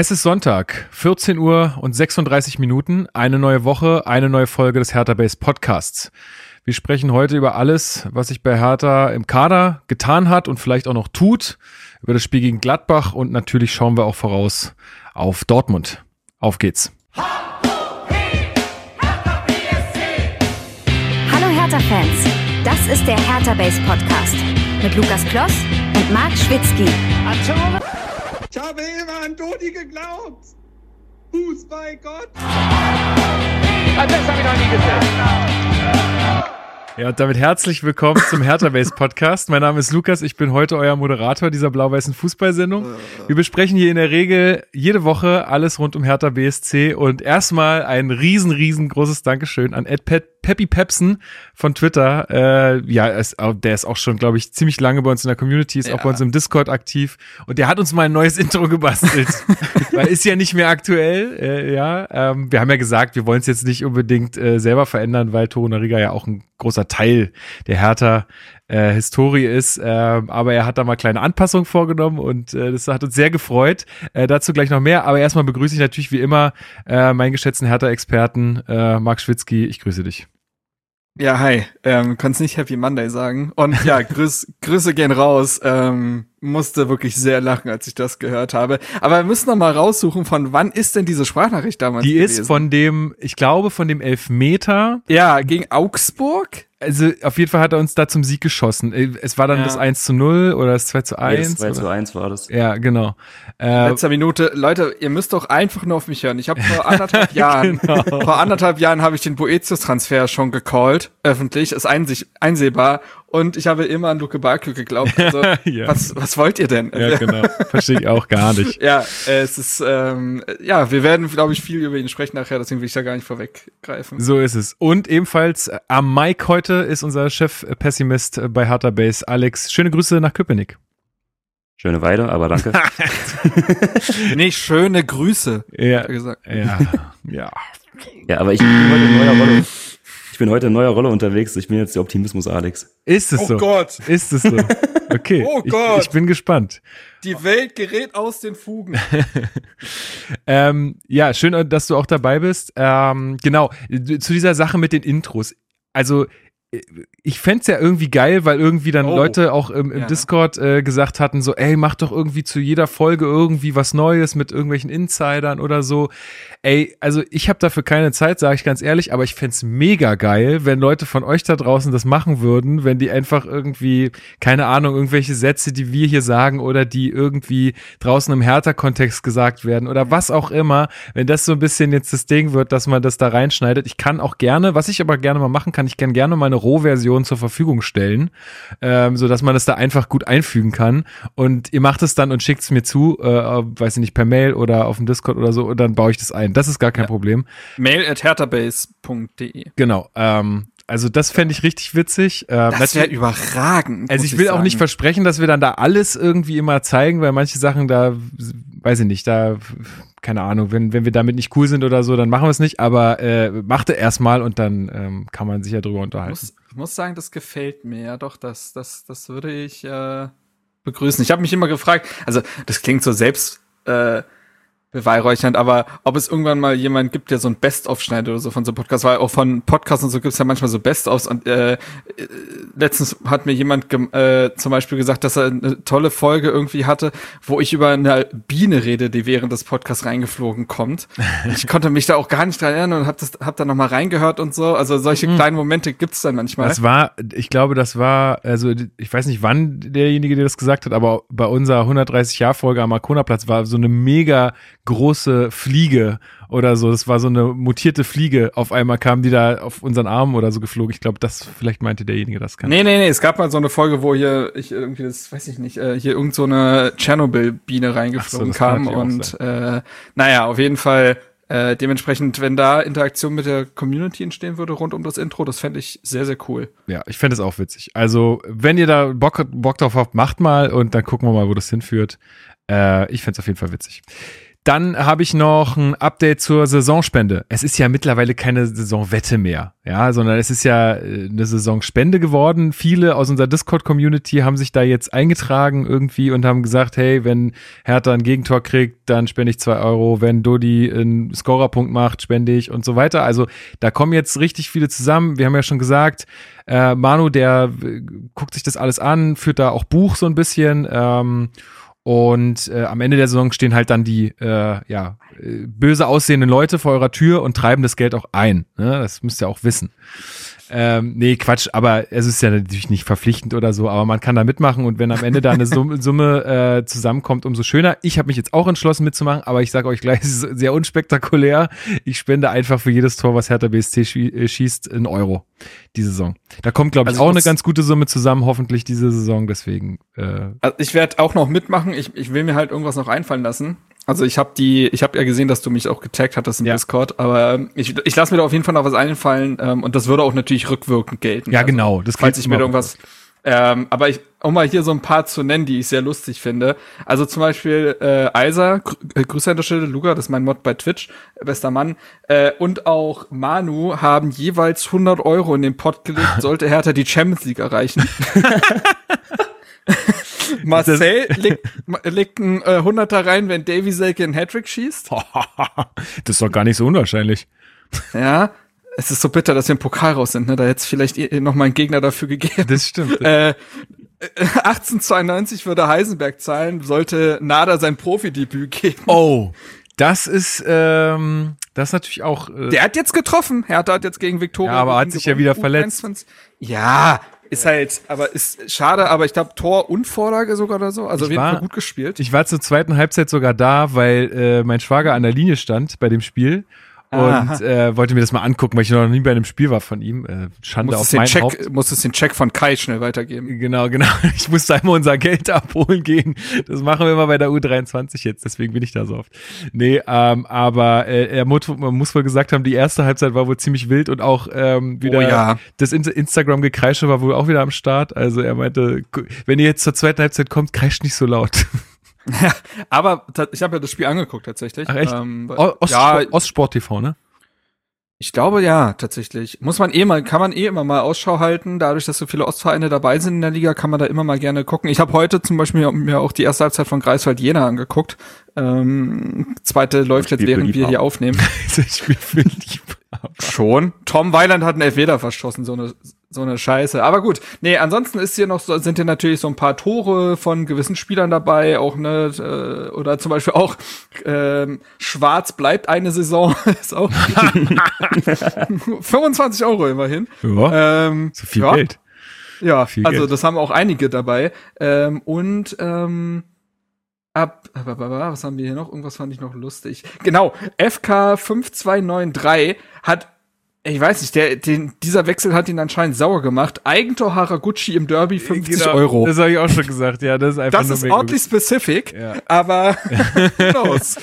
Es ist Sonntag, 14 Uhr und 36 Minuten, eine neue Woche, eine neue Folge des Hertha Base Podcasts. Wir sprechen heute über alles, was sich bei Hertha im Kader getan hat und vielleicht auch noch tut, über das Spiel gegen Gladbach und natürlich schauen wir auch voraus auf Dortmund. Auf geht's. Hallo Hertha-Fans, das ist der Hertha Base Podcast mit Lukas Kloss und Marc Schwitzky. Ich habe immer an Dodi geglaubt. Fußball Gott. Das habe ich noch nie gesehen. Ja, und damit herzlich willkommen zum Hertha Base Podcast. Mein Name ist Lukas, ich bin heute euer Moderator dieser blau-weißen Fußballsendung. Wir besprechen hier in der Regel jede Woche alles rund um Hertha BSC und erstmal ein riesen, riesengroßes Dankeschön an Ed Pet Peppy Pepsen von Twitter. Äh, ja, ist, der ist auch schon, glaube ich, ziemlich lange bei uns in der Community, ist ja. auch bei uns im Discord aktiv. Und der hat uns mal ein neues Intro gebastelt. Weil ist ja nicht mehr aktuell. Äh, ja, ähm, wir haben ja gesagt, wir wollen es jetzt nicht unbedingt äh, selber verändern, weil Toro Nariga ja auch ein großer Teil der Hertha äh, Historie ist. Äh, aber er hat da mal kleine Anpassungen vorgenommen und äh, das hat uns sehr gefreut. Äh, dazu gleich noch mehr. Aber erstmal begrüße ich natürlich wie immer äh, meinen geschätzten Hertha-Experten, äh, Marc Schwitzky. Ich grüße dich. Ja, hi. Ähm, kannst nicht Happy Monday sagen. Und ja, Grüß, Grüße gehen raus. Ähm, musste wirklich sehr lachen, als ich das gehört habe. Aber wir müssen noch mal raussuchen, von wann ist denn diese Sprachnachricht damals Die gewesen? ist von dem, ich glaube, von dem Elfmeter. Ja, gegen Augsburg also auf jeden Fall hat er uns da zum Sieg geschossen. Äh, es war dann ja. das 1 zu 0 oder das 2 zu 1. Nee, das 2 zu 1 war das. Ja, genau. Äh, Letzter Minute. Leute, ihr müsst doch einfach nur auf mich hören. Ich habe vor anderthalb Jahren, genau. vor anderthalb Jahren habe ich den Boetius-Transfer schon gecallt, öffentlich, ist einsehbar und ich habe immer an Luke Bakio geglaubt. Also, ja. was, was wollt ihr denn? Ja, genau. Verstehe ich auch gar nicht. ja, es ist, ähm, ja, wir werden, glaube ich, viel über ihn sprechen nachher, deswegen will ich da gar nicht vorweggreifen. So ist es. Und ebenfalls äh, am Mike heute ist unser Chef-Pessimist bei Harter Base, Alex. Schöne Grüße nach Köpenick. Schöne Weide, aber danke. Nicht schöne Grüße. Ja, gesagt. ja, ja. Ja, aber ich bin heute in neuer Rolle. Ich bin heute in neuer Rolle unterwegs. Ich bin jetzt der Optimismus Alex. Ist es oh so? Oh Gott. Ist es so? Okay. oh Gott. Ich, ich, bin gespannt. Die Welt gerät aus den Fugen. ähm, ja, schön, dass du auch dabei bist. Ähm, genau, zu dieser Sache mit den Intros. Also ich fände ja irgendwie geil, weil irgendwie dann oh. Leute auch im, im ja. Discord äh, gesagt hatten, so, ey, mach doch irgendwie zu jeder Folge irgendwie was Neues mit irgendwelchen Insidern oder so. Ey, also ich habe dafür keine Zeit, sage ich ganz ehrlich, aber ich fände mega geil, wenn Leute von euch da draußen das machen würden, wenn die einfach irgendwie, keine Ahnung, irgendwelche Sätze, die wir hier sagen oder die irgendwie draußen im Härter-Kontext gesagt werden oder was auch immer, wenn das so ein bisschen jetzt das Ding wird, dass man das da reinschneidet. Ich kann auch gerne, was ich aber gerne mal machen kann, ich kann gerne mal eine Rohversion zur Verfügung stellen, ähm, so dass man das da einfach gut einfügen kann. Und ihr macht es dann und schickt es mir zu, äh, weiß ich nicht, per Mail oder auf dem Discord oder so, und dann baue ich das ein. Das ist gar kein ja. Problem. Mail at herterbase.de. Genau. Ähm, also das fände ich richtig witzig. Ähm, das wäre überragend. Also ich will ich auch nicht versprechen, dass wir dann da alles irgendwie immer zeigen, weil manche Sachen da, weiß ich nicht, da, keine Ahnung, wenn, wenn wir damit nicht cool sind oder so, dann machen wir es nicht, aber äh, machte erstmal und dann ähm, kann man sich ja drüber unterhalten. Ich muss, ich muss sagen, das gefällt mir. Ja, doch, das, das, das würde ich äh, begrüßen. Ich habe mich immer gefragt, also das klingt so selbst äh, beweihräuchernd, aber ob es irgendwann mal jemand gibt, der so ein Best-of schneidet oder so von so Podcasts, weil auch von Podcasts und so gibt es ja manchmal so Best-ofs und äh, letztens hat mir jemand äh, zum Beispiel gesagt, dass er eine tolle Folge irgendwie hatte, wo ich über eine Biene rede, die während des Podcasts reingeflogen kommt. ich konnte mich da auch gar nicht dran erinnern und hab das hab da noch mal reingehört und so. Also solche mhm. kleinen Momente gibt's dann manchmal. Das war, ich glaube, das war, also ich weiß nicht, wann derjenige, der das gesagt hat, aber bei unserer 130 Jahr Folge am Markona-Platz war so eine mega große Fliege oder so. Das war so eine mutierte Fliege. Auf einmal kam die da auf unseren Arm oder so geflogen. Ich glaube, das vielleicht meinte derjenige das. Kann. Nee, nee, nee. Es gab mal so eine Folge, wo hier, ich irgendwie, das weiß ich nicht, äh, hier irgend so eine Tschernobyl-Biene reingeflogen so, kam. Und äh, naja, auf jeden Fall äh, dementsprechend, wenn da Interaktion mit der Community entstehen würde rund um das Intro, das fände ich sehr, sehr cool. Ja, ich fände es auch witzig. Also, wenn ihr da Bock, Bock drauf habt, macht mal und dann gucken wir mal, wo das hinführt. Äh, ich fände es auf jeden Fall witzig. Dann habe ich noch ein Update zur Saisonspende. Es ist ja mittlerweile keine Saisonwette mehr, ja, sondern es ist ja äh, eine Saisonspende geworden. Viele aus unserer Discord-Community haben sich da jetzt eingetragen irgendwie und haben gesagt, hey, wenn Hertha ein Gegentor kriegt, dann spende ich zwei Euro. Wenn Dodi einen Scorerpunkt macht, spende ich und so weiter. Also da kommen jetzt richtig viele zusammen. Wir haben ja schon gesagt, äh, Manu, der äh, guckt sich das alles an, führt da auch Buch so ein bisschen. Ähm, und äh, am Ende der Saison stehen halt dann die äh, ja, äh, böse aussehenden Leute vor eurer Tür und treiben das Geld auch ein. Ne? Das müsst ihr auch wissen. Ähm, nee, Quatsch, aber es ist ja natürlich nicht verpflichtend oder so, aber man kann da mitmachen und wenn am Ende da eine Summe, Summe äh, zusammenkommt, umso schöner. Ich habe mich jetzt auch entschlossen mitzumachen, aber ich sage euch gleich, es ist sehr unspektakulär. Ich spende einfach für jedes Tor, was Hertha BSC äh, schießt, in Euro die Saison. Da kommt, glaube ich, Also auch eine ganz gute Summe zusammen, hoffentlich diese Saison. Deswegen, äh, Also ich werde auch noch mitmachen. Ich, ich will mir halt irgendwas noch einfallen lassen. Also ich habe die, ich habe ja gesehen, dass du mich auch getaggt hattest im Ja. Discord, aber ähm, ich, ich lasse mir da auf jeden Fall noch was einfallen ähm, und das würde auch natürlich rückwirkend gelten. ja, Also, genau. Das falls ich mir irgendwas. Ähm, aber ich, um mal hier so ein paar zu nennen, die ich sehr lustig finde. Also zum Beispiel äh, Eiser, grü äh, Grüße an der Stelle, Luca, das ist mein Mod bei Twitch, äh, bester Mann. Äh, und auch Manu haben jeweils 100 Euro in den Pot gelegt, sollte Hertha die Champions League erreichen. Marcel legt, legt ein äh, 100er rein, wenn Davy Selke einen Hattrick schießt. das ist doch gar nicht so unwahrscheinlich. Ja, es ist so bitter, dass wir im Pokal raus sind. Ne? Da hätte es vielleicht noch mal einen Gegner dafür gegeben. Das stimmt. Äh, 1892 würde Heisenberg zahlen, sollte Nada sein Profidebüt geben. Oh, das ist, ähm, das ist natürlich auch. Äh, Der hat jetzt getroffen. Hertha hat jetzt gegen Viktoria. Ja, aber hat sich ja wieder verletzt. U21. Ja, ist halt, aber ist schade, aber ich glaube Tor und Vorlage sogar oder so. Also Ich auf jeden war- Fall gut gespielt. ich war zur zweiten Halbzeit sogar da, weil äh, mein Schwager an der Linie stand bei dem Spiel. Aha. Und äh, wollte mir das mal angucken, weil ich noch nie bei einem Spiel war von ihm. Äh, Schande Musstest auf mein Check, Haupt. musstest den Check von Kai schnell weitergeben. Genau, genau. Ich musste einmal unser Geld abholen gehen. Das machen wir immer bei der U23 jetzt, deswegen bin ich da so oft. Nee, ähm, aber äh, er muss, man muss wohl gesagt haben, die erste Halbzeit war wohl ziemlich wild und auch ähm, wieder Oh ja. das In- Instagram-Gekreische war wohl auch wieder am Start. Also er meinte, wenn ihr jetzt zur zweiten Halbzeit kommt, kreischt nicht so laut. Aber ta- ich habe ja das Spiel angeguckt tatsächlich. Ach echt? Ähm, weil- O- Ostsport, ja, Ostsport TV, ne? Ich glaube ja, tatsächlich. Muss man eh mal, kann man eh immer mal Ausschau halten. Dadurch, dass so viele Ostvereine dabei sind in der Liga, kann man da immer mal gerne gucken. Ich habe heute zum Beispiel mir auch die erste Halbzeit von Greifswald Jena angeguckt. Ähm, zweite läuft jetzt, während wir hier aufnehmen. Schon. Tom Weiland hat einen Elfmeter verschossen, so eine, so eine Scheiße. Aber gut. Nee, ansonsten ist hier noch so, sind hier natürlich so ein paar Tore von gewissen Spielern dabei, auch ne, äh, oder zum Beispiel auch ähm, Schwarz bleibt eine Saison, ist auch 25 Euro immerhin. Ja, Ähm, so viel ja, Geld. Ja, Viel also Geld. das haben auch einige dabei. Ähm, und ähm, ab, was haben wir hier noch? Irgendwas fand ich noch lustig. Genau, FK 5293 hat, ich weiß nicht, der, den, dieser Wechsel hat ihn anscheinend sauer gemacht. Eigentor Haraguchi im Derby 50 Genau, Euro. Das habe ich auch schon gesagt. Ja, das ist einfach Das nur ist ordentlich specific, Ja. aber knows?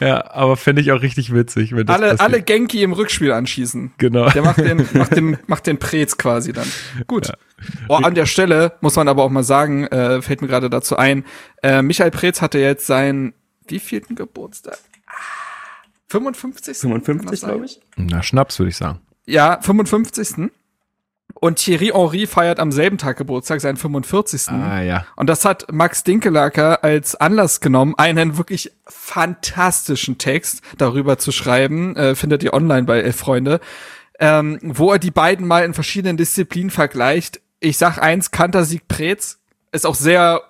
Ja, aber fände ich auch richtig witzig, wenn das alle, passiert. alle Genki im Rückspiel anschießen. Genau. Der macht den, macht den, macht den Prez quasi dann. Gut. Oh, an der Stelle muss man aber auch mal sagen, äh, fällt mir gerade dazu ein, äh, Michael Preetz hatte jetzt seinen wievielten Geburtstag? Ah, 55. 55, glaube ich. Na, Schnaps, würde ich sagen. Ja, 55. Und Thierry Henry feiert am selben Tag Geburtstag, seinen 45. Ah, ja. Und das hat Max Dinkelacker als Anlass genommen, einen wirklich fantastischen Text darüber zu schreiben, äh, findet ihr online bei Elf Freunde, ähm, wo er die beiden mal in verschiedenen Disziplinen vergleicht. Ich sag eins, Kantersieg Preetz ist auch sehr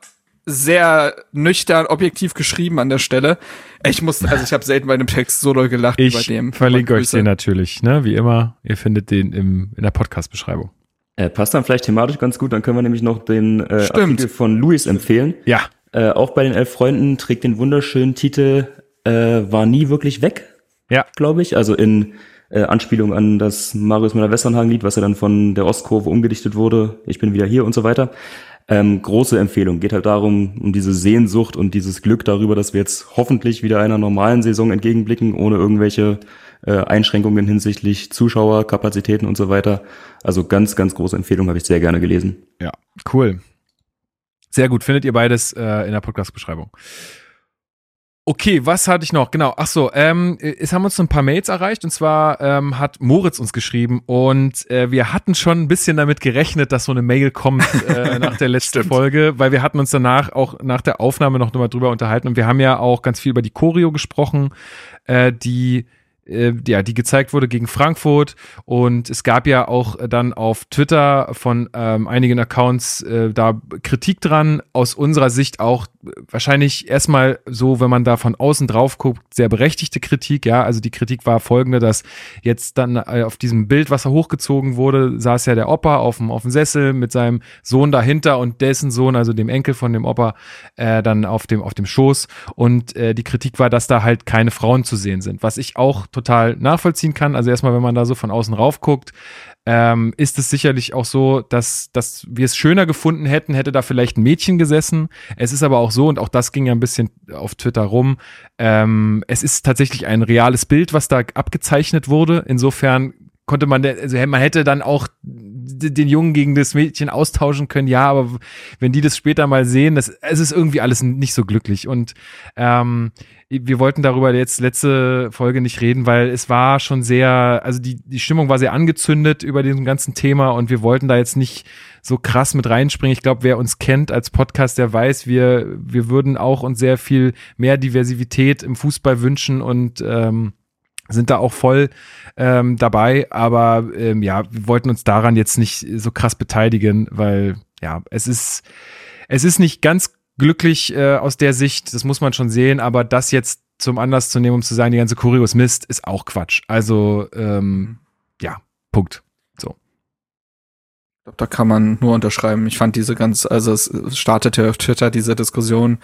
sehr nüchtern, objektiv geschrieben an der Stelle. Ich muss, also ich habe selten bei einem Text so doll gelacht wie bei Ich dem. verlinke euch den natürlich, ne? Wie immer. Ihr findet den im, in der Podcast-Beschreibung. Äh, passt dann vielleicht thematisch ganz gut, dann können wir nämlich noch den äh, Stimmt. Artikel von Luis empfehlen. Ja. Äh, auch bei den elf Freunden trägt den wunderschönen Titel äh, War nie wirklich weg, Ja. glaube ich. Also in äh, Anspielung an das Marius Müller-Westernhagen-Lied, was ja dann von der Ostkurve umgedichtet wurde. Ich bin wieder hier und so weiter. Ähm, große Empfehlung. Geht halt darum, um diese Sehnsucht und dieses Glück darüber, dass wir jetzt hoffentlich wieder einer normalen Saison entgegenblicken, ohne irgendwelche äh, Einschränkungen hinsichtlich Zuschauer, Kapazitäten und so weiter. Also ganz, ganz große Empfehlung, habe ich sehr gerne gelesen. Ja. Cool. Sehr gut. Findet ihr beides äh, in der Podcast-Beschreibung. Okay, was hatte ich noch? Genau. Ach so, ähm, es haben uns ein paar Mails erreicht und zwar ähm, hat Moritz uns geschrieben und äh, wir hatten schon ein bisschen damit gerechnet, dass so eine Mail kommt äh, nach der letzten Folge, weil wir hatten uns danach auch nach der Aufnahme noch mal drüber unterhalten und wir haben ja auch ganz viel über die Choreo gesprochen, äh, die äh, ja, die gezeigt wurde gegen Frankfurt. Und es gab ja auch dann auf Twitter von ähm, einigen Accounts äh, da Kritik dran. Aus unserer Sicht auch wahrscheinlich erstmal so, wenn man da von außen drauf guckt, sehr berechtigte Kritik. Ja, also die Kritik war folgende, dass jetzt dann äh, auf diesem Bild, was da hochgezogen wurde, saß ja der Opa auf dem, auf dem Sessel mit seinem Sohn dahinter und dessen Sohn, also dem Enkel von dem Opa, äh, dann auf dem, auf dem Schoß. Und äh, die Kritik war, dass da halt keine Frauen zu sehen sind, was ich auch total nachvollziehen kann. Also erstmal, wenn man da so von außen rauf guckt, ähm, ist es sicherlich auch so, dass, dass wir es schöner gefunden hätten, hätte da vielleicht ein Mädchen gesessen. Es ist aber auch so, und auch das ging ja ein bisschen auf Twitter rum, ähm, es ist tatsächlich ein reales Bild, was da abgezeichnet wurde. Insofern konnte man, also man hätte dann auch den Jungen gegen das Mädchen austauschen können, ja, aber wenn die das später mal sehen, das, es ist irgendwie alles nicht so glücklich. Und ähm, wir wollten darüber jetzt letzte Folge nicht reden, weil es war schon sehr, also die, die Stimmung war sehr angezündet über diesem ganzen Thema und wir wollten da jetzt nicht so krass mit reinspringen. Ich glaube, wer uns kennt als Podcast, der weiß, wir, wir würden auch uns sehr viel mehr Diversität im Fußball wünschen und ähm, sind da auch voll ähm, dabei, aber ähm, ja, wir wollten uns daran jetzt nicht so krass beteiligen, weil ja, es ist es ist nicht ganz glücklich äh, aus der Sicht, das muss man schon sehen, aber das jetzt zum Anlass zu nehmen, um zu sagen, die ganze Kurios Mist, ist auch Quatsch. Also, ähm, ja, Punkt. So. Da kann man nur unterschreiben. Ich fand diese ganz, also es startete auf Twitter diese Diskussion,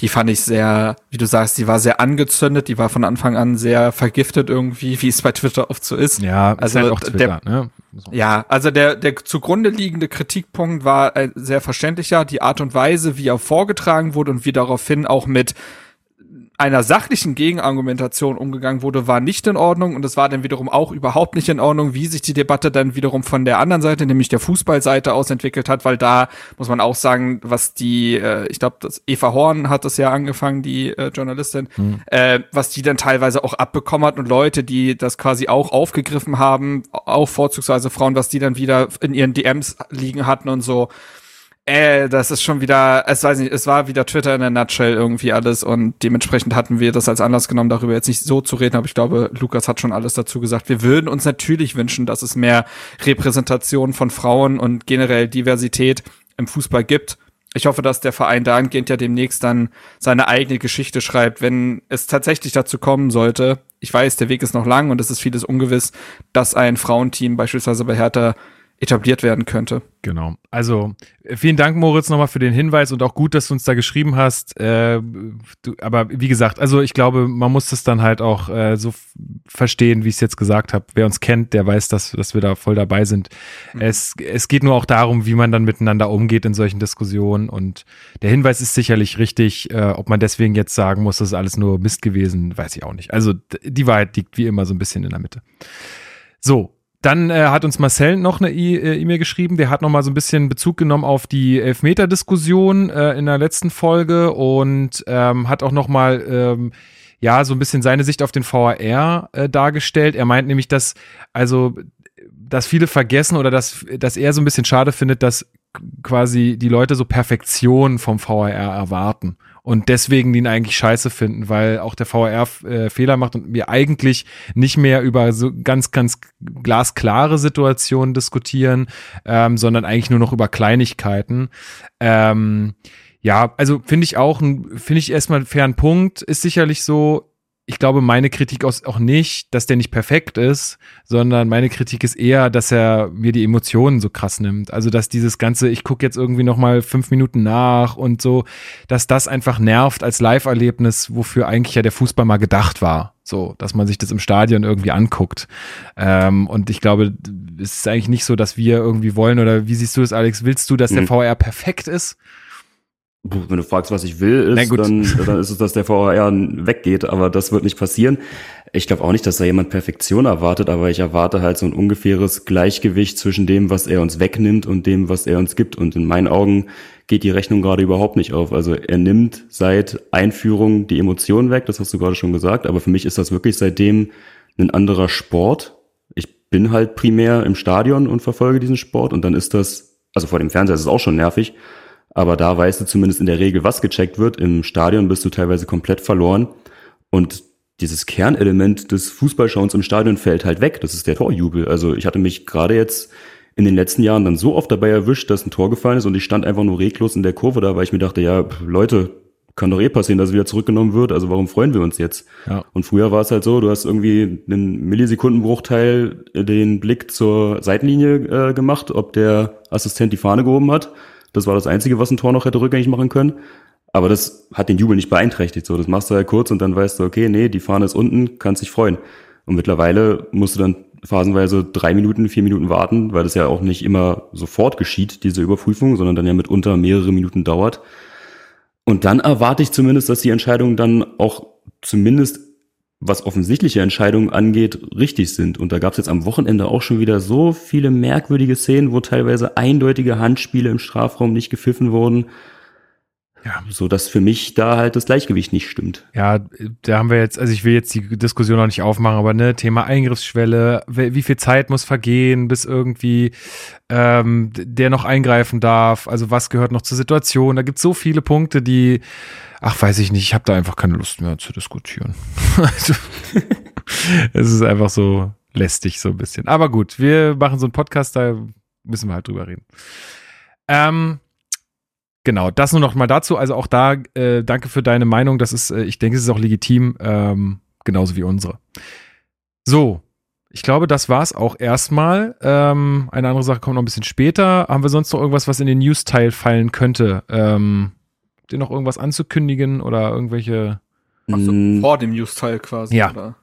die fand ich sehr, wie du sagst, die war sehr angezündet, die war von Anfang an sehr vergiftet irgendwie, wie es bei Twitter oft so ist. Ja, also halt auch Twitter, der, ne? Ja, also der, der zugrunde liegende Kritikpunkt war ein sehr verständlicher, die Art und Weise, wie er vorgetragen wurde und wie daraufhin auch mit einer sachlichen Gegenargumentation umgegangen wurde, war nicht in Ordnung. Und es war dann wiederum auch überhaupt nicht in Ordnung, wie sich die Debatte dann wiederum von der anderen Seite, nämlich der Fußballseite aus entwickelt hat, weil da muss man auch sagen, was die, äh, ich glaube, Eva Horn hat das ja angefangen, die äh, Journalistin, mhm. äh, was die dann teilweise auch abbekommen hat und Leute, die das quasi auch aufgegriffen haben, auch vorzugsweise Frauen, was die dann wieder in ihren DMs liegen hatten und so äh, das ist schon wieder, es weiß nicht, es war wieder Twitter in der Nutshell irgendwie alles und dementsprechend hatten wir das als Anlass genommen, darüber jetzt nicht so zu reden, aber ich glaube, Lukas hat schon alles dazu gesagt. Wir würden uns natürlich wünschen, dass es mehr Repräsentation von Frauen und generell Diversität im Fußball gibt. Ich hoffe, dass der Verein dahingehend ja demnächst dann seine eigene Geschichte schreibt, wenn es tatsächlich dazu kommen sollte. Ich weiß, der Weg ist noch lang und es ist vieles ungewiss, dass ein Frauenteam beispielsweise bei Hertha etabliert werden könnte. Genau. Also vielen Dank, Moritz, nochmal für den Hinweis und auch gut, dass du uns da geschrieben hast. Äh, du, aber wie gesagt, also ich glaube, man muss das dann halt auch äh, so verstehen, wie ich es jetzt gesagt habe. Wer uns kennt, der weiß, dass, dass wir da voll dabei sind. Mhm. Es, es geht nur auch darum, wie man dann miteinander umgeht in solchen Diskussionen. Und der Hinweis ist sicherlich richtig. Äh, ob man deswegen jetzt sagen muss, das ist alles nur Mist gewesen, weiß ich auch nicht. Also die Wahrheit liegt wie immer so ein bisschen in der Mitte. So, dann äh, hat uns Marcel noch eine äh, E-Mail geschrieben. Der hat noch mal so ein bisschen Bezug genommen auf die Elfmeter-Diskussion äh, in der letzten Folge und ähm, hat auch noch mal ähm, ja so ein bisschen seine Sicht auf den VAR äh, dargestellt. Er meint nämlich, dass also dass viele vergessen oder dass dass er so ein bisschen schade findet, dass quasi die Leute so Perfektion vom VAR erwarten und deswegen ihn eigentlich scheiße finden, weil auch der VAR äh, Fehler macht und wir eigentlich nicht mehr über so ganz, ganz glasklare Situationen diskutieren, ähm, sondern eigentlich nur noch über Kleinigkeiten. Ähm, ja, also finde ich auch, finde ich erstmal einen fairen Punkt, ist sicherlich so, ich glaube, meine Kritik ist auch nicht, dass der nicht perfekt ist, sondern meine Kritik ist eher, dass er mir die Emotionen so krass nimmt. Also, dass dieses ganze, ich gucke jetzt irgendwie noch mal fünf Minuten nach und so, dass das einfach nervt als Live-Erlebnis, wofür eigentlich ja der Fußball mal gedacht war. So, dass man sich das im Stadion irgendwie anguckt. Ähm, und ich glaube, es ist eigentlich nicht so, dass wir irgendwie wollen, oder wie siehst du es, Alex? Willst du, dass der VR perfekt ist? Wenn du fragst, was ich will, ist, dann, dann ist es, dass der VAR weggeht, aber das wird nicht passieren. Ich glaube auch nicht, dass da jemand Perfektion erwartet, aber ich erwarte halt so ein ungefähres Gleichgewicht zwischen dem, was er uns wegnimmt und dem, was er uns gibt. Und in meinen Augen geht die Rechnung gerade überhaupt nicht auf. Also er nimmt seit Einführung die Emotionen weg, das hast du gerade schon gesagt, aber für mich ist das wirklich seitdem ein anderer Sport. Ich bin halt primär im Stadion und verfolge diesen Sport und dann ist das, also vor dem Fernseher ist es auch schon nervig, aber da weißt du zumindest in der Regel, was gecheckt wird. Im Stadion bist du teilweise komplett verloren und dieses Kernelement des Fußballschauens im Stadion fällt halt weg. Das ist der Torjubel. Also ich hatte mich gerade jetzt in den letzten Jahren dann so oft dabei erwischt, dass ein Tor gefallen ist und ich stand einfach nur reglos in der Kurve da, weil ich mir dachte, ja, Leute, kann doch eh passieren, dass es wieder zurückgenommen wird, also warum freuen wir uns jetzt? Ja. Und früher war es halt so, du hast irgendwie einen Millisekundenbruchteil den Blick zur Seitenlinie äh, gemacht, ob der Assistent die Fahne gehoben hat. Das war das Einzige, was ein Tor noch hätte rückgängig machen können. Aber das hat den Jubel nicht beeinträchtigt. So, das machst du halt kurz und dann weißt du, okay, nee, die Fahne ist unten, kannst dich freuen. Und mittlerweile musst du dann phasenweise drei Minuten, vier Minuten warten, weil das ja auch nicht immer sofort geschieht, diese Überprüfung, sondern dann ja mitunter mehrere Minuten dauert. Und dann erwarte ich zumindest, dass die Entscheidungen dann auch zumindest was offensichtliche Entscheidungen angeht, richtig sind. Und da gab es jetzt am Wochenende auch schon wieder so viele merkwürdige Szenen, wo teilweise eindeutige Handspiele im Strafraum nicht gepfiffen wurden. Ja. So dass für mich da halt das Gleichgewicht nicht stimmt. Ja, da haben wir jetzt, also ich will jetzt die Diskussion noch nicht aufmachen, aber ne, Thema Eingriffsschwelle, wie viel Zeit muss vergehen, bis irgendwie ähm, der noch eingreifen darf, also was gehört noch zur Situation. Da gibt es so viele Punkte, die, ach weiß ich nicht, ich habe da einfach keine Lust mehr zu diskutieren. also, es ist einfach so lästig so ein bisschen. Aber gut, wir machen so einen Podcast, da müssen wir halt drüber reden. Ähm, Genau, das nur noch mal dazu. Also auch da, äh, danke für deine Meinung. Das ist, äh, ich denke, es ist auch legitim, ähm, genauso wie unsere. So, ich glaube, das war's auch erstmal. Ähm, eine andere Sache kommt noch ein bisschen später. Haben wir sonst noch irgendwas, was in den News-Teil fallen könnte? Ähm, dir noch irgendwas anzukündigen oder irgendwelche? Achso, mm. vor dem News-Teil quasi. Ja. Oder?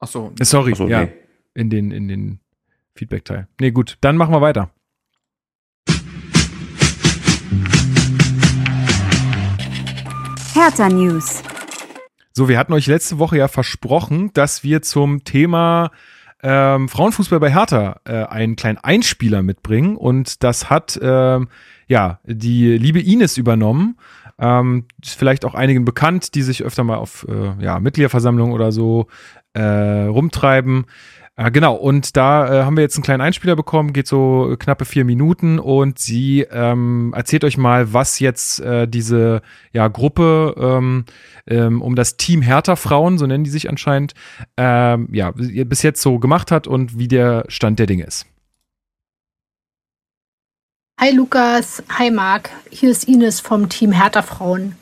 Achso. Äh, sorry, Ach so, ja. Nee. In den, in den Feedback-Teil. Nee, gut, dann machen wir weiter. Hertha News. So, wir hatten euch letzte Woche ja versprochen, dass wir zum Thema ähm, Frauenfußball bei Hertha äh, einen kleinen Einspieler mitbringen und das hat ähm, ja die liebe Ines übernommen. Ähm, ist vielleicht auch einigen bekannt, die sich öfter mal auf äh, ja, Mitgliederversammlungen oder so äh, rumtreiben. Äh, genau, und da äh, haben wir jetzt einen kleinen Einspieler bekommen, geht so knappe vier Minuten und sie ähm, erzählt euch mal, was jetzt äh, diese ja, Gruppe ähm, ähm, um das Team Hertha Frauen, so nennen die sich anscheinend, ähm, ja, bis jetzt so gemacht hat und wie der Stand der Dinge ist. Hi Lukas, hi Marc, hier ist Ines vom Team Hertha Frauen.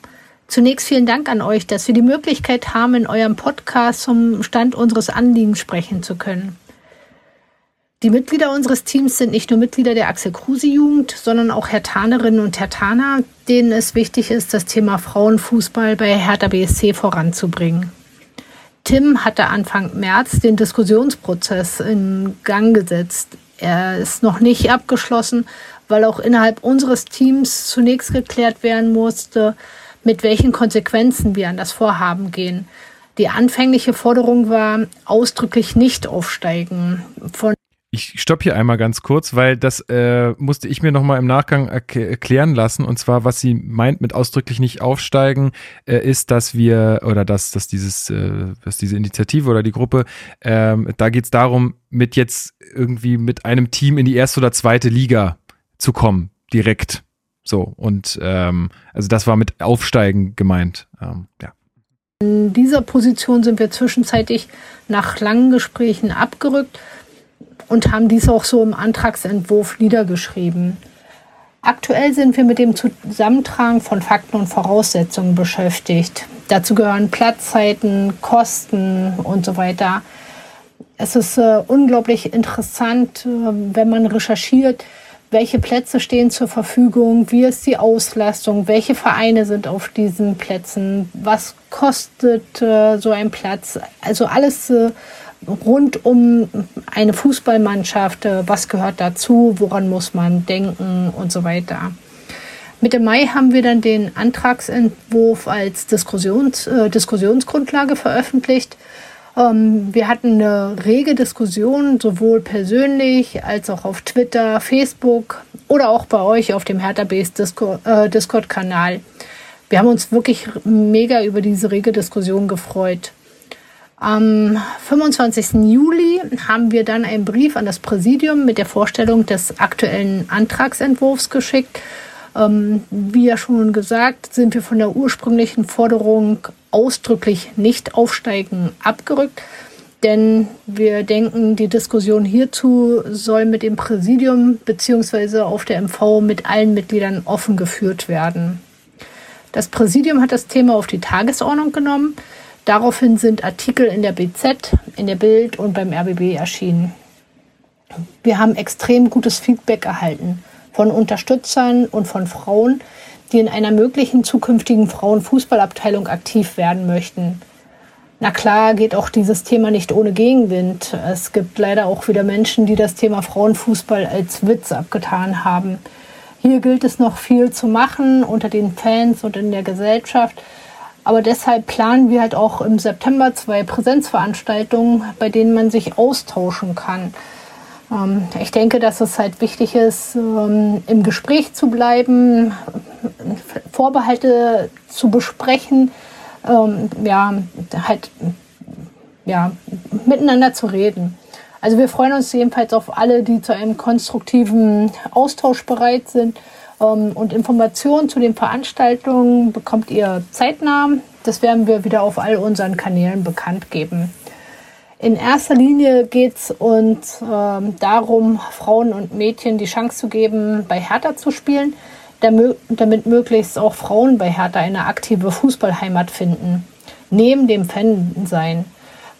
Zunächst vielen Dank an euch, dass wir die Möglichkeit haben, in eurem Podcast zum Stand unseres Anliegens sprechen zu können. Die Mitglieder unseres Teams sind nicht nur Mitglieder der Axel Kruse Jugend, sondern auch Hertanerinnen und Hertaner, denen es wichtig ist, das Thema Frauenfußball bei Hertha BSC voranzubringen. Tim hatte Anfang März den Diskussionsprozess in Gang gesetzt. Er ist noch nicht abgeschlossen, weil auch innerhalb unseres Teams zunächst geklärt werden musste, mit welchen Konsequenzen wir an das Vorhaben gehen. Die anfängliche Forderung war ausdrücklich nicht aufsteigen. Von ich stopp hier einmal ganz kurz, weil das äh, musste ich mir nochmal im Nachgang erklären lassen. Und zwar, was sie meint mit ausdrücklich nicht aufsteigen, äh, ist, dass wir oder dass, dass dieses, äh, dass diese Initiative oder die Gruppe, ähm, da geht es darum, mit jetzt irgendwie mit einem Team in die erste oder zweite Liga zu kommen, direkt. So, und ähm, also das war mit Aufsteigen gemeint. Ähm, ja. In dieser Position sind wir zwischenzeitlich nach langen Gesprächen abgerückt und haben dies auch so im Antragsentwurf niedergeschrieben. Aktuell sind wir mit dem Zusammentragen von Fakten und Voraussetzungen beschäftigt. Dazu gehören Platzzeiten, Kosten und so weiter. Es ist äh, unglaublich interessant, äh, wenn man recherchiert, welche Plätze stehen zur Verfügung, wie ist die Auslastung, welche Vereine sind auf diesen Plätzen, was kostet äh, so ein Platz. Also alles äh, rund um eine Fußballmannschaft, äh, was gehört dazu, woran muss man denken und so weiter. Mitte Mai haben wir dann den Antragsentwurf als Diskussions, äh, Diskussionsgrundlage veröffentlicht. Ähm, wir hatten eine rege Diskussion, sowohl persönlich als auch auf Twitter, Facebook oder auch bei euch auf dem Hertha Base äh, Discord-Kanal. Wir haben uns wirklich mega über diese rege Diskussion gefreut. Am 25. Juli haben wir dann einen Brief an das Präsidium mit der Vorstellung des aktuellen Antragsentwurfs geschickt. Ähm, wie ja schon gesagt, sind wir von der ursprünglichen Forderung ausdrücklich nicht aufsteigen abgerückt. Denn wir denken, die Diskussion hierzu soll mit dem Präsidium bzw. auf der MV mit allen Mitgliedern offen geführt werden. Das Präsidium hat das Thema auf die Tagesordnung genommen. Daraufhin sind Artikel in der BZ, in der Bild und beim RBB erschienen. Wir haben extrem gutes Feedback erhalten von Unterstützern und von Frauen, die in einer möglichen zukünftigen Frauenfußballabteilung aktiv werden möchten. Na klar geht auch dieses Thema nicht ohne Gegenwind. Es gibt leider auch wieder Menschen, die das Thema Frauenfußball als Witz abgetan haben. Hier gilt es noch viel zu machen unter den Fans und in der Gesellschaft. Aber deshalb planen wir halt auch im September zwei Präsenzveranstaltungen, bei denen man sich austauschen kann. Ähm, ich denke, dass es halt wichtig ist, ähm, im Gespräch zu bleiben, Vorbehalte zu besprechen, ähm, ja, halt, ja, miteinander zu reden. Also wir freuen uns jedenfalls auf alle, die zu einem konstruktiven Austausch bereit sind und Informationen zu den Veranstaltungen bekommt ihr zeitnah. Das werden wir wieder auf all unseren Kanälen bekannt geben. In erster Linie geht es uns ähm, darum, Frauen und Mädchen die Chance zu geben, bei Hertha zu spielen, damit, möglichst auch Frauen bei Hertha eine aktive Fußballheimat finden, neben dem Fan-Sein.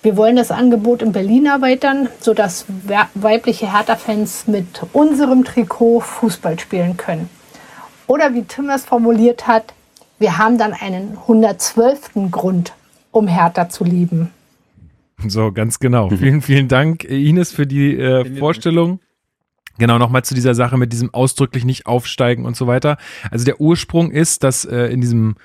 Wir wollen das Angebot in Berlin erweitern, sodass weibliche Hertha-Fans mit unserem Trikot Fußball spielen können. Oder wie Tim es formuliert hat, wir haben dann einen 112. Grund, um Hertha zu lieben. So, ganz genau. vielen, vielen Dank, Ines, für die äh, Vorstellung. Genau, nochmal zu dieser Sache mit diesem ausdrücklich nicht aufsteigen und so weiter. Also der Ursprung ist, dass äh, in diesem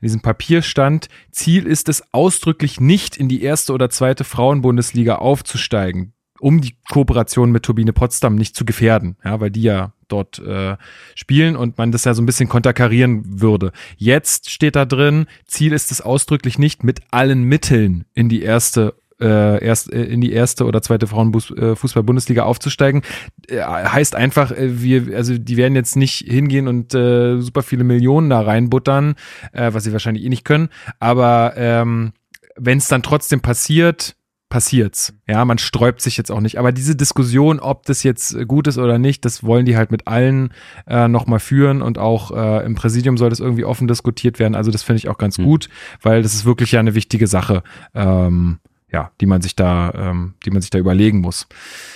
in diesem Papier stand, Ziel ist es ausdrücklich nicht in die erste oder zweite Frauenbundesliga aufzusteigen um die Kooperation mit Turbine Potsdam nicht zu gefährden, ja, weil die ja dort äh, spielen und man das ja so ein bisschen konterkarieren würde. Jetzt steht da drin, Ziel ist es ausdrücklich nicht, mit allen Mitteln in die erste äh, erst äh, in die erste oder zweite Frauenfußball-Bundesliga aufzusteigen, äh, heißt einfach, äh, wir, also die werden jetzt nicht hingehen und äh, super viele Millionen da reinbuttern, äh, was sie wahrscheinlich eh nicht können. Aber ähm, wenn es dann trotzdem passiert, passiert's. Ja, man sträubt sich jetzt auch nicht. Aber diese Diskussion, ob das jetzt gut ist oder nicht, das wollen die halt mit allen äh, nochmal führen und auch äh, im Präsidium soll das irgendwie offen diskutiert werden. Also das finde ich auch ganz mhm. gut, weil das ist wirklich ja eine wichtige Sache. Ähm, ja, die man sich da, ähm, die man sich da überlegen muss.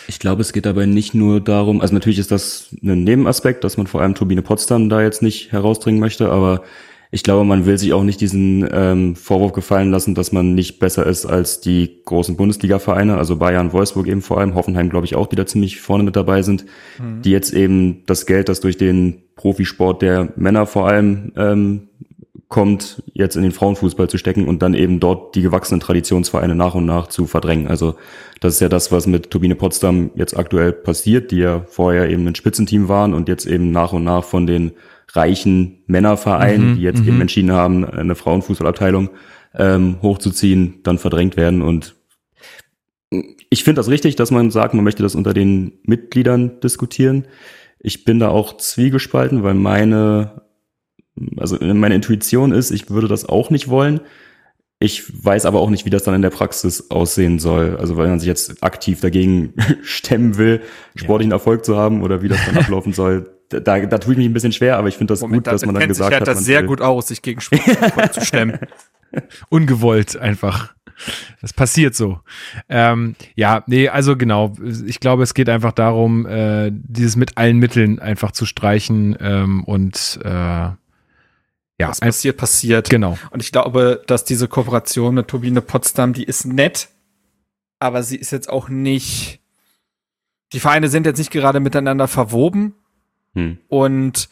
Ich glaube, es geht dabei nicht nur darum, also natürlich ist das ein Nebenaspekt, dass man vor allem Turbine Potsdam da jetzt nicht herausdringen möchte, aber ich glaube, man will sich auch nicht diesen ähm, Vorwurf gefallen lassen, dass man nicht besser ist als die großen Bundesliga-Vereine, also Bayern, Wolfsburg eben vor allem, Hoffenheim glaube ich auch, die da ziemlich vorne mit dabei sind, mhm. die jetzt eben das Geld, das durch den Profisport der Männer vor allem ähm, kommt, jetzt in den Frauenfußball zu stecken und dann eben dort die gewachsenen Traditionsvereine nach und nach zu verdrängen. Also das ist ja das, was mit Turbine Potsdam jetzt aktuell passiert, die ja vorher eben ein Spitzenteam waren und jetzt eben nach und nach von den reichen Männervereinen, mhm, die jetzt eben mhm. entschieden haben, eine Frauenfußballabteilung ähm, hochzuziehen, dann verdrängt werden. Und ich finde das richtig, dass man sagt, man möchte das unter den Mitgliedern diskutieren. Ich bin da auch zwiegespalten, weil meine, also meine Intuition ist, ich würde das auch nicht wollen. Ich weiß aber auch nicht, wie das dann in der Praxis aussehen soll. Also weil man sich jetzt aktiv dagegen stemmen will, sportlichen ja. Erfolg zu haben oder wie das dann ablaufen soll da, da tue ich mich ein bisschen schwer, aber ich finde das Moment, gut, dass man dann gesagt sich halt hat. das sehr will. gut aus, sich gegen Sport zu stemmen. Ungewollt einfach. Das passiert so. Ähm, ja, nee, also genau. Ich glaube, es geht einfach darum, äh, dieses mit allen Mitteln einfach zu streichen ähm, und äh, ja. Was passiert, passiert. Genau. Und ich glaube, dass diese Kooperation mit Turbine Potsdam, die ist nett, aber sie ist jetzt auch nicht. Die Vereine sind jetzt nicht gerade miteinander verwoben, hm. Und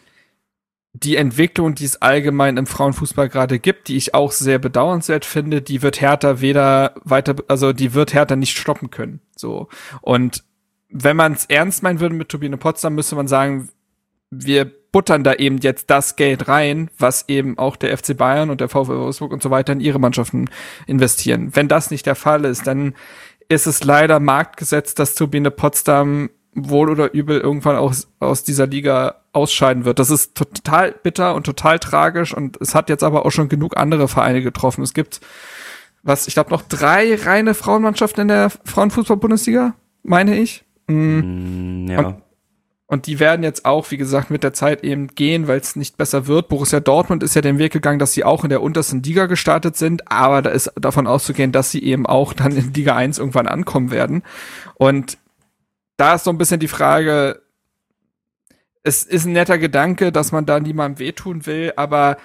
die Entwicklung, die es allgemein im Frauenfußball gerade gibt, die ich auch sehr bedauernswert finde, die wird Hertha weder weiter, also die wird Hertha nicht stoppen können. So. Und wenn man es ernst meinen würde mit Turbine Potsdam, müsste man sagen, wir buttern da eben jetzt das Geld rein, was eben auch der FC Bayern und der VfL Wolfsburg und so weiter in ihre Mannschaften investieren. Wenn das nicht der Fall ist, dann ist es leider Marktgesetz, dass Turbine Potsdam wohl oder übel irgendwann aus, aus dieser Liga ausscheiden wird. Das ist total bitter und total tragisch und es hat jetzt aber auch schon genug andere Vereine getroffen. Es gibt, was, ich glaube, noch drei reine Frauenmannschaften in der Frauenfußball-Bundesliga, meine ich. Mhm. Ja. Und, und die werden jetzt auch, wie gesagt, mit der Zeit eben gehen, weil es nicht besser wird. Borussia Dortmund ist ja den Weg gegangen, dass sie auch in der untersten Liga gestartet sind, aber da ist davon auszugehen, dass sie eben auch dann in Liga 1 irgendwann ankommen werden. Und da ist so ein bisschen die Frage, es ist ein netter Gedanke, dass man da niemandem wehtun will, aber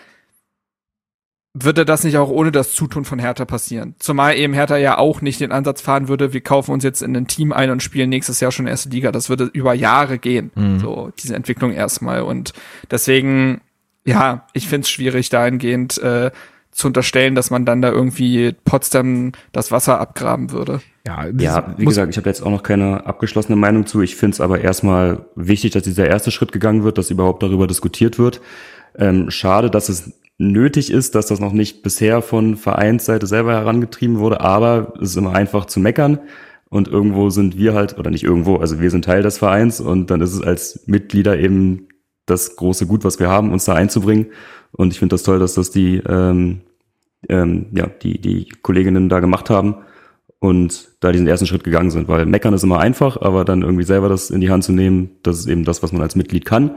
würde das nicht auch ohne das Zutun von Hertha passieren? Zumal eben Hertha ja auch nicht den Ansatz fahren würde, wir kaufen uns jetzt in ein Team ein und spielen nächstes Jahr schon erste Liga. Das würde über Jahre gehen, mhm. so diese Entwicklung erstmal. Und deswegen, ja, ich finde es schwierig dahingehend äh, zu unterstellen, dass man dann da irgendwie Potsdam das Wasser abgraben würde. Ja, ja wie gesagt, ich habe jetzt auch noch keine abgeschlossene Meinung zu. Ich finde es aber erstmal wichtig, dass dieser erste Schritt gegangen wird, dass überhaupt darüber diskutiert wird. Ähm, schade, dass es nötig ist, dass das noch nicht bisher von Vereinsseite selber herangetrieben wurde, aber es ist immer einfach zu meckern. Und irgendwo sind wir halt, oder nicht irgendwo, also wir sind Teil des Vereins und dann ist es als Mitglieder eben das große Gut, was wir haben, uns da einzubringen. Und ich finde das toll, dass das die, ähm, ähm, ja, die, die Kolleginnen da gemacht haben und da diesen ersten Schritt gegangen sind. Weil meckern ist immer einfach, aber dann irgendwie selber das in die Hand zu nehmen, das ist eben das, was man als Mitglied kann.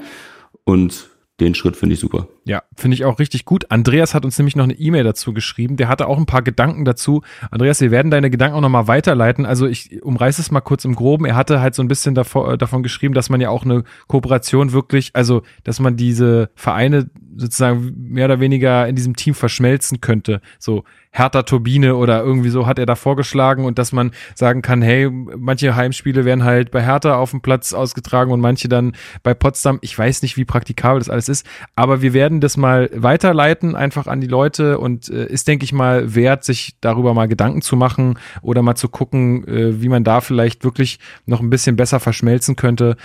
Und den Schritt finde ich super. Ja, finde ich auch richtig gut. Andreas hat uns nämlich noch eine E-Mail dazu geschrieben. Der hatte auch ein paar Gedanken dazu. Andreas, wir werden deine Gedanken auch nochmal weiterleiten. Also ich umreiße es mal kurz im Groben. Er hatte halt so ein bisschen davor, äh, davon geschrieben, dass man ja auch eine Kooperation wirklich, also dass man diese Vereine sozusagen mehr oder weniger in diesem Team verschmelzen könnte. So Hertha Turbine oder irgendwie so hat er da vorgeschlagen und dass man sagen kann, hey, manche Heimspiele werden halt bei Hertha auf dem Platz ausgetragen und manche dann bei Potsdam. Ich weiß nicht, wie praktikabel das alles ist, aber wir werden das mal weiterleiten einfach an die Leute und äh, ist, denke ich mal, wert, sich darüber mal Gedanken zu machen oder mal zu gucken, äh, wie man da vielleicht wirklich noch ein bisschen besser verschmelzen könnte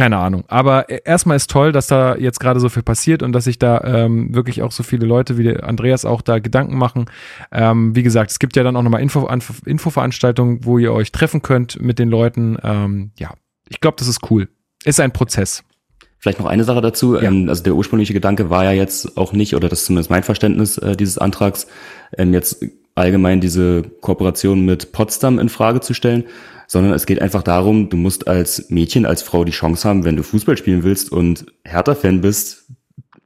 keine Ahnung. Aber erstmal ist toll, dass da jetzt gerade so viel passiert und dass sich da ähm, wirklich auch so viele Leute wie Andreas auch da Gedanken machen. Ähm, wie gesagt, es gibt ja dann auch nochmal Info, Infoveranstaltungen, wo ihr euch treffen könnt mit den Leuten. Ähm, ja, ich glaube, das ist cool. Ist ein Prozess. Vielleicht noch eine Sache dazu. Ja. Ähm, also der ursprüngliche Gedanke war ja jetzt auch nicht, oder das ist zumindest mein Verständnis äh, dieses Antrags, ähm, jetzt allgemein diese Kooperation mit Potsdam in Frage zu stellen, sondern es geht einfach darum, du musst als Mädchen, als Frau die Chance haben, wenn du Fußball spielen willst und Hertha-Fan bist,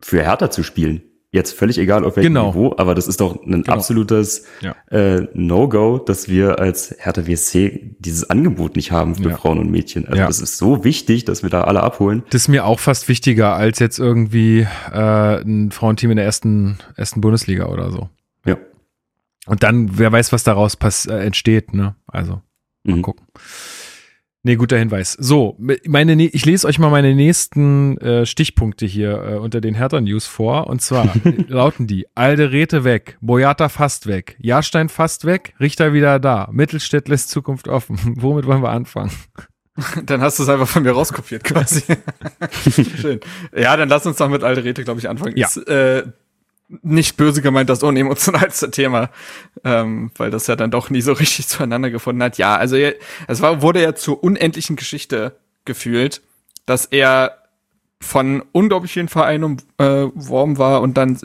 für Hertha zu spielen. Jetzt völlig egal auf welchem genau. Niveau, aber das ist doch ein genau. absolutes ja. äh, No-Go, dass wir als Hertha WSC dieses Angebot nicht haben für ja. Frauen und Mädchen. Also ja. das ist so wichtig, dass wir da alle abholen. Das ist mir auch fast wichtiger als jetzt irgendwie äh, ein Frauenteam in der ersten, ersten Bundesliga oder so. Ja. Und dann, wer weiß, was daraus pass äh, entsteht, ne? Also. Mal mhm. gucken. Nee, guter Hinweis. So, meine, ich lese euch mal meine nächsten äh, Stichpunkte hier äh, unter den Hertha-News vor. Und zwar lauten die: Alderete weg, Boyata fast weg, Jahrstein fast weg, Richter wieder da, Mittelstädt lässt Zukunft offen. Womit wollen wir anfangen? Dann hast du es einfach von mir rauskopiert quasi. Schön. Ja, dann lass uns doch mit Alderete, glaube ich, anfangen. Ja. Ist, äh, nicht böse gemeint das unemotionalste Thema, ähm, weil das ja dann doch nie so richtig zueinander gefunden hat. Ja, also es war, wurde ja zur unendlichen Geschichte gefühlt, dass er von unglaublich vielen Vereinen umworben äh, war und dann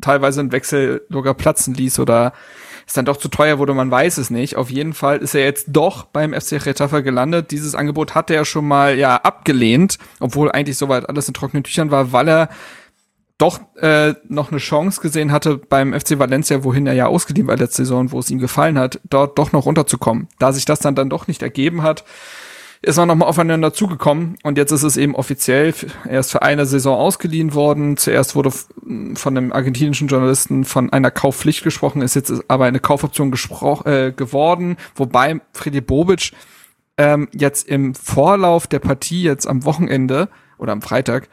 teilweise ein Wechsel sogar platzen ließ oder es dann doch zu teuer wurde, man weiß es nicht. Auf jeden Fall ist er jetzt doch beim FC Retafa gelandet. Dieses Angebot hatte er schon mal ja abgelehnt, obwohl eigentlich soweit alles in trockenen Tüchern war, weil er doch äh, noch eine Chance gesehen hatte beim FC Valencia, wohin er ja ausgeliehen war letzte Saison, wo es ihm gefallen hat, dort doch noch runterzukommen. Da sich das dann dann doch nicht ergeben hat, ist man nochmal aufeinander zugekommen und jetzt ist es eben offiziell. Er ist für eine Saison ausgeliehen worden. Zuerst wurde von einem argentinischen Journalisten von einer Kaufpflicht gesprochen, ist jetzt aber eine Kaufoption gesprochen äh, geworden, wobei Freddy Bobic ähm, jetzt im Vorlauf der Partie jetzt am Wochenende oder am Freitag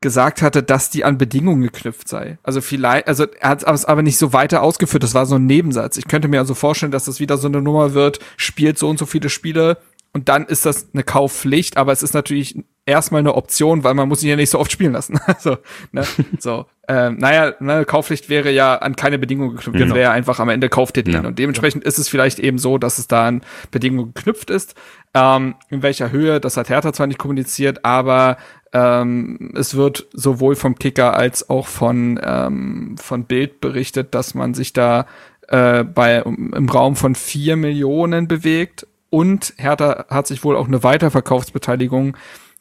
gesagt hatte, dass die an Bedingungen geknüpft sei. Also vielleicht, also er hat es aber nicht so weiter ausgeführt. Das war so ein Nebensatz. Ich könnte mir also vorstellen, dass das wieder so eine Nummer wird, spielt so und so viele Spiele und dann ist das eine Kaufpflicht, aber es ist natürlich erstmal eine Option, weil man muss ihn ja nicht so oft spielen lassen. also, ne, so. Ähm, naja, ne, Kaufpflicht wäre ja an keine Bedingungen geknüpft. Genau. wäre einfach am Ende kauft ihr den. Ja. Und dementsprechend ja. ist es vielleicht eben so, dass es da an Bedingungen geknüpft ist. Ähm, in welcher Höhe, das hat Hertha zwar nicht kommuniziert, aber ähm, es wird sowohl vom Kicker als auch von, ähm, von Bild berichtet, dass man sich da äh, bei, um, im Raum von vier Millionen bewegt. Und Hertha hat sich wohl auch eine Weiterverkaufsbeteiligung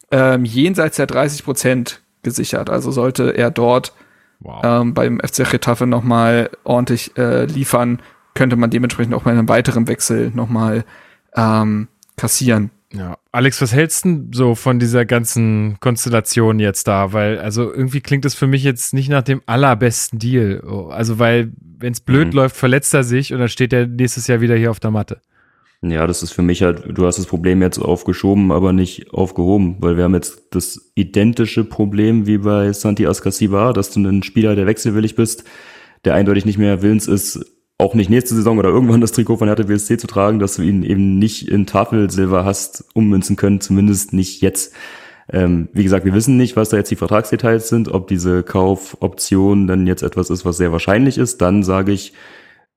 ähm, jenseits der 30 Prozent gesichert. Also sollte er dort wow. ähm, beim FC Getafe nochmal ordentlich äh, liefern, könnte man dementsprechend auch bei einem weiteren Wechsel nochmal ähm, kassieren. Ja, Alex, was hältst du so von dieser ganzen Konstellation jetzt da? Weil, also irgendwie klingt es für mich jetzt nicht nach dem allerbesten Deal. Also, weil, wenn es blöd mhm. läuft, verletzt er sich und dann steht er nächstes Jahr wieder hier auf der Matte. Ja, das ist für mich halt, du hast das Problem jetzt aufgeschoben, aber nicht aufgehoben, weil wir haben jetzt das identische Problem wie bei Santi Ascasiba, dass du ein Spieler, der wechselwillig bist, der eindeutig nicht mehr willens ist, auch nicht nächste Saison oder irgendwann das Trikot von Hertha BSC zu tragen, dass du ihn eben nicht in Tafelsilber hast ummünzen können, zumindest nicht jetzt. Ähm, wie gesagt, wir wissen nicht, was da jetzt die Vertragsdetails sind, ob diese Kaufoption dann jetzt etwas ist, was sehr wahrscheinlich ist. Dann sage ich,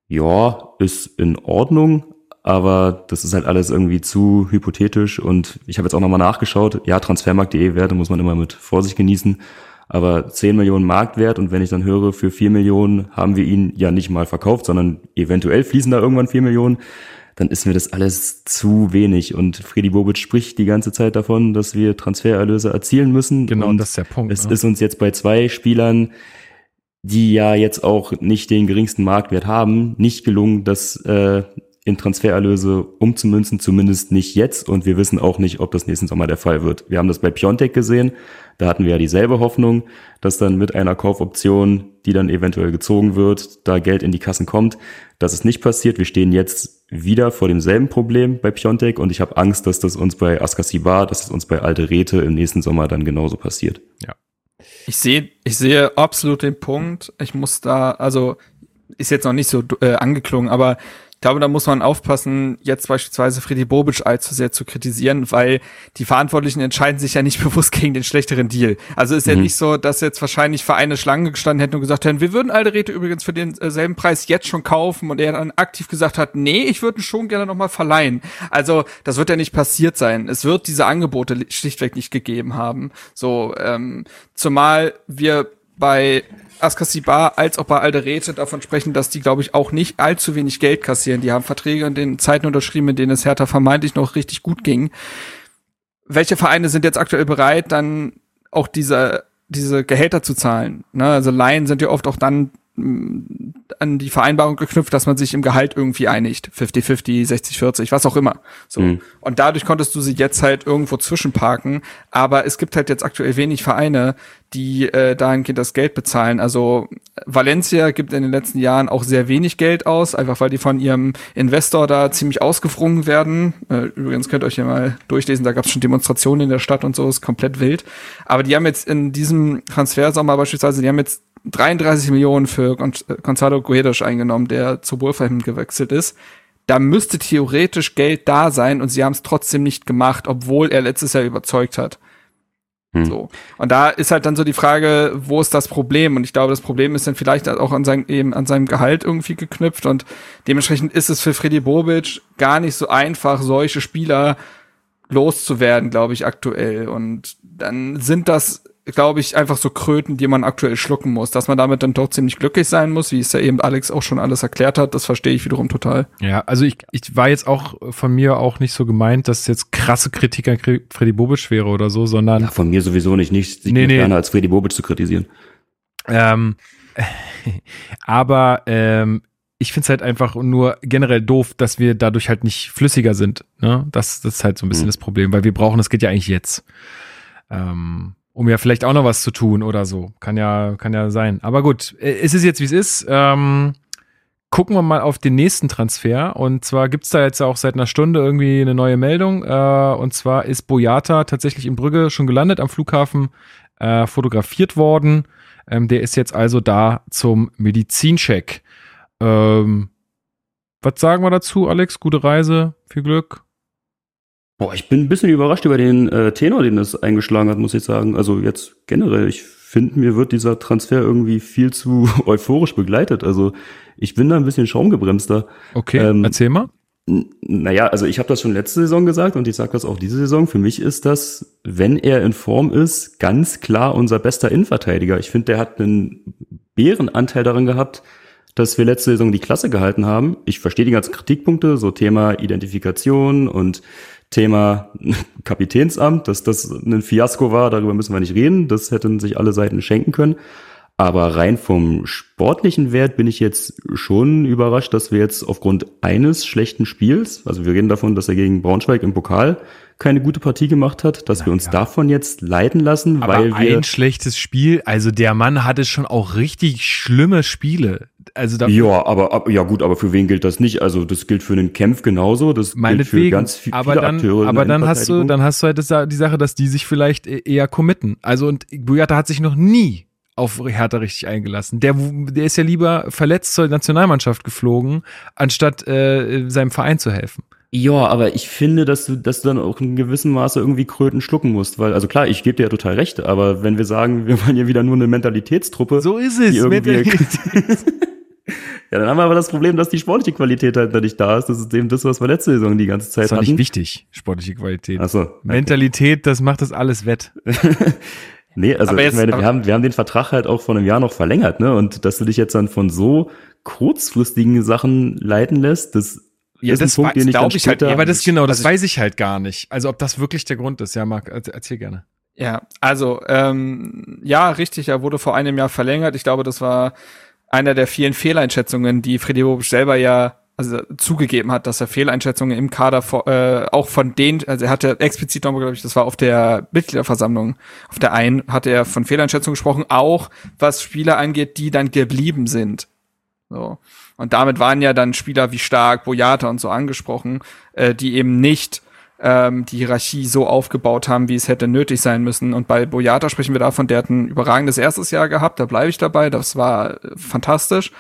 ja, ist in Ordnung, aber das ist halt alles irgendwie zu hypothetisch und ich habe jetzt auch nochmal nachgeschaut. Ja, Transfermarkt.de Werte muss man immer mit Vorsicht genießen, aber 10 Millionen Marktwert und wenn ich dann höre, für 4 Millionen haben wir ihn ja nicht mal verkauft, sondern eventuell fließen da irgendwann 4 Millionen, dann ist mir das alles zu wenig und Freddy Bobic spricht die ganze Zeit davon, dass wir Transfererlöse erzielen müssen. Genau, und das ist der Punkt. Es ne? ist uns jetzt bei zwei Spielern, die ja jetzt auch nicht den geringsten Marktwert haben, nicht gelungen, dass äh, in Transfererlöse umzumünzen, zumindest nicht jetzt. Und wir wissen auch nicht, ob das nächsten Sommer der Fall wird. Wir haben das bei Piontek gesehen. Da hatten wir ja dieselbe Hoffnung, dass dann mit einer Kaufoption, die dann eventuell gezogen wird, da Geld in die Kassen kommt. Das ist nicht passiert. Wir stehen jetzt wieder vor demselben Problem bei Piontek und ich habe Angst, dass das uns bei Askasibar, dass es das uns bei Alte Räte im nächsten Sommer dann genauso passiert. Ja. Ich sehe, ich sehe absolut den Punkt. Ich muss da, also ist jetzt noch nicht so äh, angeklungen, aber glaube, da muss man aufpassen, jetzt beispielsweise Freddy Bobic allzu sehr zu kritisieren, weil die Verantwortlichen entscheiden sich ja nicht bewusst gegen den schlechteren Deal. Also ist mhm. ja nicht so, dass jetzt wahrscheinlich Vereine Schlange gestanden hätten und gesagt hätten, wir würden alte Räte übrigens für denselben Preis jetzt schon kaufen und er dann aktiv gesagt hat, nee, ich würde ihn schon gerne nochmal verleihen. Also das wird ja nicht passiert sein. Es wird diese Angebote schlichtweg nicht gegeben haben. So, ähm, zumal wir bei Askasibar als auch bei Alderete davon sprechen, dass die, glaube ich, auch nicht allzu wenig Geld kassieren. Die haben Verträge in den Zeiten unterschrieben, in denen es Hertha vermeintlich noch richtig gut ging. Welche Vereine sind jetzt aktuell bereit, dann auch diese, diese Gehälter zu zahlen? Ne? Also Laien sind ja oft auch dann an die Vereinbarung geknüpft, dass man sich im Gehalt irgendwie einigt. 50-50, 60-40, was auch immer. So. Mhm. Und dadurch konntest du sie jetzt halt irgendwo zwischenparken. Aber es gibt halt jetzt aktuell wenig Vereine, die äh, dahingehend das Geld bezahlen. Also Valencia gibt in den letzten Jahren auch sehr wenig Geld aus, einfach weil die von ihrem Investor da ziemlich ausgefrungen werden. Äh, übrigens könnt ihr euch ja mal durchlesen, da gab es schon Demonstrationen in der Stadt und so, ist komplett wild. Aber die haben jetzt in diesem Transfersommer beispielsweise, die haben jetzt 33 Millionen für Gonzalo Guedes eingenommen, der zu Wolverhampton gewechselt ist. Da müsste theoretisch Geld da sein und sie haben es trotzdem nicht gemacht, obwohl er letztes Jahr überzeugt hat. Hm. So. Und da ist halt dann so die Frage, wo ist das Problem? Und ich glaube, das Problem ist dann vielleicht auch an seinem, eben an seinem Gehalt irgendwie geknüpft und dementsprechend ist es für Freddy Bobic gar nicht so einfach, solche Spieler loszuwerden, glaube ich, aktuell. Und dann sind das glaube ich, einfach so Kröten, die man aktuell schlucken muss. Dass man damit dann doch ziemlich glücklich sein muss, wie es ja eben Alex auch schon alles erklärt hat, das verstehe ich wiederum total. Ja, also ich, ich war jetzt auch von mir auch nicht so gemeint, dass jetzt krasse Kritik an Freddy Bobic wäre oder so, sondern. Ja, von mir sowieso nicht, nicht nee, nee. gerne als Freddy Bobic zu kritisieren. Ähm, aber ähm, ich finde es halt einfach nur generell doof, dass wir dadurch halt nicht flüssiger sind. Ne? Das, das ist halt so ein bisschen mhm. das Problem, weil wir brauchen, das geht ja eigentlich jetzt. Ähm, um ja vielleicht auch noch was zu tun oder so. Kann ja, kann ja sein. Aber gut, äh, es ist jetzt, wie es ist. Ähm, gucken wir mal auf den nächsten Transfer. Und zwar gibt's da jetzt auch seit einer Stunde irgendwie eine neue Meldung. Äh, und zwar ist Boyata tatsächlich in Brügge schon gelandet am Flughafen. äh, fotografiert worden. Ähm, der ist jetzt also da zum Medizincheck. Ähm, was sagen wir dazu, Alex? Gute Reise, viel Glück. Boah, ich bin ein bisschen überrascht über den äh, Tenor, den das eingeschlagen hat, muss ich sagen. Also jetzt generell, ich finde, mir wird dieser Transfer irgendwie viel zu euphorisch begleitet. Also ich bin da ein bisschen schaumgebremster. Okay, Ähm, erzähl mal. Naja, also ich habe das schon letzte Saison gesagt und ich sage das auch diese Saison. Für mich ist das, wenn er in Form ist, ganz klar unser bester Innenverteidiger. Ich finde, der hat einen Bärenanteil daran gehabt, dass wir letzte Saison die Klasse gehalten haben. Ich verstehe die ganzen Kritikpunkte, so Thema Identifikation und Thema Kapitänsamt, dass das ein Fiasko war, darüber müssen wir nicht reden. Das hätten sich alle Seiten schenken können. Aber rein vom sportlichen Wert bin ich jetzt schon überrascht, dass wir jetzt aufgrund eines schlechten Spiels, also wir reden davon, dass er gegen Braunschweig im Pokal keine gute Partie gemacht hat, dass wir uns davon jetzt leiten lassen, Aber weil wir ein schlechtes Spiel, also der Mann hatte schon auch richtig schlimme Spiele. Also da ja, aber, aber ja gut, aber für wen gilt das nicht? Also das gilt für den Kämpf genauso, das gilt für meinetwegen, ganz viel, aber viele dann, Akteure. aber dann hast du, dann hast du halt das, die Sache, dass die sich vielleicht e- eher committen. Also und Boyata hat sich noch nie auf Hertha richtig eingelassen. Der, der ist ja lieber verletzt zur Nationalmannschaft geflogen, anstatt äh, seinem Verein zu helfen. Ja, aber ich finde, dass du, dass du dann auch in gewissem Maße irgendwie Kröten schlucken musst, weil, also klar, ich gebe dir ja total recht, aber wenn wir sagen, wir wollen ja wieder nur eine Mentalitätstruppe, So ist die es. irgendwie, ja, dann haben wir aber das Problem, dass die sportliche Qualität halt noch nicht da ist. Das ist eben das, was wir letzte Saison die ganze Zeit ist doch hatten. nicht wichtig, sportliche Qualität. Ach so, okay. Mentalität, das macht das alles wett. Nee, also Aber ich jetzt- meine, wir haben, wir haben den Vertrag halt auch vor einem Jahr noch verlängert, ne? Und dass du dich jetzt dann von so kurzfristigen Sachen leiten lässt, das Ja, ist das ein Punkt, weiß- den ich ich halt eher, aber das genau, das also weiß ich halt gar nicht. Also ob das wirklich der Grund ist. Ja, Marc, erz- erzähl gerne. Ja, also ähm, ja, richtig, er wurde vor einem Jahr verlängert. Ich glaube, das war einer der vielen Fehleinschätzungen, die Freddy Bobic selber ja also zugegeben hat, dass er Fehleinschätzungen im Kader vor, äh, auch von denen, also er hatte explizit nochmal, glaube ich, das war auf der Mitgliederversammlung, auf der einen hatte er von Fehleinschätzungen gesprochen, auch was Spieler angeht, die dann geblieben sind. So. Und damit waren ja dann Spieler wie Stark, Boyata und so angesprochen, äh, die eben nicht ähm, die Hierarchie so aufgebaut haben, wie es hätte nötig sein müssen. Und bei Boyata sprechen wir davon, der hat ein überragendes erstes Jahr gehabt, da bleibe ich dabei, das war äh, fantastisch.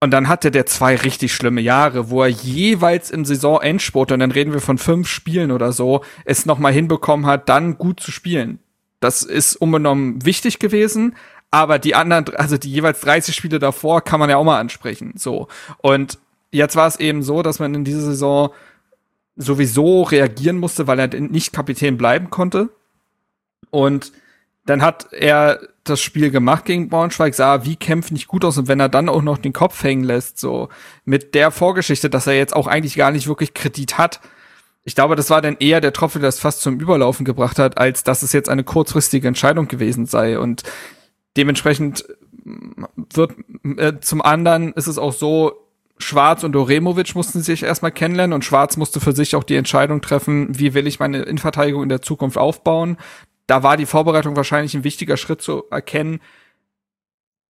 Und dann hatte der zwei richtig schlimme Jahre, wo er jeweils im Saisonendspurt, und dann reden wir von fünf Spielen oder so, es nochmal hinbekommen hat, dann gut zu spielen. Das ist unbenommen wichtig gewesen, aber die anderen, also die jeweils 30 Spiele davor, kann man ja auch mal ansprechen. So. Und jetzt war es eben so, dass man in dieser Saison sowieso reagieren musste, weil er nicht Kapitän bleiben konnte. Und dann hat er das Spiel gemacht gegen Braunschweig, sah wie Kämpf nicht gut aus und wenn er dann auch noch den Kopf hängen lässt, so mit der Vorgeschichte, dass er jetzt auch eigentlich gar nicht wirklich Kredit hat. Ich glaube, das war dann eher der Tropfen, der es fast zum Überlaufen gebracht hat, als dass es jetzt eine kurzfristige Entscheidung gewesen sei. Und dementsprechend wird äh, zum anderen ist es auch so, Schwarz und Oremovic mussten sich erstmal kennenlernen und Schwarz musste für sich auch die Entscheidung treffen, wie will ich meine Innenverteidigung in der Zukunft aufbauen. Da war die Vorbereitung wahrscheinlich ein wichtiger Schritt zu erkennen.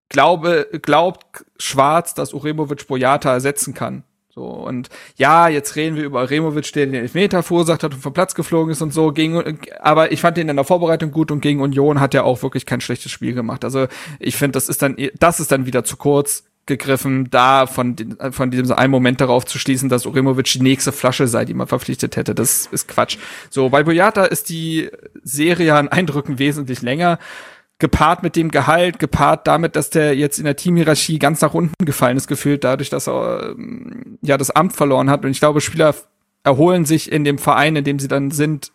Glaube, glaubt Schwarz, dass Uremovic Boyata ersetzen kann. So, und ja, jetzt reden wir über Uremovic, der den Elfmeter verursacht hat und vom Platz geflogen ist und so. Gegen, aber ich fand ihn in der Vorbereitung gut und gegen Union hat er auch wirklich kein schlechtes Spiel gemacht. Also ich finde, das ist dann, das ist dann wieder zu kurz gegriffen, da von, von diesem einen Moment darauf zu schließen, dass Uremovic die nächste Flasche sei, die man verpflichtet hätte. Das ist Quatsch. So, bei Boyata ist die Serie an Eindrücken wesentlich länger. Gepaart mit dem Gehalt, gepaart damit, dass der jetzt in der Teamhierarchie ganz nach unten gefallen ist, gefühlt dadurch, dass er ähm, ja das Amt verloren hat. Und ich glaube, Spieler erholen sich in dem Verein, in dem sie dann sind,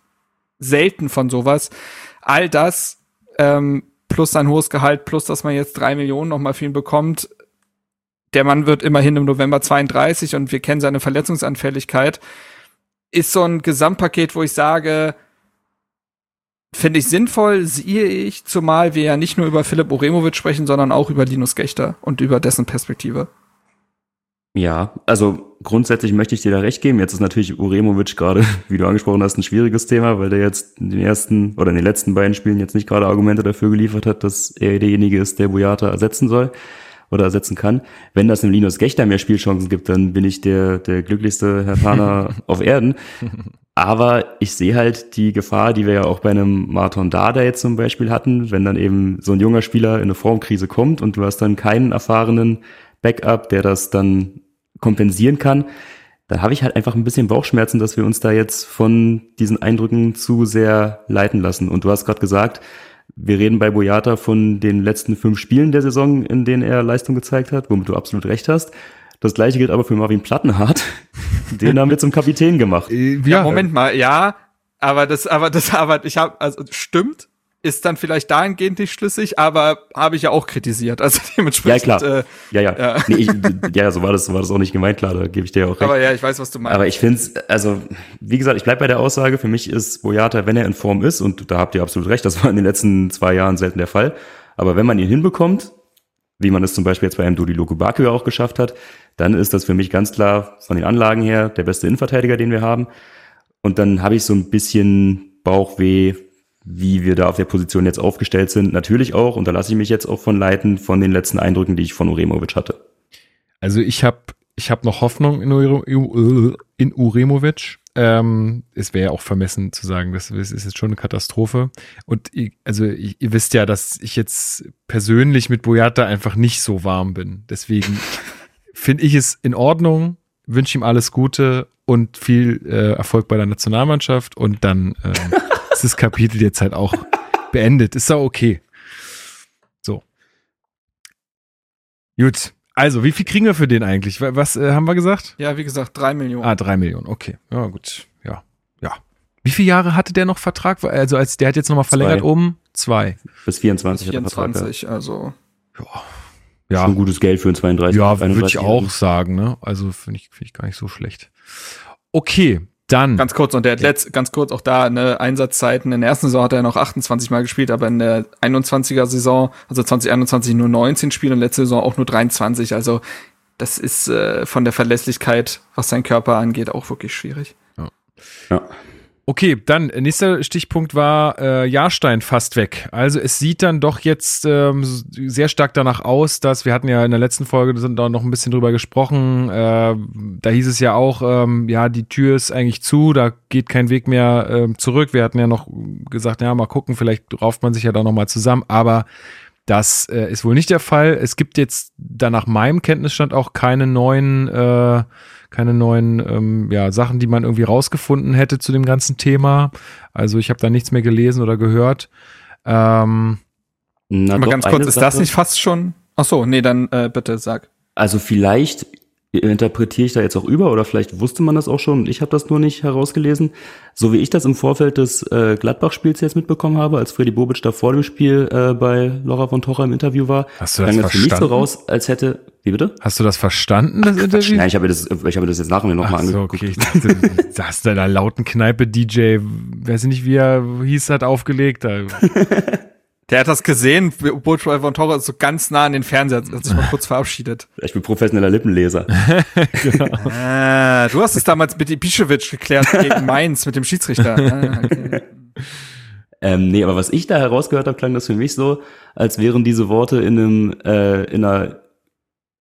selten von sowas. All das ähm, plus sein hohes Gehalt, plus dass man jetzt drei Millionen noch mal für ihn bekommt, der Mann wird immerhin im November 32 und wir kennen seine Verletzungsanfälligkeit, ist so ein Gesamtpaket, wo ich sage, finde ich sinnvoll, sehe ich, zumal wir ja nicht nur über Philipp Oremovic sprechen, sondern auch über Linus Gechter und über dessen Perspektive. Ja, also grundsätzlich möchte ich dir da recht geben. Jetzt ist natürlich Uremovic gerade, wie du angesprochen hast, ein schwieriges Thema, weil der jetzt in den ersten oder in den letzten beiden Spielen jetzt nicht gerade Argumente dafür geliefert hat, dass er derjenige ist, der Boyata ersetzen soll oder ersetzen kann. Wenn das im Linus Gechter mehr Spielchancen gibt, dann bin ich der, der glücklichste Herr Paner auf Erden. Aber ich sehe halt die Gefahr, die wir ja auch bei einem Marathon Dada jetzt zum Beispiel hatten, wenn dann eben so ein junger Spieler in eine Formkrise kommt und du hast dann keinen erfahrenen Backup, der das dann kompensieren kann, da habe ich halt einfach ein bisschen Bauchschmerzen, dass wir uns da jetzt von diesen Eindrücken zu sehr leiten lassen. Und du hast gerade gesagt, wir reden bei Boyata von den letzten fünf Spielen der Saison, in denen er Leistung gezeigt hat, womit du absolut recht hast. Das gleiche gilt aber für Marvin Plattenhardt. Den haben wir zum Kapitän gemacht. Äh, Ja, Moment mal, ja, aber das, aber das, aber ich habe, also stimmt, ist dann vielleicht dahingehend nicht schlüssig, aber habe ich ja auch kritisiert. Also Ja, dementsprechend. klar. Äh, ja, ja. ja. Nee, ich, ja, so war das, so war das auch nicht gemeint, klar, da gebe ich dir auch recht. aber ja, ich weiß, was du meinst. Aber ich finde es, also wie gesagt, ich bleib bei der Aussage, für mich ist Boyata, wenn er in Form ist, und da habt ihr absolut recht, das war in den letzten zwei Jahren selten der Fall, aber wenn man ihn hinbekommt, wie man es zum Beispiel jetzt bei einem Dodi Lokubaku auch geschafft hat, dann ist das für mich ganz klar von den Anlagen her der beste Innenverteidiger, den wir haben. Und dann habe ich so ein bisschen Bauchweh, wie wir da auf der Position jetzt aufgestellt sind. Natürlich auch, und da lasse ich mich jetzt auch von leiten, von den letzten Eindrücken, die ich von Uremovic hatte. Also ich habe ich hab noch Hoffnung in, Ure, in Uremovic. Ähm, es wäre ja auch vermessen zu sagen, das ist jetzt schon eine Katastrophe. Und ich, also ich, ihr wisst ja, dass ich jetzt persönlich mit Boyata einfach nicht so warm bin. Deswegen finde ich es in Ordnung, wünsche ihm alles Gute und viel äh, Erfolg bei der Nationalmannschaft. Und dann ähm, ist das Kapitel jetzt halt auch beendet. Ist auch okay. So. Gut. Also, wie viel kriegen wir für den eigentlich? Wa- Was äh, haben wir gesagt? ja, wie gesagt, drei Millionen. Ah, drei Millionen. Okay. Ja, gut. Ja. Ja. Wie viele Jahre hatte der noch Vertrag? Also, als der hat jetzt nochmal verlängert um zwei. Bis 24 hat er Vertrag. 24, also. Ja. Ja. Schon gutes Geld für einen 32. Ja, würde ich 31 auch sagen, ne? Also, finde ich, finde ich gar nicht so schlecht. Okay. Dann. Ganz kurz, und der hat letzt, ganz kurz auch da, ne, Einsatzzeiten. In der ersten Saison hat er noch 28 Mal gespielt, aber in der 21er Saison, also 2021 nur 19 Spiele und letzte Saison auch nur 23. Also, das ist äh, von der Verlässlichkeit, was sein Körper angeht, auch wirklich schwierig. Ja. Okay, dann äh, nächster Stichpunkt war äh, Jahrstein fast weg. Also es sieht dann doch jetzt ähm, sehr stark danach aus, dass wir hatten ja in der letzten Folge sind da noch ein bisschen drüber gesprochen. Äh, da hieß es ja auch, ähm, ja die Tür ist eigentlich zu, da geht kein Weg mehr ähm, zurück. Wir hatten ja noch gesagt, ja mal gucken, vielleicht rauft man sich ja da noch mal zusammen. Aber das äh, ist wohl nicht der Fall. Es gibt jetzt da nach meinem Kenntnisstand auch keine neuen, äh, keine neuen ähm, ja, Sachen, die man irgendwie rausgefunden hätte zu dem ganzen Thema. Also ich habe da nichts mehr gelesen oder gehört. Ähm, Na aber doch, ganz kurz, ist das Sache- nicht fast schon? Ach so, nee, dann äh, bitte sag. Also vielleicht interpretiere ich da jetzt auch über oder vielleicht wusste man das auch schon und ich habe das nur nicht herausgelesen. So wie ich das im Vorfeld des äh, Gladbach-Spiels jetzt mitbekommen habe, als Freddy Bobic da vor dem Spiel äh, bei Laura von Tocher im Interview war, Hast du das klang das für mich so raus, als hätte, wie bitte? hast du das verstanden, das Interview? Nein, ich habe mir das, ich habe mir das jetzt nachher noch mal Ach so, angeguckt. okay. Ich dachte, du da in einer lauten Kneipe DJ, weiß ich nicht, wie er hieß, hat aufgelegt. Da. Der hat das gesehen, Bootschweifer von Torre ist so ganz nah an den Fernseher, hat sich mal kurz verabschiedet. Ich bin professioneller Lippenleser. Ah, du hast es damals mit Ibišević geklärt gegen Mainz mit dem Schiedsrichter. Ah, okay. Ähm, nee, aber was ich da herausgehört habe, klang das für mich so, als wären diese Worte in einem, äh, in einer,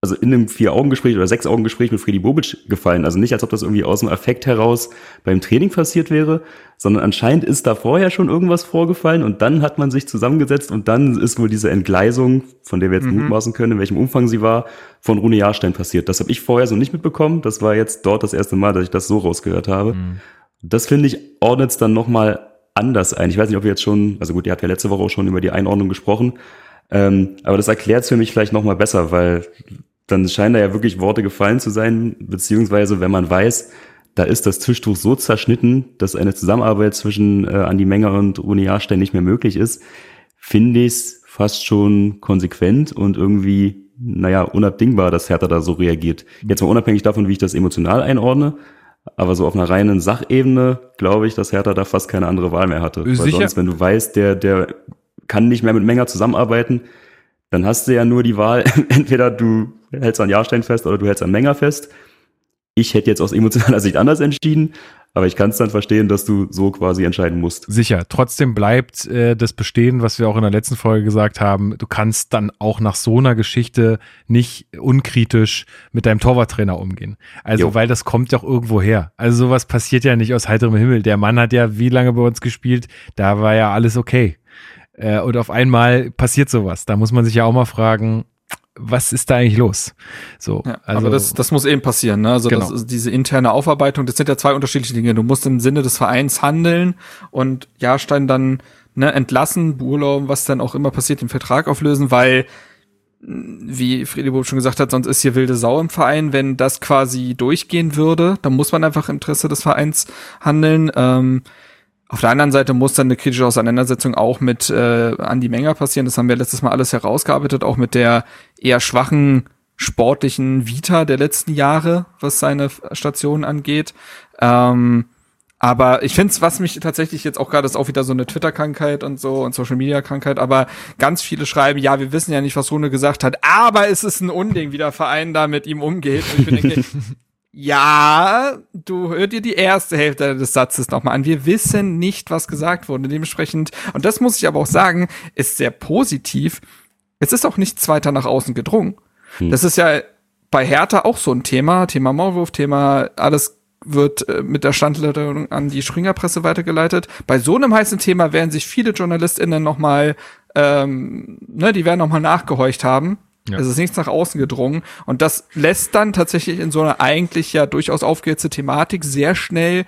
also in einem Vier-Augen-Gespräch oder Sechs-Augen-Gespräch mit Freddy Bobic gefallen. Also nicht, als ob das irgendwie aus dem Affekt heraus beim Training passiert wäre, sondern anscheinend ist da vorher schon irgendwas vorgefallen und dann hat man sich zusammengesetzt und dann ist wohl diese Entgleisung, von der wir jetzt mutmaßen können, in welchem Umfang sie war, von Rune Jahrstein passiert. Das habe ich vorher so nicht mitbekommen. Das war jetzt dort das erste Mal, dass ich das so rausgehört habe. Das finde ich, ordnet es dann nochmal anders ein. Ich weiß nicht, ob wir jetzt schon, also gut, ihr habt ja letzte Woche auch schon über die Einordnung gesprochen, ähm, aber das erklärt es für mich vielleicht nochmal besser, weil dann scheinen da ja wirklich Worte gefallen zu sein, beziehungsweise wenn man weiß, da ist das Tischtuch so zerschnitten, dass eine Zusammenarbeit zwischen äh, Andi Menger und Rune Jahrstein nicht mehr möglich ist, finde ich es fast schon konsequent und irgendwie, naja, unabdingbar, dass Hertha da so reagiert. Jetzt mal unabhängig davon, wie ich das emotional einordne, aber so auf einer reinen Sachebene glaube ich, dass Hertha da fast keine andere Wahl mehr hatte. Weil Sicher. sonst, wenn du weißt, der, der kann nicht mehr mit Menger zusammenarbeiten, dann hast du ja nur die Wahl, entweder du hältst an Jahrstein fest oder du hältst an Menger fest. Ich hätte jetzt aus emotionaler Sicht anders entschieden, Aber ich kann es dann verstehen, dass du so quasi entscheiden musst. Sicher. Trotzdem bleibt äh, das bestehen, was wir auch in der letzten Folge gesagt haben. Du kannst dann auch nach so einer Geschichte nicht unkritisch mit deinem Torwarttrainer umgehen. Also, Jo. weil das kommt ja auch irgendwo her. Also sowas passiert ja nicht aus heiterem Himmel. Der Mann hat ja wie lange bei uns gespielt? Da war ja alles okay. Äh, und auf einmal passiert sowas. Da muss man sich ja auch mal fragen, was ist da eigentlich los? So, Ja, also aber das, das muss eben passieren. Ne? Also Genau. das diese interne Aufarbeitung, das sind ja zwei unterschiedliche Dinge. Du musst im Sinne des Vereins handeln und Jahrstein dann ne, entlassen, Burlau, was dann auch immer passiert, den Vertrag auflösen, weil mh, wie Friedi Bob schon gesagt hat, sonst ist hier wilde Sau im Verein. Wenn das quasi durchgehen würde, dann muss man einfach im Interesse des Vereins handeln. Ähm, auf der anderen Seite muss dann eine kritische Auseinandersetzung auch mit äh, Andi Menger passieren. Das haben wir letztes Mal alles herausgearbeitet, auch mit der eher schwachen sportlichen Vita der letzten Jahre, was seine Station angeht. Ähm, aber ich finde es, was mich tatsächlich jetzt auch gerade ist auch wieder so eine Twitter-Krankheit und so und Social-Media-Krankheit, aber ganz viele schreiben, ja, wir wissen ja nicht, was Rune gesagt hat, aber es ist ein Unding, wie der Verein da mit ihm umgeht. Und ich denke, ja, du hör dir die erste Hälfte des Satzes nochmal an. Wir wissen nicht, was gesagt wurde. Dementsprechend, und das muss ich aber auch sagen, ist sehr positiv. Es ist auch nicht weiter nach außen gedrungen. Das ist ja bei Hertha auch so ein Thema, Thema Maulwurf, Thema alles wird äh, mit der Standleitung an die Springerpresse weitergeleitet. Bei so einem heißen Thema werden sich viele JournalistInnen noch mal, ähm, ne, die werden noch mal nachgehorcht haben. Ja. Es ist nichts nach außen gedrungen. Und das lässt dann tatsächlich in so einer eigentlich ja durchaus aufgehetzte Thematik sehr schnell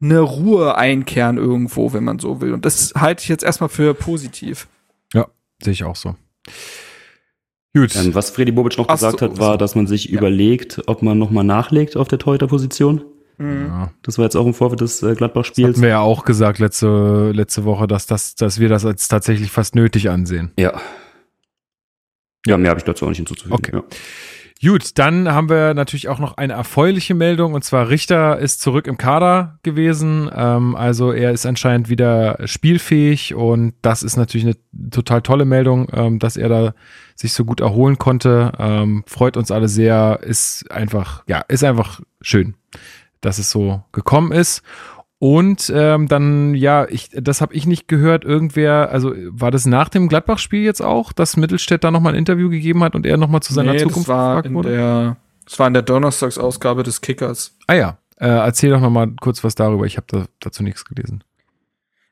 eine Ruhe einkehren irgendwo, wenn man so will. Und das halte ich jetzt erstmal für positiv. ja, sehe ich auch so. Gut. Ähm, was Freddy Bobic noch Ach gesagt so, hat, war, dass man sich überlegt, ob man nochmal nachlegt auf der Torhüter-Position. ja. Das war jetzt auch im Vorfeld des äh, Das Gladbach-Spiels. hatten wir ja auch gesagt letzte, letzte Woche, dass, das, dass wir das als tatsächlich fast nötig ansehen. Ja. Ja, mehr habe ich dazu auch nicht hinzuzufügen. Okay. Ja. Gut, dann haben wir natürlich auch noch eine erfreuliche Meldung und zwar Richter ist zurück im Kader gewesen. Ähm, also er ist anscheinend wieder spielfähig und das ist natürlich eine total tolle Meldung, ähm, dass er da sich so gut erholen konnte. Ähm, freut uns alle sehr. Ist einfach, ja, ist einfach schön, dass es so gekommen ist. Und ähm, dann, ja, ich, das habe ich nicht gehört, irgendwer, also war das nach dem Gladbach-Spiel jetzt auch, dass Mittelstädt da nochmal ein Interview gegeben hat und er nochmal zu seiner Nee, Zukunft das war gefragt wurde? der, das war in der Donnerstagsausgabe des Kickers. Ah ja, äh, erzähl doch nochmal kurz was darüber, ich habe da, dazu nichts gelesen.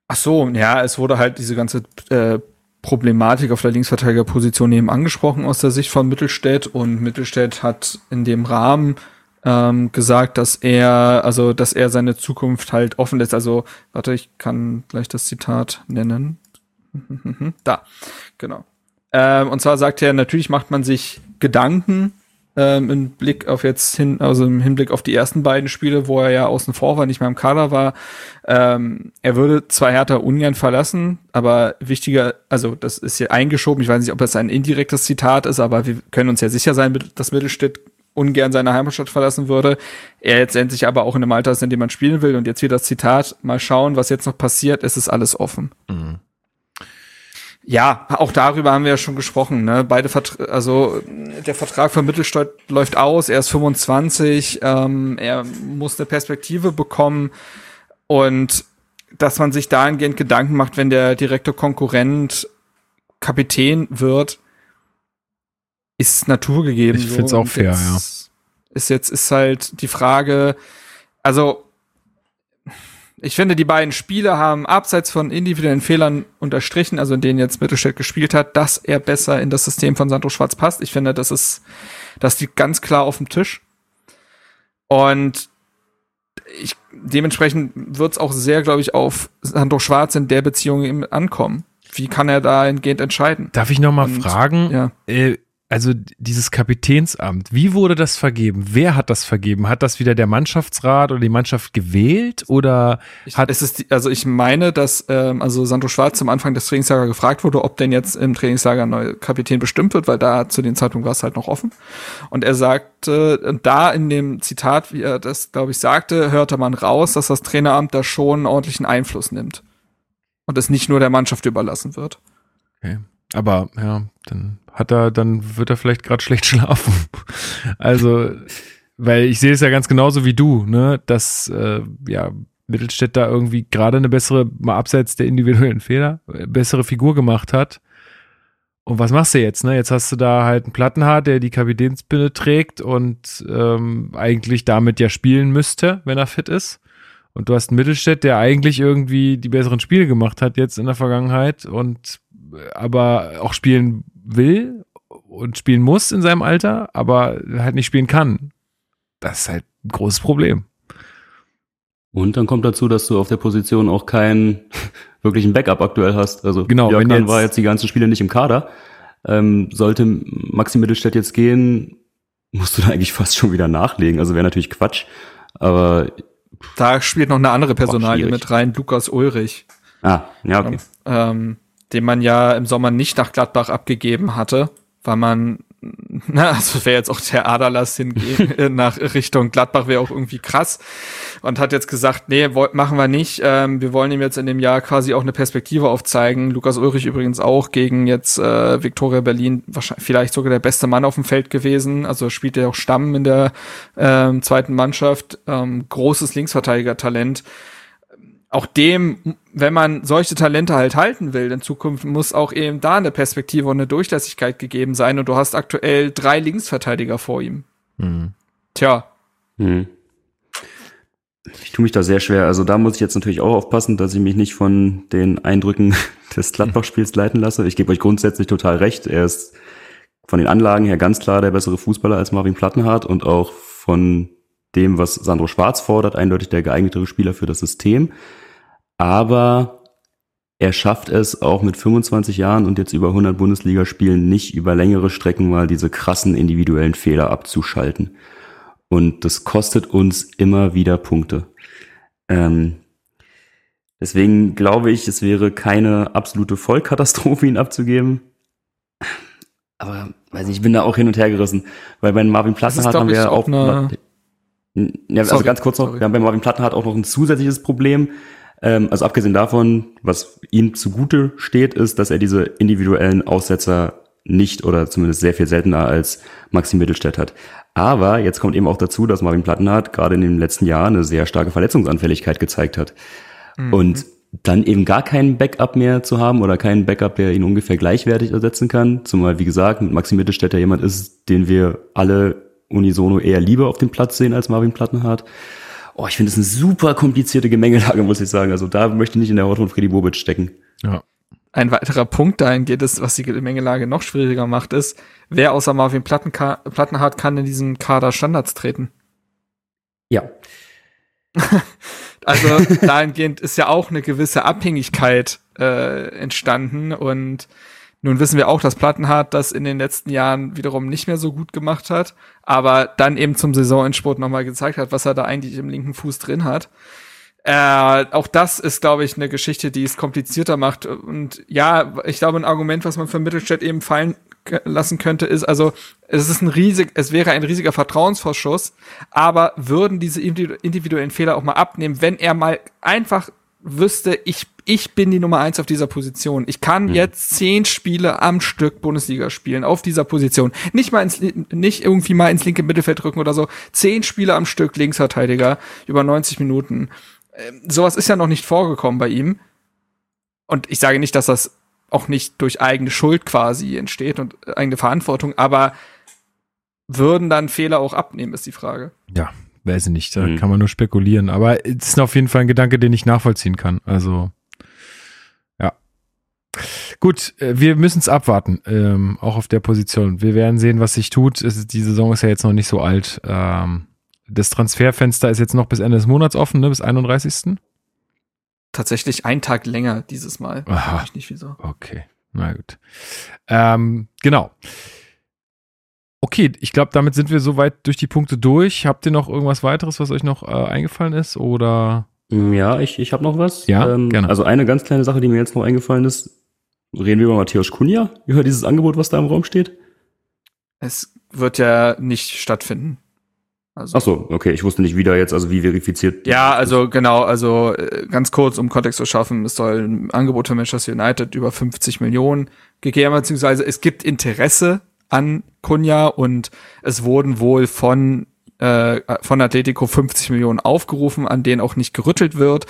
Ach so, ja, es wurde halt diese ganze äh, Problematik auf der Linksverteidigerposition eben angesprochen aus der Sicht von Mittelstädt und Mittelstädt hat in dem Rahmen ähm, gesagt, dass er, also dass er seine Zukunft halt offen lässt. Also, warte, ich kann gleich das Zitat nennen. Da, genau. Ähm, und zwar sagt er, natürlich macht man sich Gedanken ähm, im Blick auf jetzt hin, also im Hinblick auf die ersten beiden Spiele, wo er ja außen vor war, nicht mehr im Kader war. Ähm, er würde zwar Hertha ungern verlassen, aber wichtiger, also das ist hier eingeschoben. Ich weiß nicht, ob das ein indirektes Zitat ist, aber wir können uns ja sicher sein, dass Mittelstädt ungern seine Heimatstadt verlassen würde. Er jetzt endlich aber auch in einem Alter ist, in dem man spielen will. Und jetzt wieder das Zitat, mal schauen, was jetzt noch passiert, es ist alles offen. Ja, auch darüber haben wir ja schon gesprochen. Ne? Beide Vertra also der Vertrag von Mittelstadt läuft aus, er ist 25, ähm, er muss eine Perspektive bekommen und dass man sich dahingehend Gedanken macht, wenn der direkte Konkurrent Kapitän wird, ist naturgegeben. Ich find's auch Und fair, jetzt Ist jetzt ist halt die Frage, also ich finde, die beiden Spiele haben abseits von individuellen Fehlern unterstrichen, also in denen jetzt Mittelstädt gespielt hat, dass er besser in das System von Sandro Schwarz passt. Ich finde, das ist, das liegt ganz klar auf dem Tisch. Und ich, dementsprechend wird es auch sehr, glaube ich, auf Sandro Schwarz in der Beziehung eben ankommen. Wie kann er da entgehend entscheiden? Darf ich nochmal Und, fragen? ja. Äh, also dieses Kapitänsamt, wie wurde das vergeben? Wer hat das vergeben? Hat das wieder der Mannschaftsrat oder die Mannschaft gewählt oder Ich, hat es ist die, also ich meine, dass ähm, also Sandro Schwarz zum Anfang des Trainingslagers gefragt wurde, ob denn jetzt im Trainingslager ein neuer Kapitän bestimmt wird, weil da zu dem Zeitpunkt war es halt noch offen. Und er sagte, und da in dem Zitat, wie er das, glaube ich, sagte, hörte man raus, dass das Traineramt da schon einen ordentlichen Einfluss nimmt. Und es nicht nur der Mannschaft überlassen wird. Okay. Aber ja, dann hat er, dann wird er vielleicht gerade schlecht schlafen. Also weil ich sehe es ja ganz genauso wie du, ne, dass äh, ja Mittelstädt da irgendwie gerade eine bessere, mal abseits der individuellen Fehler, äh, bessere Figur gemacht hat. Und was machst du jetzt, ne? Jetzt hast du da halt einen Plattenhaar, der die Kapitänspinne trägt und ähm, eigentlich damit ja spielen müsste, wenn er fit ist. Und du hast einen Mittelstädt, der eigentlich irgendwie die besseren Spiele gemacht hat jetzt in der Vergangenheit und äh, aber auch spielen will und spielen muss in seinem Alter, aber halt nicht spielen kann. Das ist halt ein großes Problem. Und dann kommt dazu, dass du auf der Position auch keinen wirklichen Backup aktuell hast. Also Genau, wenn Björkan jetzt- war jetzt die ganzen Spiele nicht im Kader. Ähm, sollte Maxi Mittelstädt jetzt gehen, musst du da eigentlich fast schon wieder nachlegen. Also wäre natürlich Quatsch. Aber Da spielt noch eine andere Personalie mit rein, Lukas Ulrich, ah, ja, okay. ähm, den man ja im Sommer nicht nach Gladbach abgegeben hatte, weil man, na, also wäre jetzt auch der Aderlass hingehen äh, nach Richtung Gladbach wäre auch irgendwie krass und hat jetzt gesagt, nee, machen wir nicht. Ähm, wir wollen ihm jetzt in dem Jahr quasi auch eine Perspektive aufzeigen. Lukas Ulrich übrigens auch gegen jetzt äh, Viktoria Berlin wahrscheinlich vielleicht sogar der beste Mann auf dem Feld gewesen. Also spielt er auch Stamm in der ähm, zweiten Mannschaft. Ähm, großes Linksverteidiger-Talent auch dem, wenn man solche Talente halt halten will in Zukunft, muss auch eben da eine Perspektive und eine Durchlässigkeit gegeben sein. Und du hast aktuell drei Linksverteidiger vor ihm. Tja, Hm. Ich tue mich da sehr schwer. Also da muss ich jetzt natürlich auch aufpassen, dass ich mich nicht von den Eindrücken des Gladbach-Spiels leiten lasse. Ich gebe euch grundsätzlich total recht. Er ist von den Anlagen her ganz klar der bessere Fußballer als Marvin Plattenhardt und auch von dem, was Sandro Schwarz fordert, eindeutig der geeignetere Spieler für das System. Aber er schafft es auch mit 25 Jahren und jetzt über 100 Bundesligaspielen nicht über längere Strecken mal diese krassen individuellen Fehler abzuschalten. Und das kostet uns immer wieder Punkte. Ähm, deswegen glaube ich, es wäre keine absolute Vollkatastrophe, ihn abzugeben. Aber weiß nicht, ich bin da auch hin und her gerissen. Weil bei Marvin Plattenhardt haben wir ja auch auch. ja, also Sorry, ganz kurz noch, sorry. wir haben bei Marvin Plattenhardt auch noch ein zusätzliches Problem. Ähm, also abgesehen davon, was ihm zugute steht, ist, dass er diese individuellen Aussetzer nicht oder zumindest sehr viel seltener als Maxi Mittelstädt hat. Aber jetzt kommt eben auch dazu, dass Marvin Plattenhardt gerade in den letzten Jahren eine sehr starke Verletzungsanfälligkeit gezeigt hat. Und dann eben gar keinen Backup mehr zu haben oder keinen Backup, der ihn ungefähr gleichwertig ersetzen kann. Zumal, wie gesagt, mit Maxi Mittelstädt ja jemand ist, den wir alle unisono eher lieber auf dem Platz sehen als Marvin Plattenhardt. Oh, ich finde es eine super komplizierte Gemengelage, muss ich sagen. Also da möchte ich nicht in der Haut von Freddy Bobic stecken. Ja. ein weiterer Punkt dahin geht es, was die Gemengelage noch schwieriger macht, ist, wer außer Marvin Plattenka Plattenhardt kann in diesem Kader Standards treten. Ja. Also dahingehend ist ja auch eine gewisse Abhängigkeit äh, entstanden und nun wissen wir auch, dass Plattenhardt das in den letzten Jahren wiederum nicht mehr so gut gemacht hat, aber dann eben zum Saisonendspurt nochmal gezeigt hat, was er da eigentlich im linken Fuß drin hat. Äh, auch das ist, glaube ich, eine Geschichte, die es komplizierter macht. Und ja, ich glaube, ein Argument, was man für Mittelstädt eben fallen lassen könnte, ist also, es ist ein riesig, es wäre ein riesiger Vertrauensvorschuss, aber würden diese individu- individuellen Fehler auch mal abnehmen, wenn er mal einfach wüsste, ich, ich bin die Nummer eins auf dieser Position. Ich kann jetzt zehn Spiele am Stück Bundesliga spielen auf dieser Position. Nicht mal ins, nicht irgendwie mal ins linke Mittelfeld rücken oder so. Zehn Spiele am Stück Linksverteidiger über 90 Minuten. Ähm, sowas ist ja noch nicht vorgekommen bei ihm. Und ich sage nicht, dass das auch nicht durch eigene Schuld quasi entsteht und eigene Verantwortung, aber würden dann Fehler auch abnehmen, ist die Frage. Ja, weiß ich nicht. Da Mhm. kann man nur spekulieren. Aber es ist auf jeden Fall ein Gedanke, den ich nachvollziehen kann. Also, ja. Gut, äh, wir müssen es abwarten, ähm, auch auf der Position. Wir werden sehen, was sich tut. Es ist, die Saison ist ja jetzt noch nicht so alt. Ähm, das Transferfenster ist jetzt noch bis Ende des Monats offen, ne? bis 31. Tatsächlich einen Tag länger dieses Mal. Aha. Weiß ich nicht wieso. Okay, na gut. Ähm, genau. Okay, ich glaube, damit sind wir soweit durch die Punkte durch. Habt ihr noch irgendwas weiteres, was euch noch äh, eingefallen ist? Oder Ja, ich, ich habe noch was. Ja, ähm, gerne. Also eine ganz kleine Sache, die mir jetzt noch eingefallen ist. Reden wir über Matthäus Kunja, über dieses Angebot, was da im Raum steht? Es wird ja nicht stattfinden. Also, Ach so, okay, ich wusste nicht wieder jetzt, also wie verifiziert. Ja, also genau, also äh, ganz kurz, um Kontext zu schaffen, es soll ein Angebot für Manchester United über 50 Millionen gegeben, beziehungsweise es gibt Interesse an Kunja und es wurden wohl von äh, von Atletico 50 Millionen aufgerufen, an denen auch nicht gerüttelt wird.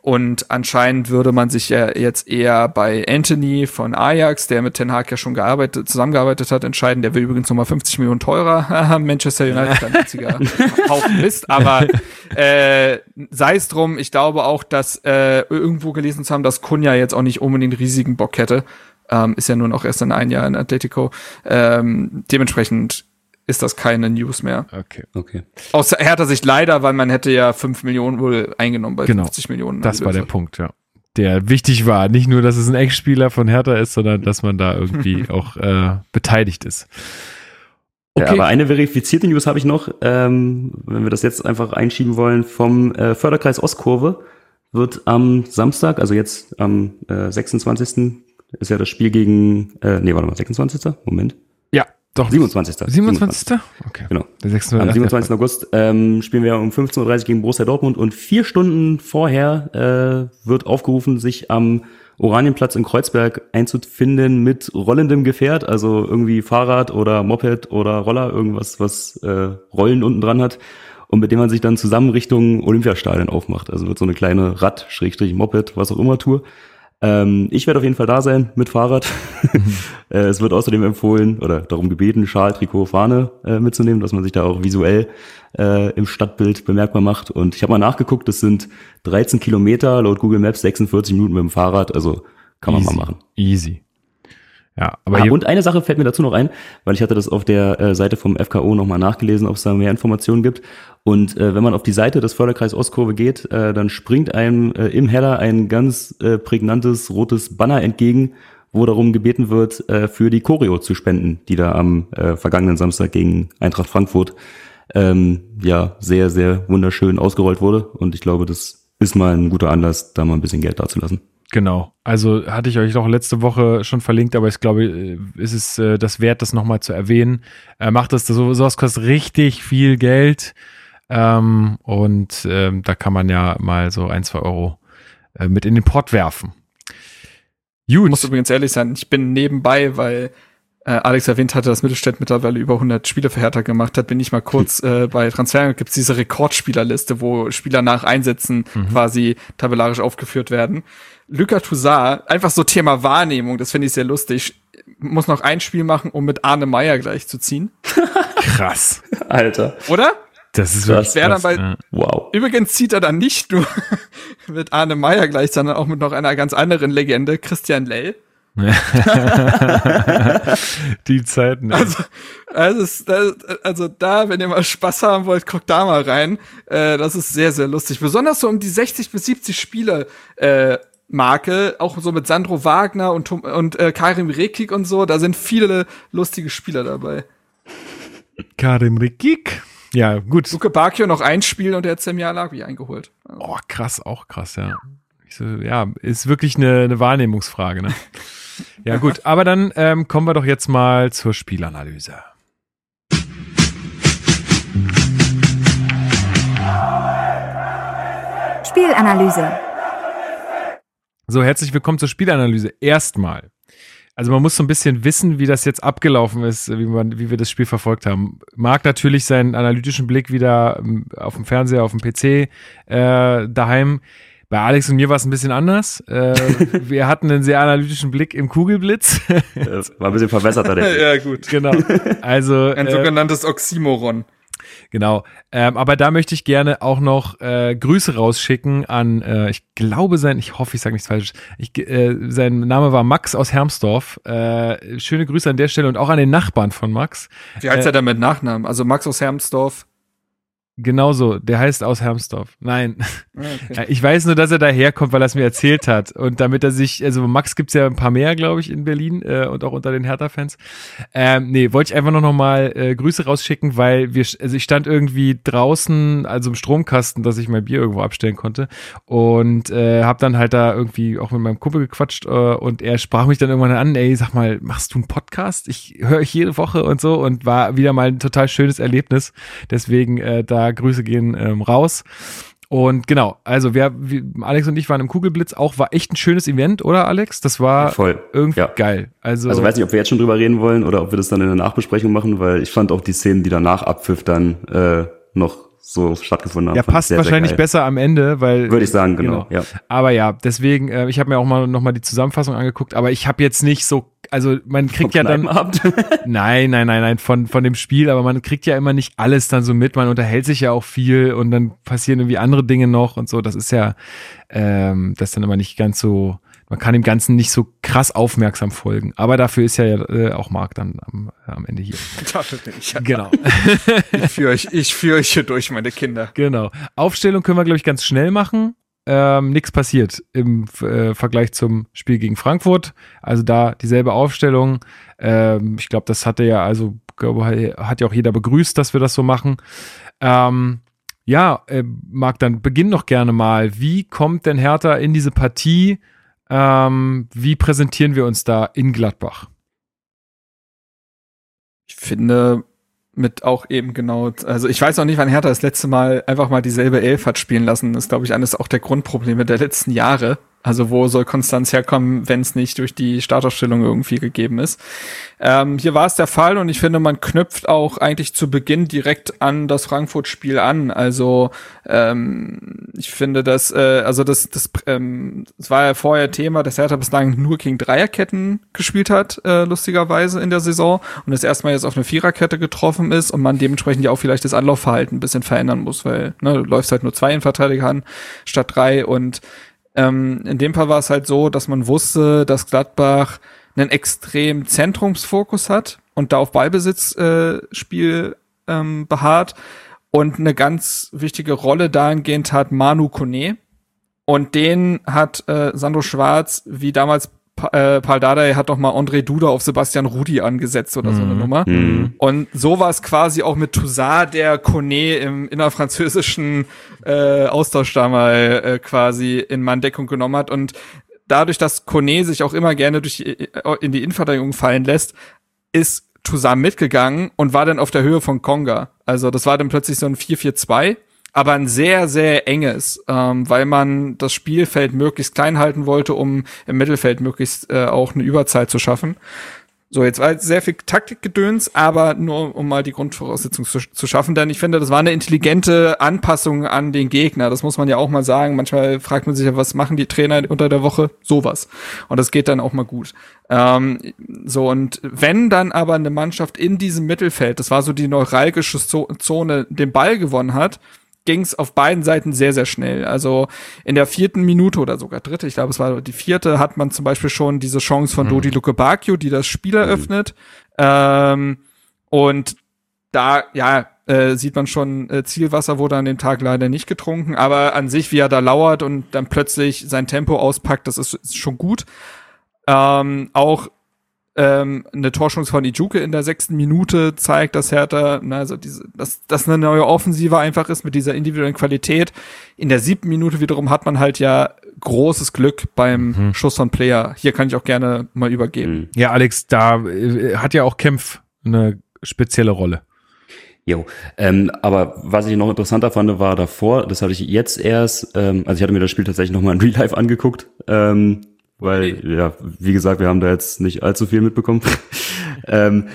Und anscheinend würde man sich ja jetzt eher bei Anthony von Ajax, der mit Ten Hag ja schon gearbeitet, zusammengearbeitet hat, entscheiden. Der will übrigens nochmal 50 Millionen teurer. Manchester United ein einziger Haufen Mist. Aber äh, sei es drum, ich glaube auch, dass äh, irgendwo gelesen zu haben, dass Kunja jetzt auch nicht unbedingt riesigen Bock hätte. Ähm, ist ja nun auch erst in ein Jahr in Atletico. Ähm, dementsprechend ist das keine News mehr. Okay. Okay. Aus härter Sicht leider, weil man hätte ja 5 Millionen wohl eingenommen bei Genau. 50 Millionen. Das war der. Punkt, ja. Der wichtig war. Nicht nur, dass es ein Ex-Spieler von Hertha ist, sondern dass man da irgendwie auch äh, beteiligt ist. Ja, aber eine verifizierte News habe ich noch, ähm, wenn wir das jetzt einfach einschieben wollen, vom äh, Förderkreis Ostkurve wird am Samstag, also jetzt am äh, 26. ist ja das Spiel gegen, äh, nee, warte mal, 26. Moment. ja, doch. 27. 27. Okay. Genau. Der 26. Am 27. August ähm, spielen wir um 15.30 Uhr gegen Borussia Dortmund und vier Stunden vorher äh, wird aufgerufen, sich am Oranienplatz in Kreuzberg einzufinden mit rollendem Gefährt, also irgendwie Fahrrad oder Moped oder Roller, irgendwas, was äh, Rollen unten dran hat und mit dem man sich dann zusammen Richtung Olympiastadion aufmacht. Also wird so eine kleine Rad, Schrägstrich, Moped, was auch immer Tour. Ähm, ich werde auf jeden Fall da sein mit Fahrrad. äh, es wird außerdem empfohlen oder darum gebeten, Schal, Trikot, Fahne äh, mitzunehmen, dass man sich da auch visuell äh, im Stadtbild bemerkbar macht. Und ich habe mal nachgeguckt, das sind 13 Kilometer, laut Google Maps 46 Minuten mit dem Fahrrad, also kann man Easy. mal machen. Easy. Ja, aber Ah, und eine Sache fällt mir dazu noch ein, weil ich hatte das auf der äh, Seite vom FKO nochmal nachgelesen, ob es da mehr Informationen gibt. Und äh, wenn man auf die Seite des Förderkreis Ostkurve geht, äh, dann springt einem äh, im Header ein ganz äh, prägnantes rotes Banner entgegen, wo darum gebeten wird, äh, für die Choreo zu spenden, die da am äh, vergangenen Samstag gegen Eintracht Frankfurt ähm, ja sehr, sehr wunderschön ausgerollt wurde. Und ich glaube, das ist mal ein guter Anlass, da mal ein bisschen Geld dazulassen. Genau. Also hatte ich euch auch letzte Woche schon verlinkt, aber ich glaube, äh, ist es äh, das wert, das nochmal zu erwähnen. Äh, macht das, so, sowas kostet richtig viel Geld. Ähm, und ähm, da kann man ja mal so ein, zwei Euro äh, mit in den Pott werfen. Ich Gut. muss übrigens ehrlich sein, ich bin nebenbei, weil äh, Alex erwähnt hatte, dass Mittelstädt mittlerweile über 100 Spiele für Hertha gemacht hat, bin ich mal kurz äh, bei Transfer gibt's diese Rekordspielerliste, wo Spieler nach Einsätzen quasi tabellarisch aufgeführt werden. Luca Toussaint, einfach so Thema Wahrnehmung, das finde ich sehr lustig, muss noch ein Spiel machen, um mit Arne Meyer gleich zu ziehen. Krass. Alter, Oder? Das ist Das wirklich wär dann krass, bei- ja. wow. Übrigens zieht er dann nicht nur mit Arne Meyer gleich, sondern auch mit noch einer ganz anderen Legende, Christian Lell. Die Zeiten. Also, also, also da, wenn ihr mal Spaß haben wollt, guckt da mal rein. Äh, das ist sehr, sehr lustig. Besonders so um die 60 bis 70 Spiele äh, Marke, auch so mit Sandro Wagner und, Tom- und äh, Karim Rekik und so, da sind viele lustige Spieler dabei. Karim Rikik. Ja, gut. Luke Bakio noch ein Spiel und der hat Semya Alawi eingeholt. Oh, krass, auch krass, ja. Ich so, ja, ist wirklich eine, eine Wahrnehmungsfrage, ne? ja, gut, aber dann ähm, kommen wir doch jetzt mal zur Spielanalyse. Spielanalyse. So, herzlich willkommen zur Spielanalyse. Erstmal. Also man muss so ein bisschen wissen, wie das jetzt abgelaufen ist, wie, man, wie wir das Spiel verfolgt haben. Marc natürlich seinen analytischen Blick wieder ähm, auf dem Fernseher, auf dem PC äh, daheim. Bei Alex und mir war es ein bisschen anders. Äh, wir hatten einen sehr analytischen Blick im Kugelblitz. Äh, War ein bisschen verwässerter, der Blick. ja, gut. genau. Also Ein äh, sogenanntes Oxymoron. Genau. Ähm, aber da möchte ich gerne auch noch äh, Grüße rausschicken an, äh, ich glaube sein, ich hoffe, ich sage nichts Falsches. Ich, äh, sein Name war Max aus Hermsdorf. Äh, schöne Grüße an der Stelle und auch an den Nachbarn von Max. Wie heißt Äh, er denn mit Nachnamen? Also Max aus Hermsdorf. Genauso, der heißt aus Hermsdorf. Nein. Okay. Äh, Ich weiß nur, dass er daherkommt, weil er es mir erzählt hat. Und damit er sich, also Max gibt's ja ein paar mehr, glaube ich, in Berlin äh, und auch unter den Hertha-Fans. Ähm, nee, wollte ich einfach nur noch mal äh, Grüße rausschicken, weil wir, also ich stand irgendwie draußen, also im Stromkasten, dass ich mein Bier irgendwo abstellen konnte. Und äh, habe dann halt da irgendwie auch mit meinem Kumpel gequatscht äh, und er sprach mich dann irgendwann an, ey, sag mal, machst du einen Podcast? Ich höre euch jede Woche und so und war wieder mal ein total schönes Erlebnis. Deswegen äh, da Grüße gehen ähm, raus. Und genau, also wir, wir, Alex und ich waren im Kugelblitz, auch war echt ein schönes Event, oder Alex? Das war Voll. irgendwie Ja. geil. Also, Also weiß nicht, ob wir jetzt schon drüber reden wollen oder ob wir das dann in der Nachbesprechung machen, weil ich fand auch die Szenen, die danach abpfiff, dann äh, noch so stattgefunden haben. Ja, passt sehr, sehr wahrscheinlich geil. besser am Ende, weil. Würde ich sagen, genau. Ja. Aber ja, deswegen, äh, ich habe mir auch mal noch mal die Zusammenfassung angeguckt, aber ich habe jetzt nicht so, also man kriegt ja dann, nein, nein, nein, nein, von, von dem Spiel, aber man kriegt ja immer nicht alles dann so mit, man unterhält sich ja auch viel und dann passieren irgendwie andere Dinge noch und so, das ist ja, ähm, das ist dann immer nicht ganz so, man kann dem Ganzen nicht so krass aufmerksam folgen, aber dafür ist ja äh, auch Marc dann am, am Ende hier. Dafür bin ich ja Genau. Ich führe euch, ich führe euch hier durch, meine Kinder. Genau. Aufstellung können wir, glaube ich, ganz schnell machen. Ähm, nichts passiert im äh, Vergleich zum Spiel gegen Frankfurt. Also da dieselbe Aufstellung. Ähm, ich glaube, das hatte ja, also glaube, hat ja auch jeder begrüßt, dass wir das so machen. Ähm, ja, äh, Marc, dann beginn doch gerne mal. Wie kommt denn Hertha in diese Partie? Ähm, wie präsentieren wir uns da in Gladbach? Ich finde, mit auch eben genau, also ich weiß noch nicht, wann Hertha das letzte Mal einfach mal dieselbe Elf hat spielen lassen. Das ist, glaube ich, eines auch der Grundprobleme der letzten Jahre. Also wo soll Konstanz herkommen, wenn es nicht durch die Startaufstellung irgendwie gegeben ist? Ähm, hier war es der Fall und ich finde, man knüpft auch eigentlich zu Beginn direkt an das Frankfurt-Spiel an. Also ähm, ich finde, dass äh, also das das ähm, das war ja vorher Thema, dass Hertha bislang nur gegen Dreierketten gespielt hat, äh, lustigerweise in der Saison und das erstmal jetzt auf eine Viererkette getroffen ist und man dementsprechend ja auch vielleicht das Anlaufverhalten ein bisschen verändern muss, weil ne, du läufst halt nur zwei Innenverteidiger an statt drei und ähm, in dem Fall war es halt so, dass man wusste, dass Gladbach einen extrem Zentrumsfokus hat und da auf Ballbesitzspiel äh, ähm, beharrt und eine ganz wichtige Rolle dahingehend hat Manu Kone. Und den hat äh, Sandro Schwarz wie damals Pa- äh, Paul Dardai hat doch mal André Duda auf Sebastian Rudi angesetzt oder so eine Nummer. Mhm. Und so war es quasi auch mit Toussaint, der Kone im innerfranzösischen äh, Austausch da mal äh, quasi in Manndeckung genommen hat. Und dadurch, dass Kone sich auch immer gerne durch die, äh, in die Innenverteidigung fallen lässt, ist Toussaint mitgegangen und war dann auf der Höhe von Konga. Also das war dann plötzlich so ein 4-4-2, aber ein sehr, sehr enges, ähm, weil man das Spielfeld möglichst klein halten wollte, um im Mittelfeld möglichst äh, auch eine Überzahl zu schaffen. So, jetzt war jetzt sehr viel Taktikgedöns, aber nur um mal die Grundvoraussetzung zu, zu schaffen, denn ich finde, das war eine intelligente Anpassung an den Gegner. Das muss man ja auch mal sagen. Manchmal fragt man sich ja, was machen die Trainer unter der Woche? Sowas. Und das geht dann auch mal gut. Ähm, so, und wenn dann aber eine Mannschaft in diesem Mittelfeld, das war so die neuralgische Zo- Zone, den Ball gewonnen hat, ging es auf beiden Seiten sehr, sehr schnell. Also in der vierten Minute oder sogar dritte, ich glaube, es war die vierte, hat man zum Beispiel schon diese Chance von Dodi Luke Bacchio, die das Spiel eröffnet. Ähm, und da, ja, äh, sieht man schon, äh, Zielwasser wurde an dem Tag leider nicht getrunken, aber an sich, wie er da lauert und dann plötzlich sein Tempo auspackt, das ist, ist schon gut. Ähm, auch ähm, eine Torschance von Ijuke in der sechsten Minute zeigt, dass Hertha, na, also diese, dass, dass eine neue Offensive einfach ist mit dieser individuellen Qualität. In der siebten Minute wiederum hat man halt ja großes Glück beim Schuss von Player. Hier kann ich auch gerne mal übergeben. Mhm. Ja, Alex, da äh, hat ja auch Kempf eine spezielle Rolle. Jo, ähm, aber was ich noch interessanter fand, war davor, das hatte ich jetzt erst, ähm, also ich hatte mir das Spiel tatsächlich nochmal in Real Life angeguckt, ähm, weil, ja, wie gesagt, wir haben da jetzt nicht allzu viel mitbekommen. ähm,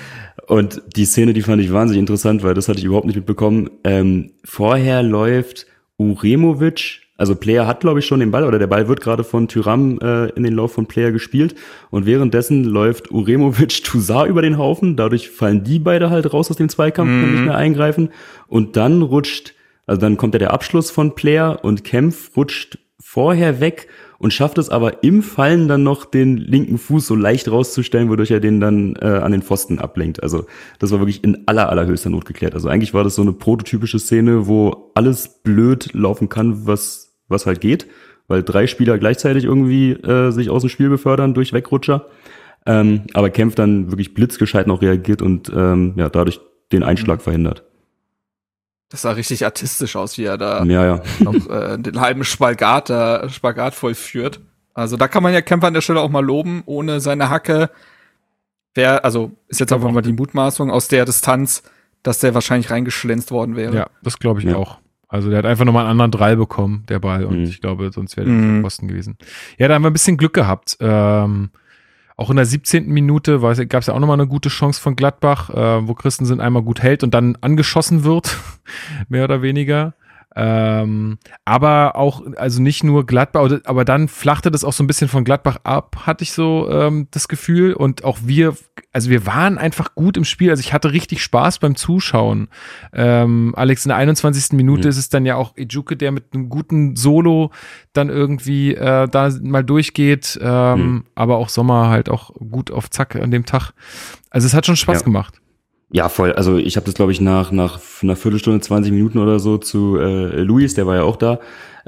und die Szene, die fand ich wahnsinnig interessant, weil das hatte ich überhaupt nicht mitbekommen. Ähm, vorher läuft Uremovic, also Player hat, glaube ich, schon den Ball, oder der Ball wird gerade von Tyram äh, in den Lauf von Player gespielt. Und währenddessen läuft Uremovic Toussaint über den Haufen. Dadurch fallen die beide halt raus aus dem Zweikampf und nicht mehr eingreifen. Und dann rutscht, also dann kommt ja der Abschluss von Player und Kempf rutscht vorher weg und schafft es aber im Fallen dann noch den linken Fuß so leicht rauszustellen, wodurch er den dann äh, an den Pfosten ablenkt. Also das war wirklich in aller allerhöchster Not geklärt. Also eigentlich war das so eine prototypische Szene, wo alles blöd laufen kann, was was halt geht, weil drei Spieler gleichzeitig irgendwie äh, sich aus dem Spiel befördern durch Wegrutscher. Ähm, aber Kempf dann wirklich blitzgescheit noch reagiert und ähm, ja dadurch den Einschlag verhindert. Das sah richtig artistisch aus, wie er da Ja, ja. noch äh, den halben Spagat, da, Spagat vollführt. Also da kann man ja Kämpfer an der Stelle auch mal loben. Ohne seine Hacke wäre, also ist jetzt einfach mal die Mutmaßung aus der Distanz, dass der wahrscheinlich reingeschlänzt worden wäre. Ja, das glaube ich Ja. auch. Also der hat einfach nochmal einen anderen Drall bekommen, der Ball. Und Mhm. ich glaube, sonst wäre der Mhm. Posten gewesen. Ja, da haben wir ein bisschen Glück gehabt. Ähm, auch in der 17. Minute gab es ja auch nochmal eine gute Chance von Gladbach, äh, wo Christensen einmal gut hält und dann angeschossen wird, mehr oder weniger. Ähm, aber auch, also nicht nur Gladbach, aber dann flachte das auch so ein bisschen von Gladbach ab, hatte ich so ähm, das Gefühl. Und auch wir, also wir waren einfach gut im Spiel. Also ich hatte richtig Spaß beim Zuschauen. Ähm, Alex, in der 21. Minute mhm. ist es dann ja auch Ejuke, der mit einem guten Solo dann irgendwie äh, da mal durchgeht. Ähm, mhm. Aber auch Sommer halt auch gut auf Zack an dem Tag. Also es hat schon Spaß ja. gemacht. Ja, voll. Also ich habe das, glaube ich, nach, nach einer Viertelstunde, 20 Minuten oder so zu äh, Luis, der war ja auch da,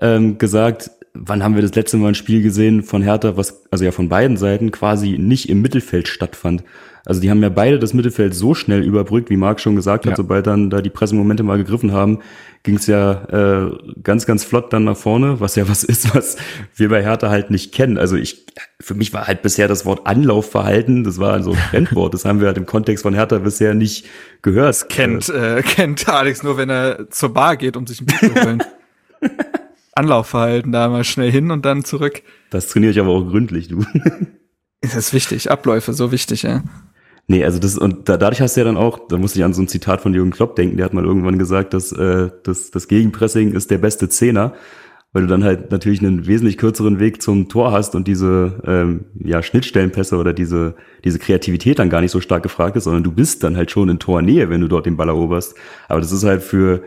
ähm, gesagt, wann haben wir das letzte Mal ein Spiel gesehen von Hertha, was also ja von beiden Seiten quasi nicht im Mittelfeld stattfand. Also die haben ja beide das Mittelfeld so schnell überbrückt, wie Marc schon gesagt hat, ja. sobald dann da die Pressemomente mal gegriffen haben, ging es ja äh, ganz, ganz flott dann nach vorne, was ja was ist, was wir bei Hertha halt nicht kennen. Also ich, für mich war halt bisher das Wort Anlaufverhalten, das war so ein Trendwort, das haben wir halt im Kontext von Hertha bisher nicht gehört. Das kennt, äh, kennt Alex nur, wenn er zur Bar geht, um sich ein Bier zu holen. Anlaufverhalten, da mal schnell hin und dann zurück. Das trainiere ich aber auch gründlich, du. Das ist wichtig, Abläufe, so wichtig, ja. Nee, also das, und da, dadurch hast du ja dann auch, da musste ich an so ein Zitat von Jürgen Klopp denken, der hat mal irgendwann gesagt, dass äh, das, das Gegenpressing ist der beste Zehner, weil du dann halt natürlich einen wesentlich kürzeren Weg zum Tor hast und diese ähm, ja, Schnittstellenpässe oder diese, diese Kreativität dann gar nicht so stark gefragt ist, sondern du bist dann halt schon in Tornähe, wenn du dort den Ball eroberst. Aber das ist halt für,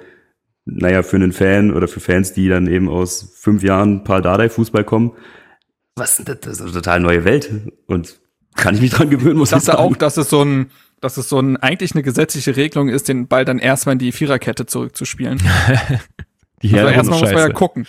naja, für einen Fan oder für Fans, die dann eben aus fünf Jahren Paul Dardai Fußball kommen, was, das ist eine total neue Welt. Und kann ich mich dran gewöhnen, muss ich sagen. auch, dass es so ein, dass es so ein, eigentlich eine gesetzliche Regelung ist, den Ball dann erstmal in die Viererkette zurückzuspielen. die also erstmal muss man ja gucken.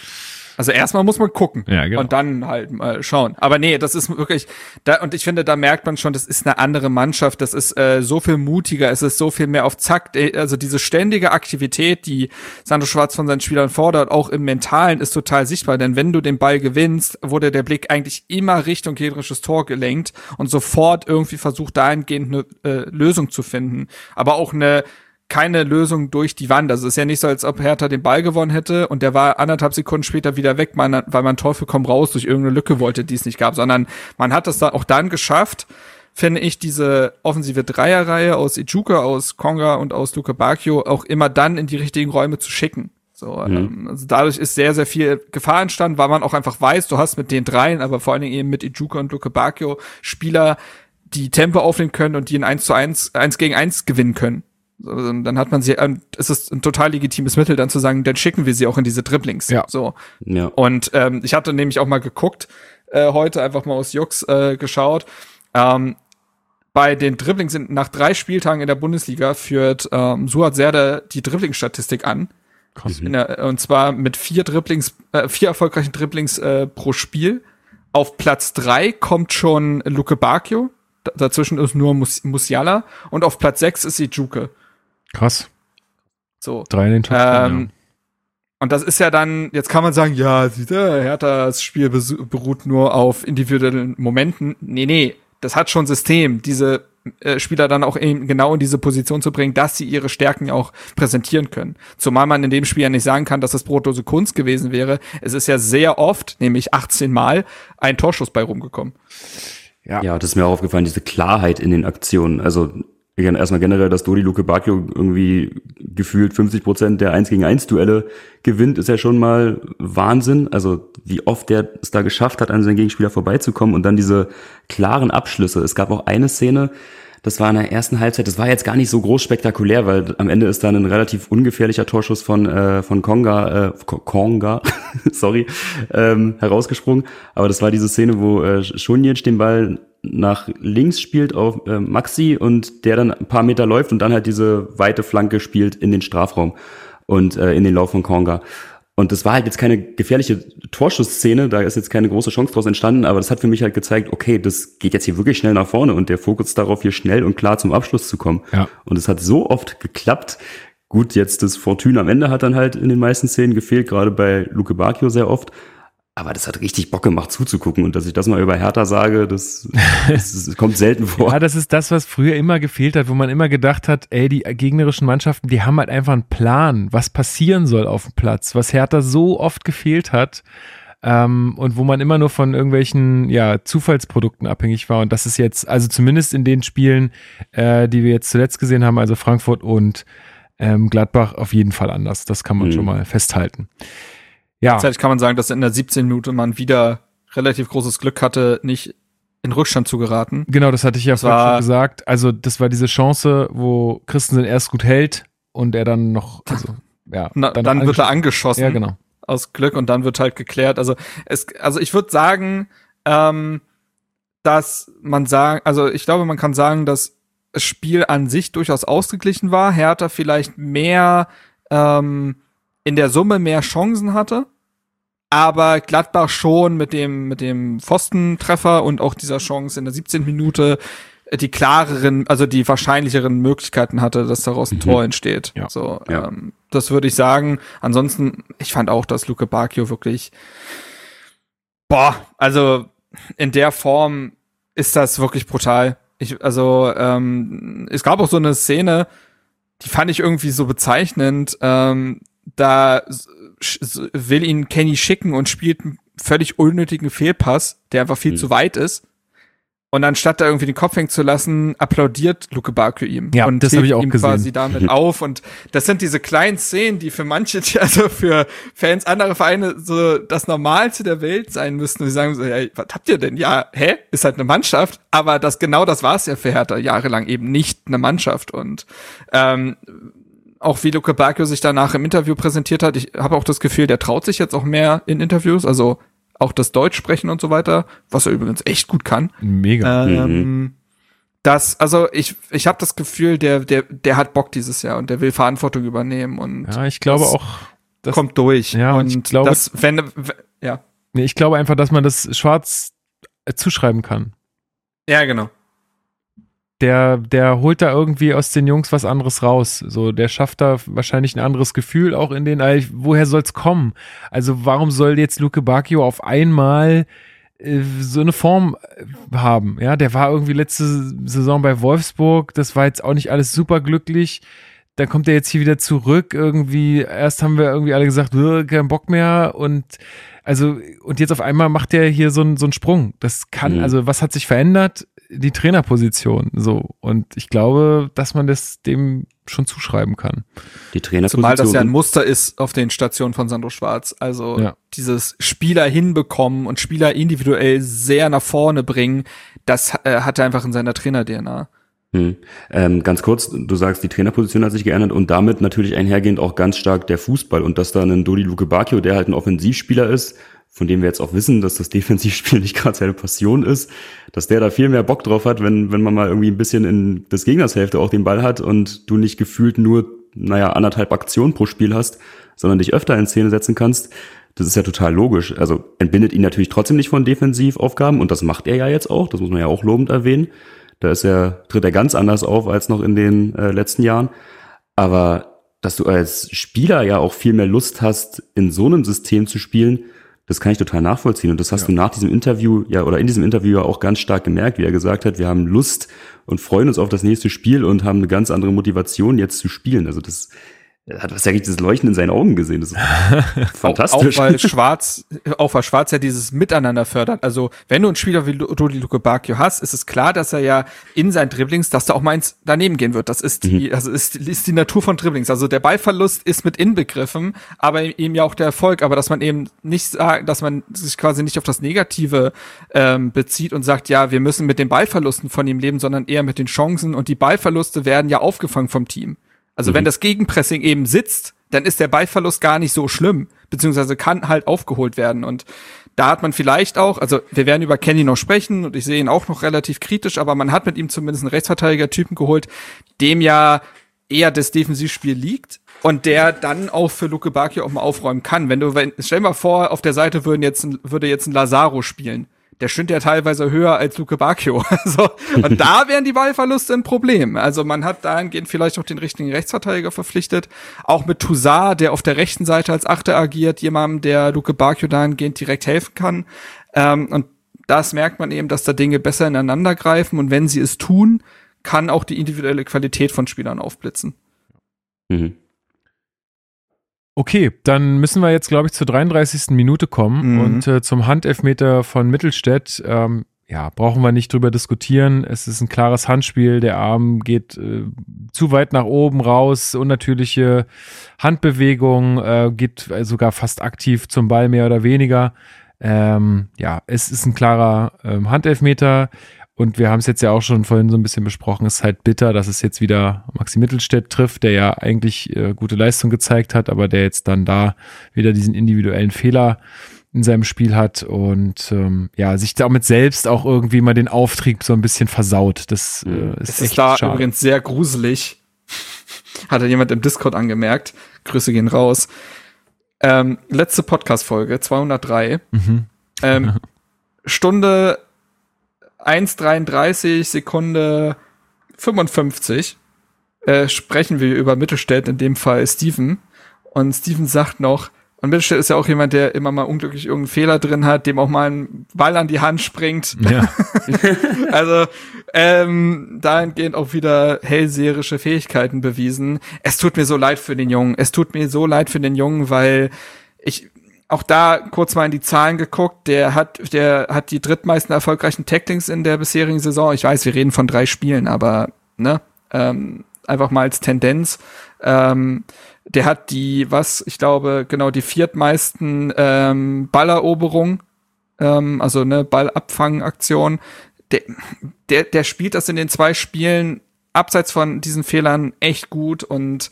Also erstmal muss man gucken ja, genau. und dann halt mal schauen. Aber nee, das ist wirklich da und ich finde, da merkt man schon, das ist eine andere Mannschaft. Das ist äh, so viel mutiger. Es ist so viel mehr auf Zack. Äh, also diese ständige Aktivität, die Sandro Schwarz von seinen Spielern fordert, auch im Mentalen, ist total sichtbar. Denn wenn du den Ball gewinnst, wurde der Blick eigentlich immer Richtung gegnerisches Tor gelenkt und sofort irgendwie versucht dahingehend eine äh, Lösung zu finden. Aber auch eine keine Lösung durch die Wand. Also es ist ja nicht so, als ob Hertha den Ball gewonnen hätte und der war anderthalb Sekunden später wieder weg, weil man Teufel komm raus durch irgendeine Lücke wollte, die es nicht gab, sondern man hat es da auch dann geschafft, finde ich, diese offensive Dreierreihe aus Ijuka, aus Konga und aus Luke Bacchio auch immer dann in die richtigen Räume zu schicken. So, mhm. ähm, also dadurch ist sehr, sehr viel Gefahr entstanden, weil man auch einfach weiß, du hast mit den dreien, aber vor allen Dingen eben mit Ijuka und Luke Bacchio Spieler, die Tempo aufnehmen können und die in 1 zu 1, 1 gegen 1 gewinnen können. So, dann hat man sie, ähm, es ist ein total legitimes Mittel, dann zu sagen, dann schicken wir sie auch in diese Dribblings. Ja. So. Ja. Und ähm, ich hatte nämlich auch mal geguckt, äh, heute einfach mal aus Jux äh, geschaut. Ähm, bei den Dribblings sind nach drei Spieltagen in der Bundesliga führt ähm, Suat Serde die Dribbling-Statistik an. Der, und zwar mit vier Dribblings, äh, vier erfolgreichen Dribblings äh, pro Spiel. Auf Platz drei kommt schon Luke Bacchio. Dazwischen ist nur Mus Musiala. Und auf Platz sechs ist Ijuke. Krass. So. Drei in den Top ähm, ja. Und das ist ja dann, jetzt kann man sagen, ja, er, Herthas Spiel beruht nur auf individuellen Momenten. Nee, nee, das hat schon System, diese äh, Spieler dann auch eben genau in diese Position zu bringen, dass sie ihre Stärken auch präsentieren können. Zumal man in dem Spiel ja nicht sagen kann, dass das brotlose Kunst gewesen wäre. Es ist ja sehr oft, nämlich 18 Mal, ein Torschuss bei rumgekommen. Ja. ja, das ist mir auch aufgefallen, diese Klarheit in den Aktionen. Also erstmal generell, dass Dodi Luke Bacchio irgendwie gefühlt 50 Prozent der 1 gegen 1 Duelle gewinnt, ist ja schon mal Wahnsinn. Also wie oft der es da geschafft hat, an seinen Gegenspieler vorbeizukommen und dann diese klaren Abschlüsse. Es gab auch eine Szene, das war in der ersten Halbzeit, das war jetzt gar nicht so groß spektakulär, weil am Ende ist dann ein relativ ungefährlicher Torschuss von, äh, von Konga, äh, Konga, sorry, ähm, herausgesprungen. Aber das war diese Szene, wo äh, Schunjic den Ball nach links spielt auf äh, Maxi und der dann ein paar Meter läuft und dann halt diese weite Flanke spielt in den Strafraum und äh, in den Lauf von Konga. Und das war halt jetzt keine gefährliche Torschussszene, da ist jetzt keine große Chance draus entstanden, aber das hat für mich halt gezeigt, okay, das geht jetzt hier wirklich schnell nach vorne und der Fokus darauf, hier schnell und klar zum Abschluss zu kommen. Ja. Und es hat so oft geklappt. Gut, jetzt das Fortune am Ende hat dann halt in den meisten Szenen gefehlt, gerade bei Luke Bacchio sehr oft. Aber das hat richtig Bock gemacht zuzugucken und dass ich das mal über Hertha sage, das, das, das kommt selten vor. Ja, das ist das, was früher immer gefehlt hat, wo man immer gedacht hat, ey, die gegnerischen Mannschaften, die haben halt einfach einen Plan, was passieren soll auf dem Platz, was Hertha so oft gefehlt hat. ähm, und wo man immer nur von irgendwelchen ja, Zufallsprodukten abhängig war. Und das ist jetzt, also zumindest in den Spielen, äh, die wir jetzt zuletzt gesehen haben, also Frankfurt und ähm, Gladbach, auf jeden Fall anders. Das kann man Mhm. schon mal festhalten. Ja, Gleichzeitig kann man sagen, dass in der 17. Minute man wieder relativ großes Glück hatte, nicht in Rückstand zu geraten. genau, das hatte ich ja Das vorhin schon gesagt. Also das war diese Chance, wo Christensen erst gut hält und er dann noch, also ja, Na, dann, wird er angesch- angeschossen. Ja, genau. aus Glück und dann wird halt geklärt. Also es, also ich würde sagen, ähm, dass man sagen, also ich glaube, man kann sagen, dass das Spiel an sich durchaus ausgeglichen war. Hertha vielleicht mehr ähm, in der Summe mehr Chancen hatte, aber Gladbach schon mit dem mit dem Pfostentreffer und auch dieser Chance in der 17. Minute äh, die klareren, also die wahrscheinlicheren Möglichkeiten hatte, dass daraus ein Mhm. Tor entsteht. Ja. So, Ja. Ähm, das würde ich sagen. Ansonsten, ich fand auch, dass Luke Bacchio wirklich, boah, also in der Form ist das wirklich brutal. Ich, also ähm, es gab auch so eine Szene, die fand ich irgendwie so bezeichnend. Ähm, da will ihn Kenny schicken und spielt einen völlig unnötigen Fehlpass, der einfach viel Hm. zu weit ist. Und anstatt da irgendwie den Kopf hängen zu lassen, applaudiert Luke Bakio ihm. Ja, und das hab hebt ich auch ihm gesehen. quasi damit auf. Und das sind diese kleinen Szenen, die für manche, die also für Fans anderer Vereine so das Normalste der Welt sein müssten. Und sie sagen so, ja, was habt ihr denn? Ja, hä? Ist halt eine Mannschaft. Aber das genau das war es ja für Hertha jahrelang eben nicht eine Mannschaft. Und ähm, auch wie Luke Bakio sich danach im Interview präsentiert hat, ich habe auch das Gefühl, der traut sich jetzt auch mehr in Interviews, also auch das Deutsch sprechen und so weiter, was er übrigens echt gut kann. Mega. Ähm, das, also ich, ich habe das Gefühl, der, der, der hat Bock dieses Jahr und der will Verantwortung übernehmen und ja, ich glaube das auch, das- kommt durch. Ja, und ich glaube- das, wenn, ja. nee, ich glaube einfach, dass man das schwarz äh, zuschreiben kann. Ja, genau. Der, der holt da irgendwie aus den Jungs was anderes raus. So, der schafft da wahrscheinlich ein anderes Gefühl auch in den, woher soll's kommen? Also, warum soll jetzt Luke Bacchio auf einmal äh, so eine Form äh, haben? Ja, der war irgendwie letzte Saison bei Wolfsburg, das war jetzt auch nicht alles super glücklich. Dann kommt er jetzt hier wieder zurück. Irgendwie, erst haben wir irgendwie alle gesagt, "Äh, kein Bock mehr und also, und jetzt auf einmal macht er hier so einen so einen Sprung. Das kann, Mhm. also, was hat sich verändert? Die Trainerposition, so. Und ich glaube, dass man das dem schon zuschreiben kann. Die Trainerposition. Zumal das ja ein Muster ist auf den Stationen von Sandro Schwarz. Also Ja. dieses Spieler hinbekommen und Spieler individuell sehr nach vorne bringen, das äh, hat er einfach in seiner Trainer-DNA. Hm. Ähm, ganz kurz, du sagst, die Trainerposition hat sich geändert und damit natürlich einhergehend auch ganz stark der Fußball und dass da ein Dodi Luke Bacchio, der halt ein Offensivspieler ist, von dem wir jetzt auch wissen, dass das Defensivspiel nicht gerade seine Passion ist, dass der da viel mehr Bock drauf hat, wenn, wenn man mal irgendwie ein bisschen in des Gegners Hälfte auch den Ball hat und du nicht gefühlt nur, naja, anderthalb Aktionen pro Spiel hast, sondern dich öfter in Szene setzen kannst. Das ist ja total logisch. Also entbindet ihn natürlich trotzdem nicht von Defensivaufgaben und das macht er ja jetzt auch, das muss man ja auch lobend erwähnen. Da ist er, tritt er ganz anders auf als noch in den äh, letzten Jahren. Aber dass du als Spieler ja auch viel mehr Lust hast, in so einem System zu spielen, das kann ich total nachvollziehen. Und das hast du nach diesem Interview, ja, oder in diesem Interview ja auch ganz stark gemerkt, wie er gesagt hat, wir haben Lust und freuen uns auf das nächste Spiel und haben eine ganz andere Motivation, jetzt zu spielen. Also das er hat was ja richtiges Leuchten in seinen Augen gesehen. Das ist fantastisch. Auch, auch weil Schwarz, auch weil Schwarz ja dieses Miteinander fördert. Also wenn du einen Spieler wie Rudi Luke Bacchio hast, ist es klar, dass er ja in seinen Dribblings, dass da auch meins daneben gehen wird. Das ist die, das ist, ist die Natur von Dribblings. Also der Ballverlust ist mit inbegriffen, aber eben ja auch der Erfolg. Aber dass man eben nicht sagt, dass man sich quasi nicht auf das Negative ähm, bezieht und sagt, ja, wir müssen mit den Ballverlusten von ihm leben, sondern eher mit den Chancen und die Ballverluste werden ja aufgefangen vom Team. Also wenn das Gegenpressing eben sitzt, dann ist der Ballverlust gar nicht so schlimm, beziehungsweise kann halt aufgeholt werden. Und da hat man vielleicht auch, also wir werden über Kenny noch sprechen und ich sehe ihn auch noch relativ kritisch, aber man hat mit ihm zumindest einen Rechtsverteidiger-Typen geholt, dem ja eher das Defensivspiel liegt und der dann auch für Luke Bacchio auch mal aufräumen kann. Wenn du, wenn, stell dir mal vor, auf der Seite würden jetzt, würde jetzt ein Lazaro spielen. Der stünde ja teilweise höher als Luke Bacchio. Also, und da wären die Ballverluste ein Problem. Also man hat dahingehend vielleicht auch den richtigen Rechtsverteidiger verpflichtet. Auch mit Toussaint, der auf der rechten Seite als Achter agiert, jemandem, der Luke Bacchio dahingehend direkt helfen kann. Ähm, und das merkt man eben, dass da Dinge besser ineinander greifen. Und wenn sie es tun, kann auch die individuelle Qualität von Spielern aufblitzen. Mhm. Okay, dann müssen wir jetzt, glaube ich, zur 33. Minute kommen Mhm. und äh, zum Handelfmeter von Mittelstädt. Ähm, ja, brauchen wir nicht drüber diskutieren. Es ist ein klares Handspiel. Der Arm geht äh, zu weit nach oben raus. Unnatürliche Handbewegung, äh, geht äh, sogar fast aktiv zum Ball mehr oder weniger. Ähm, ja, es ist ein klarer ähm, Handelfmeter. Und wir haben es jetzt ja auch schon vorhin so ein bisschen besprochen. Es ist halt bitter, dass es jetzt wieder Maxi Mittelstädt trifft, der ja eigentlich äh, gute Leistung gezeigt hat, aber der jetzt dann da wieder diesen individuellen Fehler in seinem Spiel hat und ähm, ja, sich damit selbst auch irgendwie mal den Auftrieb so ein bisschen versaut. Das äh, ist Es echt ist da schade. übrigens sehr gruselig. Hatte jemand im Discord angemerkt. Grüße gehen raus. Ähm, letzte Podcast-Folge, 203. Mhm. Ähm, Stunde 1,33, Sekunde 55 äh, sprechen wir über Mittelstädt, in dem Fall Steven. Und Steven sagt noch, und Mittelstädt ist ja auch jemand, der immer mal unglücklich irgendeinen Fehler drin hat, dem auch mal ein Ball an die Hand springt. Ja, Also ähm, dahingehend auch wieder hellseherische Fähigkeiten bewiesen. Es tut mir so leid für den Jungen. Es tut mir so leid für den Jungen, weil ich auch da kurz mal in die Zahlen geguckt. Der hat, der hat die drittmeisten erfolgreichen Tacklings in der bisherigen Saison. Ich weiß, wir reden von drei Spielen, aber ne, ähm, einfach mal als Tendenz. Ähm, der hat die, was, ich glaube, genau die viertmeisten ähm, Balleroberungen, ähm, also ne, Ballabfangaktion. Der, der, der spielt das in den zwei Spielen abseits von diesen Fehlern echt gut und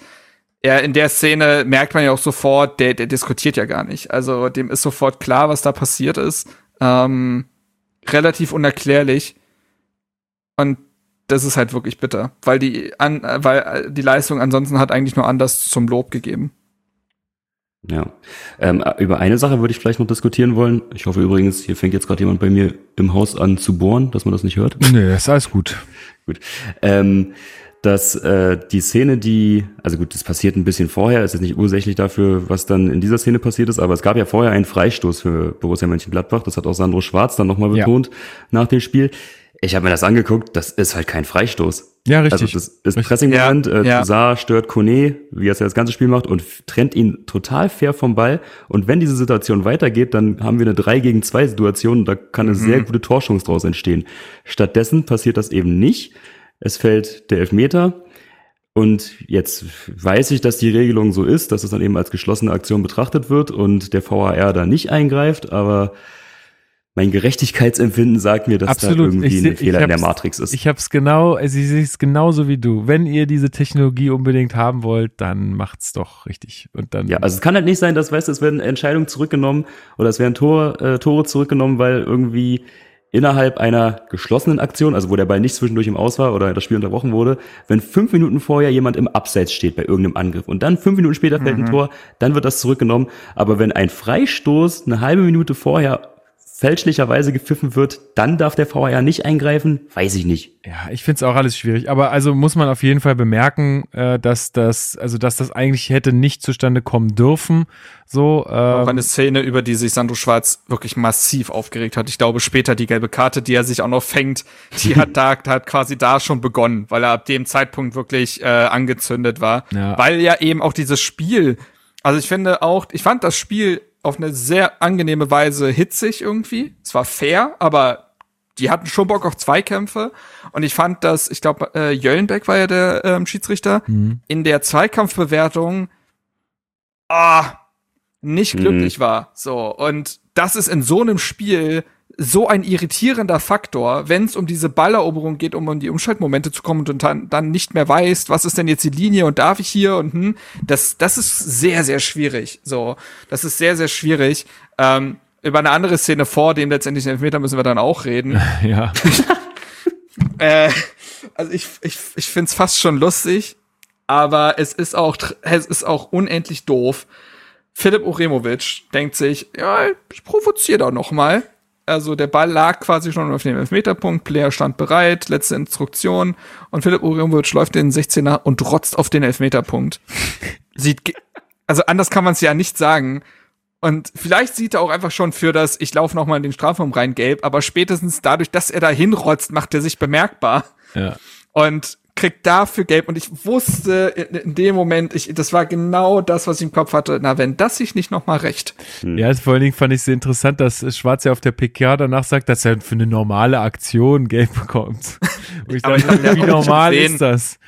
ja, in der Szene merkt man ja auch sofort, der, der diskutiert ja gar nicht. Also dem ist sofort klar, was da passiert ist. Ähm, relativ unerklärlich. Und das ist halt wirklich bitter, weil die, an, weil die Leistung ansonsten hat eigentlich nur anders zum Lob gegeben. Ja. Ähm, über eine Sache würde ich vielleicht noch diskutieren wollen. Ich hoffe übrigens, hier fängt jetzt gerade jemand bei mir im Haus an zu bohren, dass man das nicht hört. nee, ist alles gut. Gut. Ähm, dass äh, die Szene, die, also gut, das passiert ein bisschen vorher, ist jetzt nicht ursächlich dafür, was dann in dieser Szene passiert ist, aber es gab ja vorher einen Freistoß für Borussia Mönchengladbach, das hat auch Sandro Schwarz dann nochmal Ja. betont nach dem Spiel. Ich habe mir das angeguckt, das ist halt kein Freistoß. Ja, richtig. Also das ist ein Pressing-Moment, Ja, äh, ja. Toussaint stört Kone, wie er ja das ganze Spiel macht, und trennt ihn total fair vom Ball. Und wenn diese Situation weitergeht, dann haben wir eine 3 gegen 2 Situation, da kann eine Mhm. sehr gute Torschance draus entstehen. Stattdessen passiert das eben nicht. Es fällt der Elfmeter. Und jetzt weiß ich, dass die Regelung so ist, dass es dann eben als geschlossene Aktion betrachtet wird und der VAR da nicht eingreift, aber mein Gerechtigkeitsempfinden sagt mir, dass Absolut. da irgendwie ein Fehler in der Matrix ist. Ich habe es genau, also ich sehe es genauso wie du. Wenn ihr diese Technologie unbedingt haben wollt, dann macht's doch richtig. Und dann Ja, also es kann halt nicht sein, dass, weißt du, es werden Entscheidungen zurückgenommen oder es werden Tor, äh, Tore zurückgenommen, weil irgendwie innerhalb einer geschlossenen Aktion, also wo der Ball nicht zwischendurch im Aus war oder das Spiel unterbrochen wurde, wenn fünf Minuten vorher jemand im Abseits steht bei irgendeinem Angriff und dann fünf Minuten später fällt ein Tor, dann wird das zurückgenommen. Aber wenn ein Freistoß eine halbe Minute vorher fälschlicherweise gepfiffen wird, dann darf der VAR nicht eingreifen, weiß ich nicht. Ja, ich find's auch alles schwierig. Aber also muss man auf jeden Fall bemerken, äh, dass das, also dass das eigentlich hätte nicht zustande kommen dürfen. So, Auch ähm, eine Szene, über die sich Sandro Schwarz wirklich massiv aufgeregt hat. Ich glaube, später die gelbe Karte, die er sich auch noch fängt, die hat da hat quasi da schon begonnen, weil er ab dem Zeitpunkt wirklich äh, angezündet war. Ja. Weil ja eben auch dieses Spiel, also ich finde auch, ich fand das Spiel auf eine sehr angenehme Weise hitzig irgendwie. Es war fair, aber die hatten schon Bock auf Zweikämpfe. Und ich fand, dass, ich glaube, äh, Jöllenbeck war ja der ähm, Schiedsrichter, Mhm. in der Zweikampfbewertung ah, nicht Mhm. glücklich war. So. Und das ist in so einem Spiel so ein irritierender Faktor, wenn es um diese Balleroberung geht, um in die Umschaltmomente zu kommen und dann, dann nicht mehr weißt, was ist denn jetzt die Linie und darf ich hier und hm, das, das ist sehr, sehr schwierig. So, das ist sehr, sehr schwierig. Ähm, über eine andere Szene vor dem letztendlichen Elfmeter müssen wir dann auch reden. ja. Äh, also ich, ich, ich finde es fast schon lustig, aber es ist auch, es ist auch unendlich doof. Philipp Uremovic denkt sich, ja, ich provoziere da noch mal. Also der Ball lag quasi schon auf dem Elfmeterpunkt, Player stand bereit, letzte Instruktion und Philipp Uremovic läuft in den 16er und rotzt auf den Elfmeterpunkt. Sieht, also anders kann man es ja nicht sagen. Und vielleicht sieht er auch einfach schon für das, ich laufe noch mal in den Strafraum rein gelb, aber spätestens dadurch, dass er da hinrotzt, macht er sich bemerkbar. ja. Und kriegt dafür gelb. Und ich wusste in, in, dem Moment, ich, das war genau das, was ich im Kopf hatte. Na, wenn das sich nicht nochmal recht. Ja, vor allen Dingen fand ich es interessant, dass Schwarz ja auf der PK danach sagt, dass er für eine normale Aktion gelb bekommt. Und ich dachte, glaub, wie normal ist das?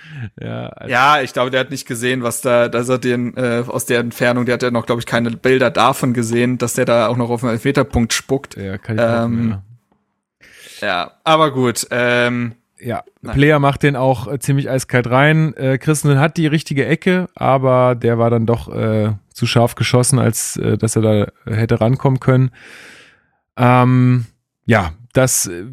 Ja, also ja, ich glaube, der hat nicht gesehen, was da, dass er den äh, aus der Entfernung, der hat ja noch, glaube ich, keine Bilder davon gesehen, dass der da auch noch auf einen Elfmeterpunkt spuckt. Ja, kann ich ähm, ja, aber gut. Ähm, ja, Nein. Player macht den auch äh, ziemlich eiskalt rein. Äh, Christen hat die richtige Ecke, aber der war dann doch äh, zu scharf geschossen, als äh, dass er da hätte rankommen können. Ähm, ja, das äh,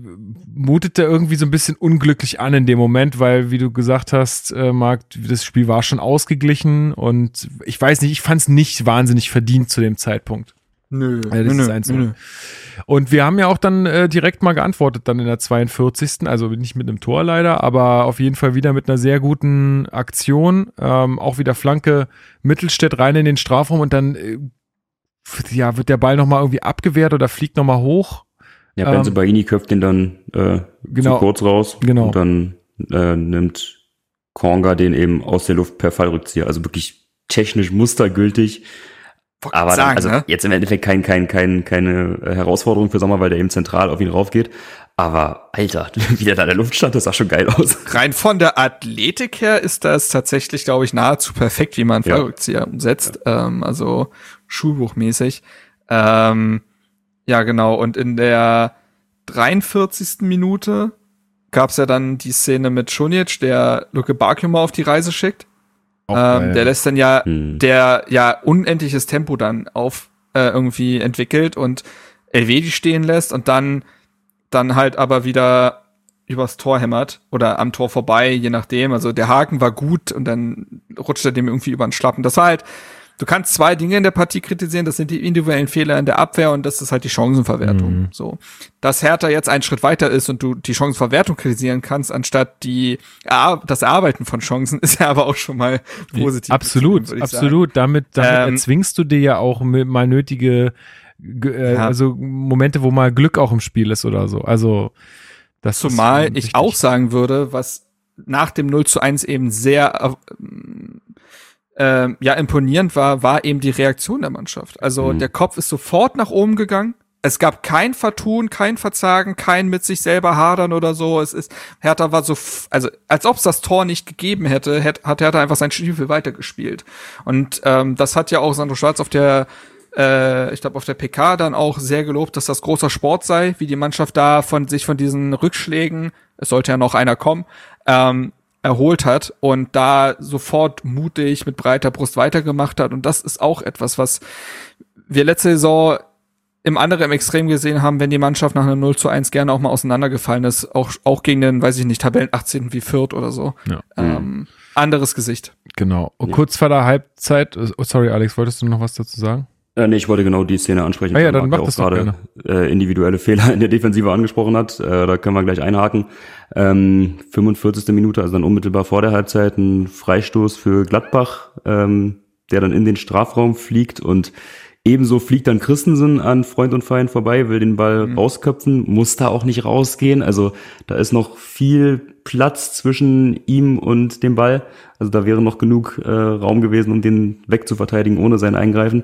mutete irgendwie so ein bisschen unglücklich an in dem Moment, weil, wie du gesagt hast, äh, Marc, das Spiel war schon ausgeglichen und ich weiß nicht, ich fand es nicht wahnsinnig verdient zu dem Zeitpunkt. Nö, äh, das nö, ist eins nö. Und wir haben ja auch dann äh, direkt mal geantwortet, dann in der 42. Also nicht mit einem Tor leider, aber auf jeden Fall wieder mit einer sehr guten Aktion. Ähm, auch wieder Flanke Mittelstädt rein in den Strafraum und dann äh, ja, wird der Ball nochmal irgendwie abgewehrt oder fliegt nochmal hoch. Ja, Benze ähm, Baini köpft den dann äh, genau, zu kurz raus genau. und dann äh, nimmt Konga den eben aus der Luft per Fallrückzieher. Also wirklich technisch mustergültig. Aber sagen, dann, also ne? jetzt im Endeffekt kein, kein, kein, keine Herausforderung für Sommer, weil der eben zentral auf ihn raufgeht. Aber Alter, wie der da in der Luft stand, das sah schon geil aus. Rein von der Athletik her ist das tatsächlich, glaube ich, nahezu perfekt, wie man Ja. Fallrückzieher umsetzt. Ähm, also schulbuchmäßig. Ähm, ja, genau. Und in der 43. Minute gab's ja dann die Szene mit Schunic, der Luke Barkema auf die Reise schickt. Auch Ähm, der lässt dann ja, Hm. der ja unendliches Tempo dann auf äh, irgendwie entwickelt und Elvedi stehen lässt und dann dann halt aber wieder übers Tor hämmert oder am Tor vorbei, je nachdem. Also der Haken war gut und dann rutscht er dem irgendwie über den Schlappen. Das war halt, du kannst zwei Dinge in der Partie kritisieren, das sind die individuellen Fehler in der Abwehr und das ist halt die Chancenverwertung. Mhm. So. Dass Hertha jetzt einen Schritt weiter ist und du die Chancenverwertung kritisieren kannst, anstatt die das Erarbeiten von Chancen, ist ja aber auch schon mal positiv. Absolut, absolut. Damit, damit Ähm, erzwingst du dir ja auch mal nötige, ge- äh, Ja. also Momente, wo mal Glück auch im Spiel ist oder so. Also das ist, Zumal ähm, ich auch sagen würde, was nach dem 0 zu 1 eben sehr äh, ja imponierend war, war eben die Reaktion der Mannschaft. Also Mhm. der Kopf ist sofort nach oben gegangen. Es gab kein Vertun, kein Verzagen, kein mit sich selber hadern oder so. Es ist, Hertha war so, also als ob es das Tor nicht gegeben hätte, hätte hat Hertha einfach sein Stiefel weitergespielt. Und ähm, das hat ja auch Sandro Schwarz auf der äh, ich glaube, auf der PK dann auch sehr gelobt, dass das großer Sport sei, wie die Mannschaft da von sich von diesen Rückschlägen, es sollte ja noch einer kommen, ähm, erholt hat und da sofort mutig mit breiter Brust weitergemacht hat. Und das ist auch etwas, was wir letzte Saison im anderen im Extrem gesehen haben, wenn die Mannschaft nach einem 0 zu 1 gerne auch mal auseinandergefallen ist, auch, auch gegen den, weiß ich nicht, Tabellen 18. wie Fürth oder so. Ja. Ähm, anderes Gesicht. Genau. Und kurz vor der Halbzeit, oh, sorry Alex, wolltest du noch was dazu sagen? Äh, nee, ich wollte genau die Szene ansprechen. Ah ja, dann Marc mach das auch gerade äh, individuelle Fehler in der Defensive angesprochen hat. Äh, da können wir gleich einhaken. Ähm, 45. Minute, also dann unmittelbar vor der Halbzeit, ein Freistoß für Gladbach, ähm, der dann in den Strafraum fliegt und ebenso fliegt dann Christensen an Freund und Feind vorbei, will den Ball rausköpfen, muss da auch nicht rausgehen. Also da ist noch viel Platz zwischen ihm und dem Ball. Also da wäre noch genug äh, Raum gewesen, um den wegzuverteidigen ohne sein Eingreifen.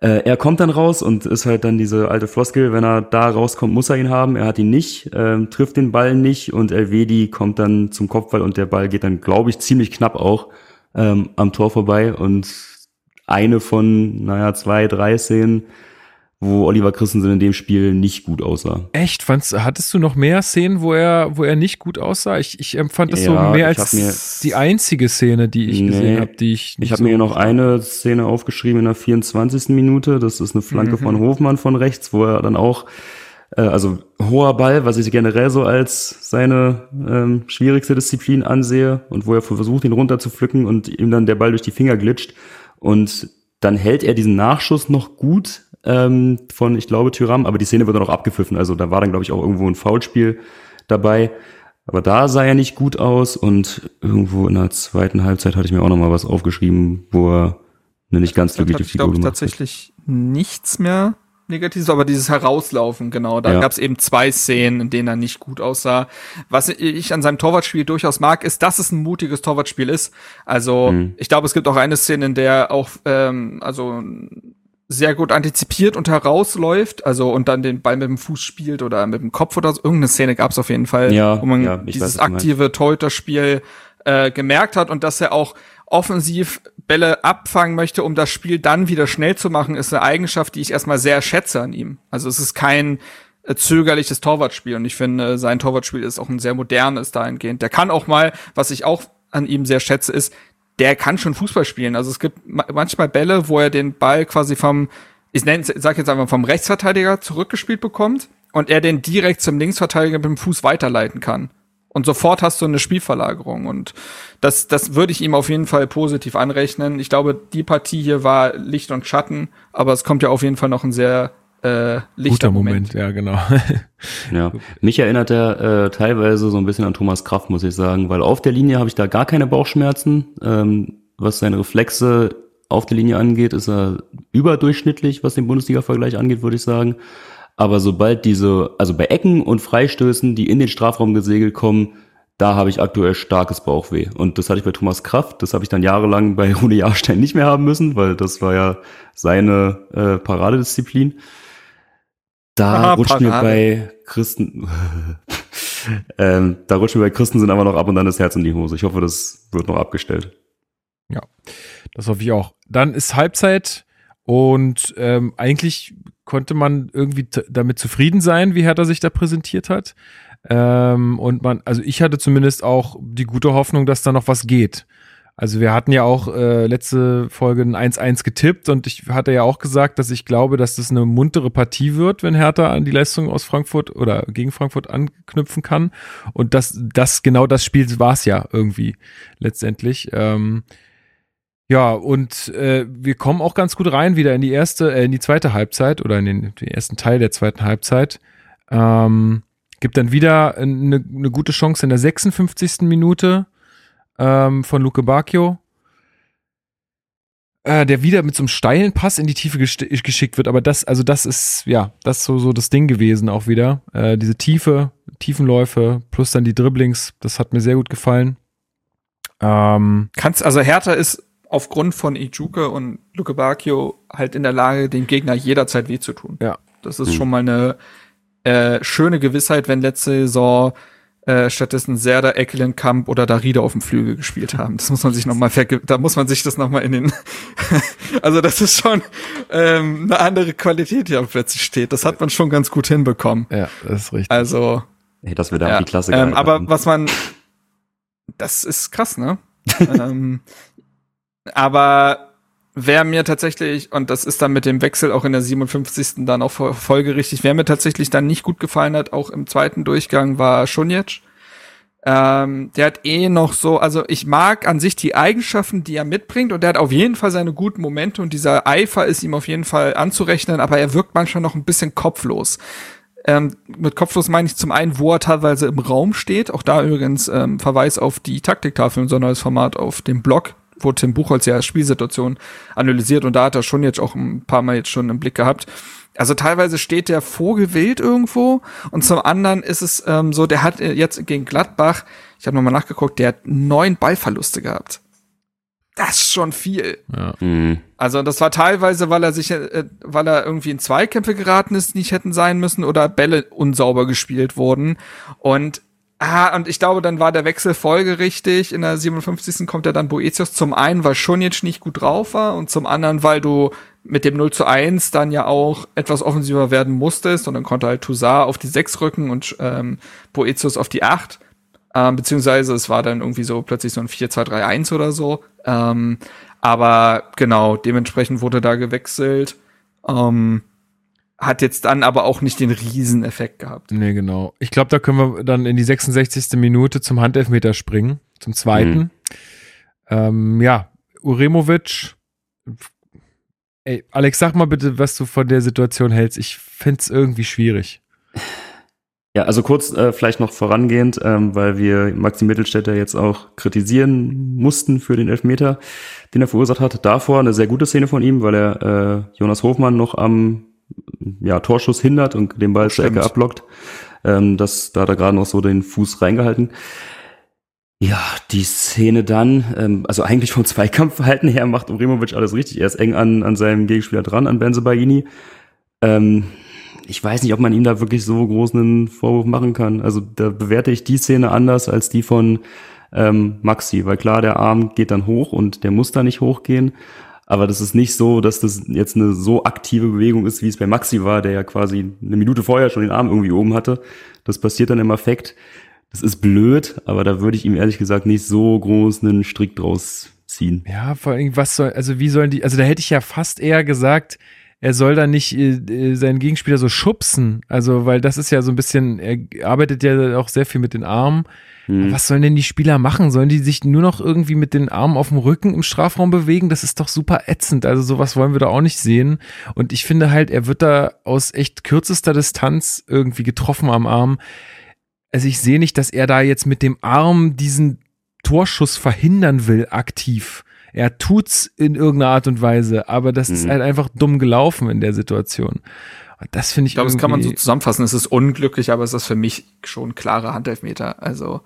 Äh, er kommt dann raus und ist halt dann diese alte Floskel, wenn er da rauskommt, muss er ihn haben. Er hat ihn nicht, ähm, trifft den Ball nicht und Elvedi kommt dann zum Kopfball und der Ball geht dann, glaube ich, ziemlich knapp auch ähm, am Tor vorbei und eine von, naja, zwei, drei Szenen, wo Oliver Christensen in dem Spiel nicht gut aussah. Echt? Fandst, hattest du noch mehr Szenen, wo er, wo er nicht gut aussah? Ich, ich empfand das so Ja, mehr ich als die einzige Szene, die ich Nee, gesehen habe, die ich nicht Ich habe so mir noch eine Szene aufgeschrieben in der 24. Minute. Das ist eine Flanke Mhm. von Hofmann von rechts, wo er dann auch, äh, also hoher Ball, was ich generell so als seine ähm, schwierigste Disziplin ansehe und wo er versucht, ihn runter zu pflücken und ihm dann der Ball durch die Finger glitscht. Und dann hält er diesen Nachschuss noch gut ähm, von, ich glaube, Tyram, aber die Szene wird dann auch abgepfiffen. Also da war dann, glaube ich, auch irgendwo ein Foulspiel dabei. Aber da sah er nicht gut aus und irgendwo in der zweiten Halbzeit hatte ich mir auch noch mal was aufgeschrieben, wo er eine nicht ganz glückliche ich, glaube Figur ich, gemacht hat. tatsächlich nichts mehr. Negatives, aber dieses Herauslaufen, genau. Da Ja. gab es eben zwei Szenen, in denen er nicht gut aussah. Was ich an seinem Torwartspiel durchaus mag, ist, dass es ein mutiges Torwartspiel ist. Also Mhm. ich glaube, es gibt auch eine Szene, in der er auch ähm, also sehr gut antizipiert und herausläuft, also und dann den Ball mit dem Fuß spielt oder mit dem Kopf oder so. Irgendeine Szene gab es auf jeden Fall, Ja, wo man ja, weiß, dieses meinst. aktive Torhüterspiel äh, gemerkt hat und dass er auch offensiv Bälle abfangen möchte, um das Spiel dann wieder schnell zu machen, ist eine Eigenschaft, die ich erstmal sehr schätze an ihm. Also es ist kein äh, zögerliches Torwartspiel und ich finde, sein Torwartspiel ist auch ein sehr modernes dahingehend. Der kann auch mal, was ich auch an ihm sehr schätze, ist, der kann schon Fußball spielen. Also es gibt ma manchmal Bälle, wo er den Ball quasi vom, ich nenne, sag jetzt einfach vom Rechtsverteidiger zurückgespielt bekommt und er den direkt zum Linksverteidiger mit dem Fuß weiterleiten kann. Und sofort hast du eine Spielverlagerung. Und das, das würde ich ihm auf jeden Fall positiv anrechnen. Ich glaube, die Partie hier war Licht und Schatten, aber es kommt ja auf jeden Fall noch ein sehr äh, lichter Guter Moment. Moment, ja, genau. Ja, mich erinnert er äh, teilweise so ein bisschen an Thomas Kraft, muss ich sagen, weil auf der Linie habe ich da gar keine Bauchschmerzen. Ähm, was seine Reflexe auf der Linie angeht, ist er überdurchschnittlich, was den Bundesliga-Vergleich angeht, würde ich sagen. Aber sobald diese, also bei Ecken und Freistößen, die in den Strafraum gesegelt kommen, da habe ich aktuell starkes Bauchweh. Und das hatte ich bei Thomas Kraft, das habe ich dann jahrelang bei Rune Jahrstein nicht mehr haben müssen, weil das war ja seine äh, Paradedisziplin. Da Aha, rutscht mir Parade. bei Christen, ähm, da rutscht mir bei Christen sind aber noch ab und an das Herz in die Hose. Ich hoffe, das wird noch abgestellt. Das hoffe ich auch. Dann ist Halbzeit und ähm, eigentlich konnte man irgendwie damit zufrieden sein, wie Hertha sich da präsentiert hat. Ähm, und man, also ich hatte zumindest auch die gute Hoffnung, dass da noch was geht. Also wir hatten ja auch äh, letzte Folge ein 1-1 getippt und ich hatte ja auch gesagt, dass ich glaube, dass das eine muntere Partie wird, wenn Hertha an die Leistung aus Frankfurt oder gegen Frankfurt anknüpfen kann. Und das, das genau das Spiel war es ja irgendwie letztendlich. Ähm, ja, und äh, wir kommen auch ganz gut rein wieder in die erste, äh, in die zweite Halbzeit oder in den, den ersten Teil der zweiten Halbzeit. Ähm, gibt dann wieder eine, eine gute Chance in der 56. Minute ähm, von Luke Bacchio, äh, der wieder mit so einem steilen Pass in die Tiefe gest- geschickt wird. Aber das, also das ist, ja, das ist so, so das Ding gewesen auch wieder. Äh, diese Tiefe, Tiefenläufe plus dann die Dribblings, das hat mir sehr gut gefallen. Ähm, Kannst, also Hertha ist aufgrund von Ijuke und Luke Bacchio halt in der Lage, dem Gegner jederzeit weh zu tun. Ja. Das ist schon mal eine äh, schöne Gewissheit, wenn letzte Saison äh, stattdessen Serda, Eckelenkamp oder Darida auf dem Flügel gespielt haben. Das muss man sich noch mal verge da muss man sich das noch mal in den also das ist schon ähm, eine andere Qualität, die da plötzlich steht. Das hat man schon ganz gut hinbekommen. ja, das ist richtig. Also Ey, dass wir da ja, auf die Klasse ähm, aber was man, das ist krass, ne? ähm, aber wer mir tatsächlich, und das ist dann mit dem Wechsel auch in der 57. dann auch fol- folgerichtig, wer mir tatsächlich dann nicht gut gefallen hat, auch im zweiten Durchgang, war Schunjic. Ähm, der hat eh noch so, also ich mag an sich die Eigenschaften, die er mitbringt und der hat auf jeden Fall seine guten Momente und dieser Eifer ist ihm auf jeden Fall anzurechnen, aber er wirkt manchmal noch ein bisschen kopflos. Ähm, mit kopflos meine ich zum einen, wo er teilweise im Raum steht. Auch da übrigens ähm, Verweis auf die Taktiktafel, unser neues Format auf dem Blog, wo Tim Buchholz ja Spielsituation analysiert und da hat er schon jetzt auch ein paar Mal jetzt schon im Blick gehabt. Also teilweise steht der vorgewillt irgendwo und zum anderen ist es ähm, so, der hat äh, jetzt gegen Gladbach, ich habe nochmal nachgeguckt, der hat neun Ballverluste gehabt. Das ist schon viel. Ja. Mhm. Also das war teilweise, weil er sich, äh, weil er irgendwie in Zweikämpfe geraten ist, nicht hätten sein müssen oder Bälle unsauber gespielt wurden. Und ah, und ich glaube, dann war der Wechsel folgerichtig. In der 57. kommt er dann Boetius zum einen, weil Schunic nicht gut drauf war und zum anderen, weil du mit dem 0 zu 1 dann ja auch etwas offensiver werden musstest und dann konnte halt Toussaint auf die 6 rücken und ähm, Boetius auf die 8. Ähm, beziehungsweise es war dann irgendwie so plötzlich so ein 4-2-3-1 oder so. Ähm, aber genau, dementsprechend wurde da gewechselt. Ähm, hat jetzt dann aber auch nicht den Rieseneffekt gehabt. Nee, genau. Ich glaube, da können wir dann in die 66. Minute zum Handelfmeter springen, zum zweiten. Mhm. Ähm, ja, Uremovic. Ey, Alex, sag mal bitte, was du von der Situation hältst. Ich find's irgendwie schwierig. Ja, also kurz äh, vielleicht noch vorangehend, ähm, weil wir Maxi Mittelstädter jetzt auch kritisieren mussten für den Elfmeter, den er verursacht hat. Davor eine sehr gute Szene von ihm, weil er äh, Jonas Hofmann noch am ja, Torschuss hindert und den Ball zur. Ecke ablockt. Ähm, das, da hat er gerade noch so den Fuß reingehalten. Ja, die Szene dann, ähm, also eigentlich vom Zweikampfverhalten her macht Uremovic alles richtig. Er ist eng an, an seinem Gegenspieler dran, an Benze Baini. Ähm, ich weiß nicht, ob man ihm da wirklich so großen Vorwurf machen kann. Also da bewerte ich die Szene anders als die von ähm, Maxi, weil klar, der Arm geht dann hoch und der muss da nicht hochgehen. Aber das ist nicht so, dass das jetzt eine so aktive Bewegung ist, wie es bei Maxi war, der ja quasi eine Minute vorher schon den Arm irgendwie oben hatte. Das passiert dann im Affekt. Das ist blöd, aber da würde ich ihm ehrlich gesagt nicht so groß einen Strick draus ziehen. Ja, vor allem, was soll, also wie sollen die, also da hätte ich ja fast eher gesagt, er soll da nicht äh, äh, seinen Gegenspieler so schubsen. Also, weil das ist ja so ein bisschen, er arbeitet ja auch sehr viel mit den Armen. Hm. Was sollen denn die Spieler machen? Sollen die sich nur noch irgendwie mit den Armen auf dem Rücken im Strafraum bewegen? Das ist doch super ätzend. Also sowas wollen wir da auch nicht sehen. Und ich finde halt, er wird da aus echt kürzester Distanz irgendwie getroffen am Arm. Also ich sehe nicht, dass er da jetzt mit dem Arm diesen Torschuss verhindern will, aktiv. Er tut's in irgendeiner Art und Weise, aber das ist Mhm. halt einfach dumm gelaufen in der Situation. Und das finde ich, Ich glaube, das kann man so zusammenfassen. Es ist unglücklich, aber es ist für mich schon klare Handelfmeter. Also,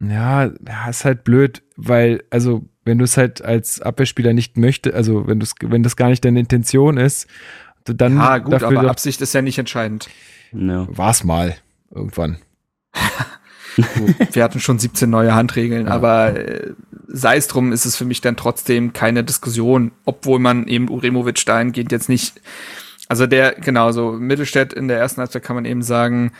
Ja, ja, ist halt blöd, weil, also, wenn du es halt als Abwehrspieler nicht möchtest, also wenn du wenn das gar nicht deine Intention ist, dann ja, gut, dafür aber Absicht ist ja nicht entscheidend. Ja. war's mal irgendwann. Wir hatten schon 17 neue Handregeln, aber äh, sei es drum, ist es für mich dann trotzdem keine Diskussion, obwohl man eben Uremovic dahingehend jetzt nicht, also der, genau, so Mittelstädt in der ersten Halbzeit kann man eben sagen,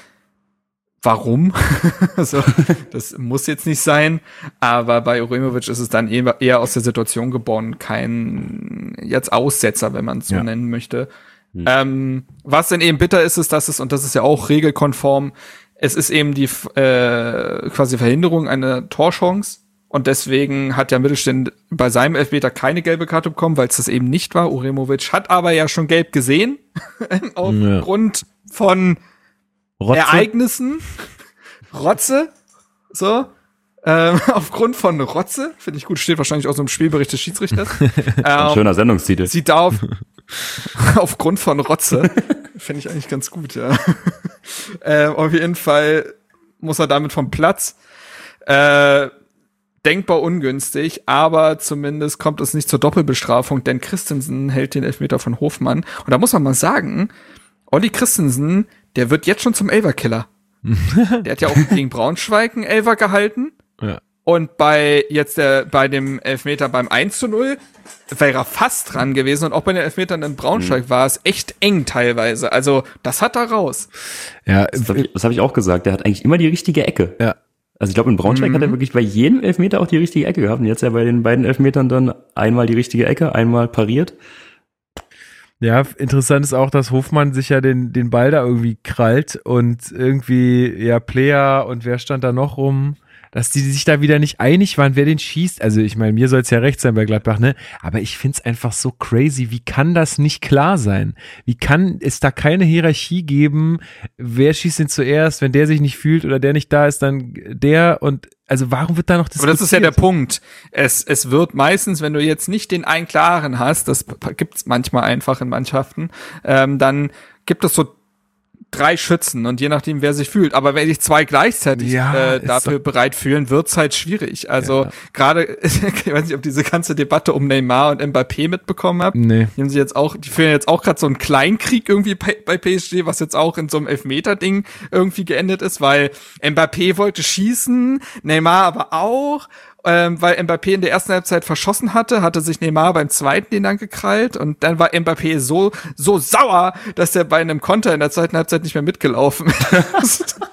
warum? so, das muss jetzt nicht sein, aber bei Uremovic ist es dann eher, eher aus der Situation geboren, kein jetzt Aussetzer, wenn man es so Ja. nennen möchte. Ähm, was denn eben bitter ist, ist, dass es, und das ist ja auch regelkonform, es ist eben die äh, quasi Verhinderung einer Torchance. Und deswegen hat ja Mittelständ bei seinem Elfmeter keine gelbe Karte bekommen, weil es das eben nicht war. Uremovic hat aber ja schon gelb gesehen. aufgrund von Rotze? Ereignissen. Rotze. So. Ähm, aufgrund von Rotze. Finde ich gut. Steht wahrscheinlich auch so im Spielbericht des Schiedsrichters. Ähm, schöner Sendungstitel. Sieht da auf, aufgrund von Rotze. Finde ich eigentlich ganz gut, ja. äh, auf jeden Fall muss er damit vom Platz. Äh, denkbar ungünstig, aber zumindest kommt es nicht zur Doppelbestrafung, denn Christensen hält den Elfmeter von Hofmann. Und da muss man mal sagen, Olli Christensen, der wird jetzt schon zum Elverkiller. der hat ja auch gegen Braunschweig einen Elfer gehalten. Ja. Und bei jetzt der, bei dem Elfmeter beim 1 zu 0 wäre er fast dran gewesen und auch bei den Elfmetern in Braunschweig war es echt eng teilweise. Also das hat er raus. Ja, Das habe ich, das hab ich auch gesagt. Der hat eigentlich immer die richtige Ecke. ja. Also ich glaube, in Braunschweig Mhm. hat er wirklich bei jedem Elfmeter auch die richtige Ecke gehabt. Und jetzt ja bei den beiden Elfmetern dann einmal die richtige Ecke, einmal pariert. Ja, interessant ist auch, dass Hofmann sich ja den, den Ball da irgendwie krallt und irgendwie, ja, Player und wer stand da noch rum, dass die sich da wieder nicht einig waren, wer den schießt. Also ich meine, mir soll es ja recht sein bei Gladbach, ne? Aber ich find's einfach so crazy. Wie kann das nicht klar sein? Wie kann es da keine Hierarchie geben? Wer schießt denn zuerst? Wenn der sich nicht fühlt oder der nicht da ist, dann der und also warum wird da noch Aber das ist ja der? Punkt. Es, es wird meistens, wenn du jetzt nicht den einen klaren hast, das gibt's manchmal einfach in Mannschaften, ähm, dann gibt es so drei Schützen und je nachdem, wer sich fühlt. Aber wenn sich zwei gleichzeitig Ja, äh, dafür bereit fühlen, wird's halt schwierig. Also Ja. gerade, ich weiß nicht, ob diese ganze Debatte um Neymar und Mbappé mitbekommen habt. Nee. Die haben sie jetzt auch, die führen jetzt auch gerade so einen Kleinkrieg irgendwie bei, bei PSG, was jetzt auch in so einem Elfmeter-Ding irgendwie geendet ist, weil Mbappé wollte schießen, Neymar aber auch, ähm, weil Mbappé in der ersten Halbzeit verschossen hatte, hatte sich Neymar beim zweiten den dann gekrallt und dann war Mbappé so, so sauer, dass er bei einem Konter in der zweiten Halbzeit nicht mehr mitgelaufen ist.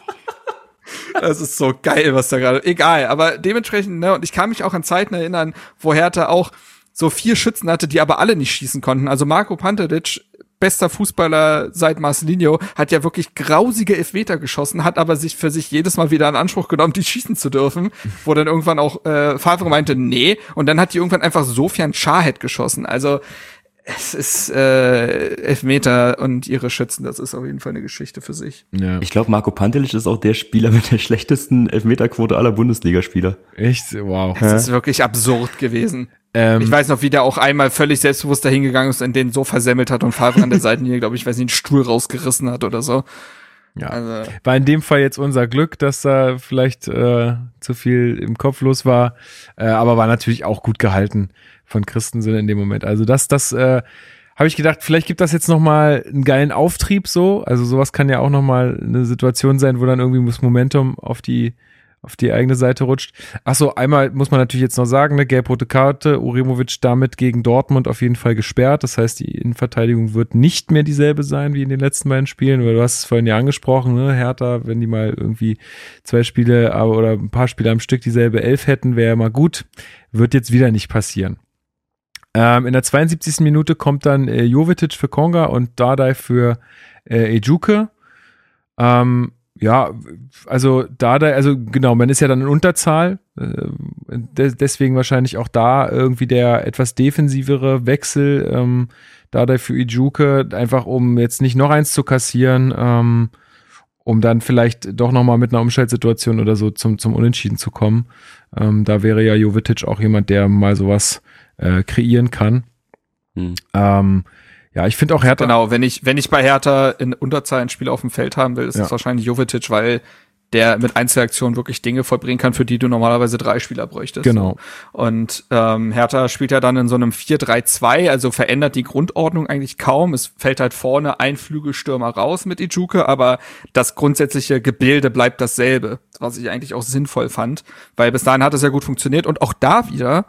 Das ist so geil, was da gerade. Egal, aber dementsprechend, ne, und ich kann mich auch an Zeiten erinnern, wo Hertha auch so vier Schützen hatte, die aber alle nicht schießen konnten. Also Marco Pantelic, bester Fußballer seit Marcelinho, hat ja wirklich grausige Elfmeter geschossen, hat aber sich für sich jedes Mal wieder in Anspruch genommen, die schießen zu dürfen, wo dann irgendwann auch äh, Favre meinte, nee, und dann hat die irgendwann einfach Sofian Shahed geschossen. Also es ist äh, Elfmeter und ihre Schützen, das ist auf jeden Fall eine Geschichte für sich. Ja. Ich glaube, Marco Pantelic ist auch der Spieler mit der schlechtesten Elfmeterquote aller Bundesligaspieler. Echt? Wow. Es ist wirklich absurd gewesen. Ähm, Ich weiß noch, wie der auch einmal völlig selbstbewusst dahingegangen ist und den so versemmelt hat und Favre an der Seitenlinie, glaube ich, weiß nicht, einen Stuhl rausgerissen hat oder so. ja. Also, War in dem Fall jetzt unser Glück, dass da vielleicht äh, zu viel im Kopf los war, äh, aber war natürlich auch gut gehalten von Christensen in dem Moment. Also das, das äh, habe ich gedacht, vielleicht gibt das jetzt noch mal einen geilen Auftrieb so. Also sowas kann ja auch noch mal eine Situation sein, wo dann irgendwie das Momentum auf die auf die eigene Seite rutscht. Ach so, einmal muss man natürlich jetzt noch sagen, ne, gelb-rote Karte, Uremovic damit gegen Dortmund auf jeden Fall gesperrt. Das heißt, die Innenverteidigung wird nicht mehr dieselbe sein wie in den letzten beiden Spielen, weil du hast es vorhin ja angesprochen, ne, Hertha, wenn die mal irgendwie zwei Spiele oder ein paar Spiele am Stück dieselbe Elf hätten, wäre ja mal gut. Wird jetzt wieder nicht passieren. Ähm, in der 72. Minute kommt dann äh, Jovetic für Konga und Dardai für äh, Ejuke. Ähm, ja, also Dardai, also genau, man ist ja dann in Unterzahl. Äh, de deswegen wahrscheinlich auch da irgendwie der etwas defensivere Wechsel. Ähm, Dardai für Ejuke, einfach um jetzt nicht noch eins zu kassieren. Ähm, um dann vielleicht doch nochmal mit einer Umschaltsituation oder so zum, zum Unentschieden zu kommen. Ähm, da wäre ja Jovetic auch jemand, der mal sowas äh, kreieren kann. Hm. Ähm, ja, ich finde auch Hertha. genau, wenn ich, wenn ich bei Hertha in Unterzahl ein Spieler auf dem Feld haben will, ist Ja. es wahrscheinlich Jovetic, weil der mit Einzelaktionen wirklich Dinge vollbringen kann, für die du normalerweise drei Spieler bräuchtest. Genau. Und ähm, Hertha spielt ja dann in so einem 4-3-2, also verändert die Grundordnung eigentlich kaum. Es fällt halt vorne ein Flügelstürmer raus mit Ijuke, aber das grundsätzliche Gebilde bleibt dasselbe, was ich eigentlich auch sinnvoll fand, weil bis dahin hat es ja gut funktioniert und auch da wieder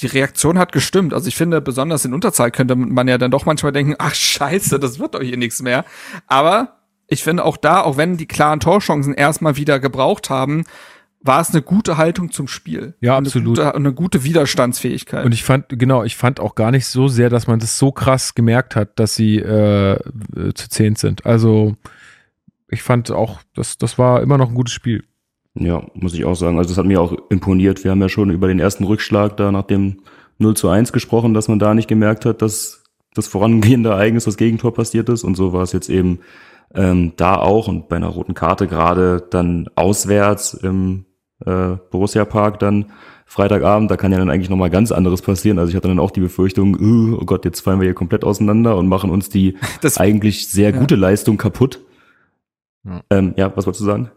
die Reaktion hat gestimmt. Also ich finde, besonders in Unterzahl könnte man ja dann doch manchmal denken, ach scheiße, das wird doch hier nichts mehr. Aber ich finde auch da, auch wenn die klaren Torchancen erstmal wieder gebraucht haben, war es eine gute Haltung zum Spiel. Ja, Und absolut. Eine gute, eine gute Widerstandsfähigkeit. Und ich fand, genau, ich fand auch gar nicht so sehr, dass man das so krass gemerkt hat, dass sie äh, zu zehn sind. Also ich fand auch, das, das war immer noch ein gutes Spiel. Ja, muss ich auch sagen. Also das hat mir auch imponiert. Wir haben ja schon über den ersten Rückschlag da nach dem 0 zu 1 gesprochen, dass man da nicht gemerkt hat, dass das vorangehende Ereignis, das Gegentor passiert ist. Und so war es jetzt eben ähm, da auch und bei einer roten Karte gerade dann auswärts im äh, Borussia Park dann Freitagabend, da kann ja dann eigentlich nochmal ganz anderes passieren. Also ich hatte dann auch die Befürchtung, uh, oh Gott, jetzt fallen wir hier komplett auseinander und machen uns die Das- eigentlich sehr ja. gute Leistung kaputt. Ja. Ähm, ja, was wolltest du sagen?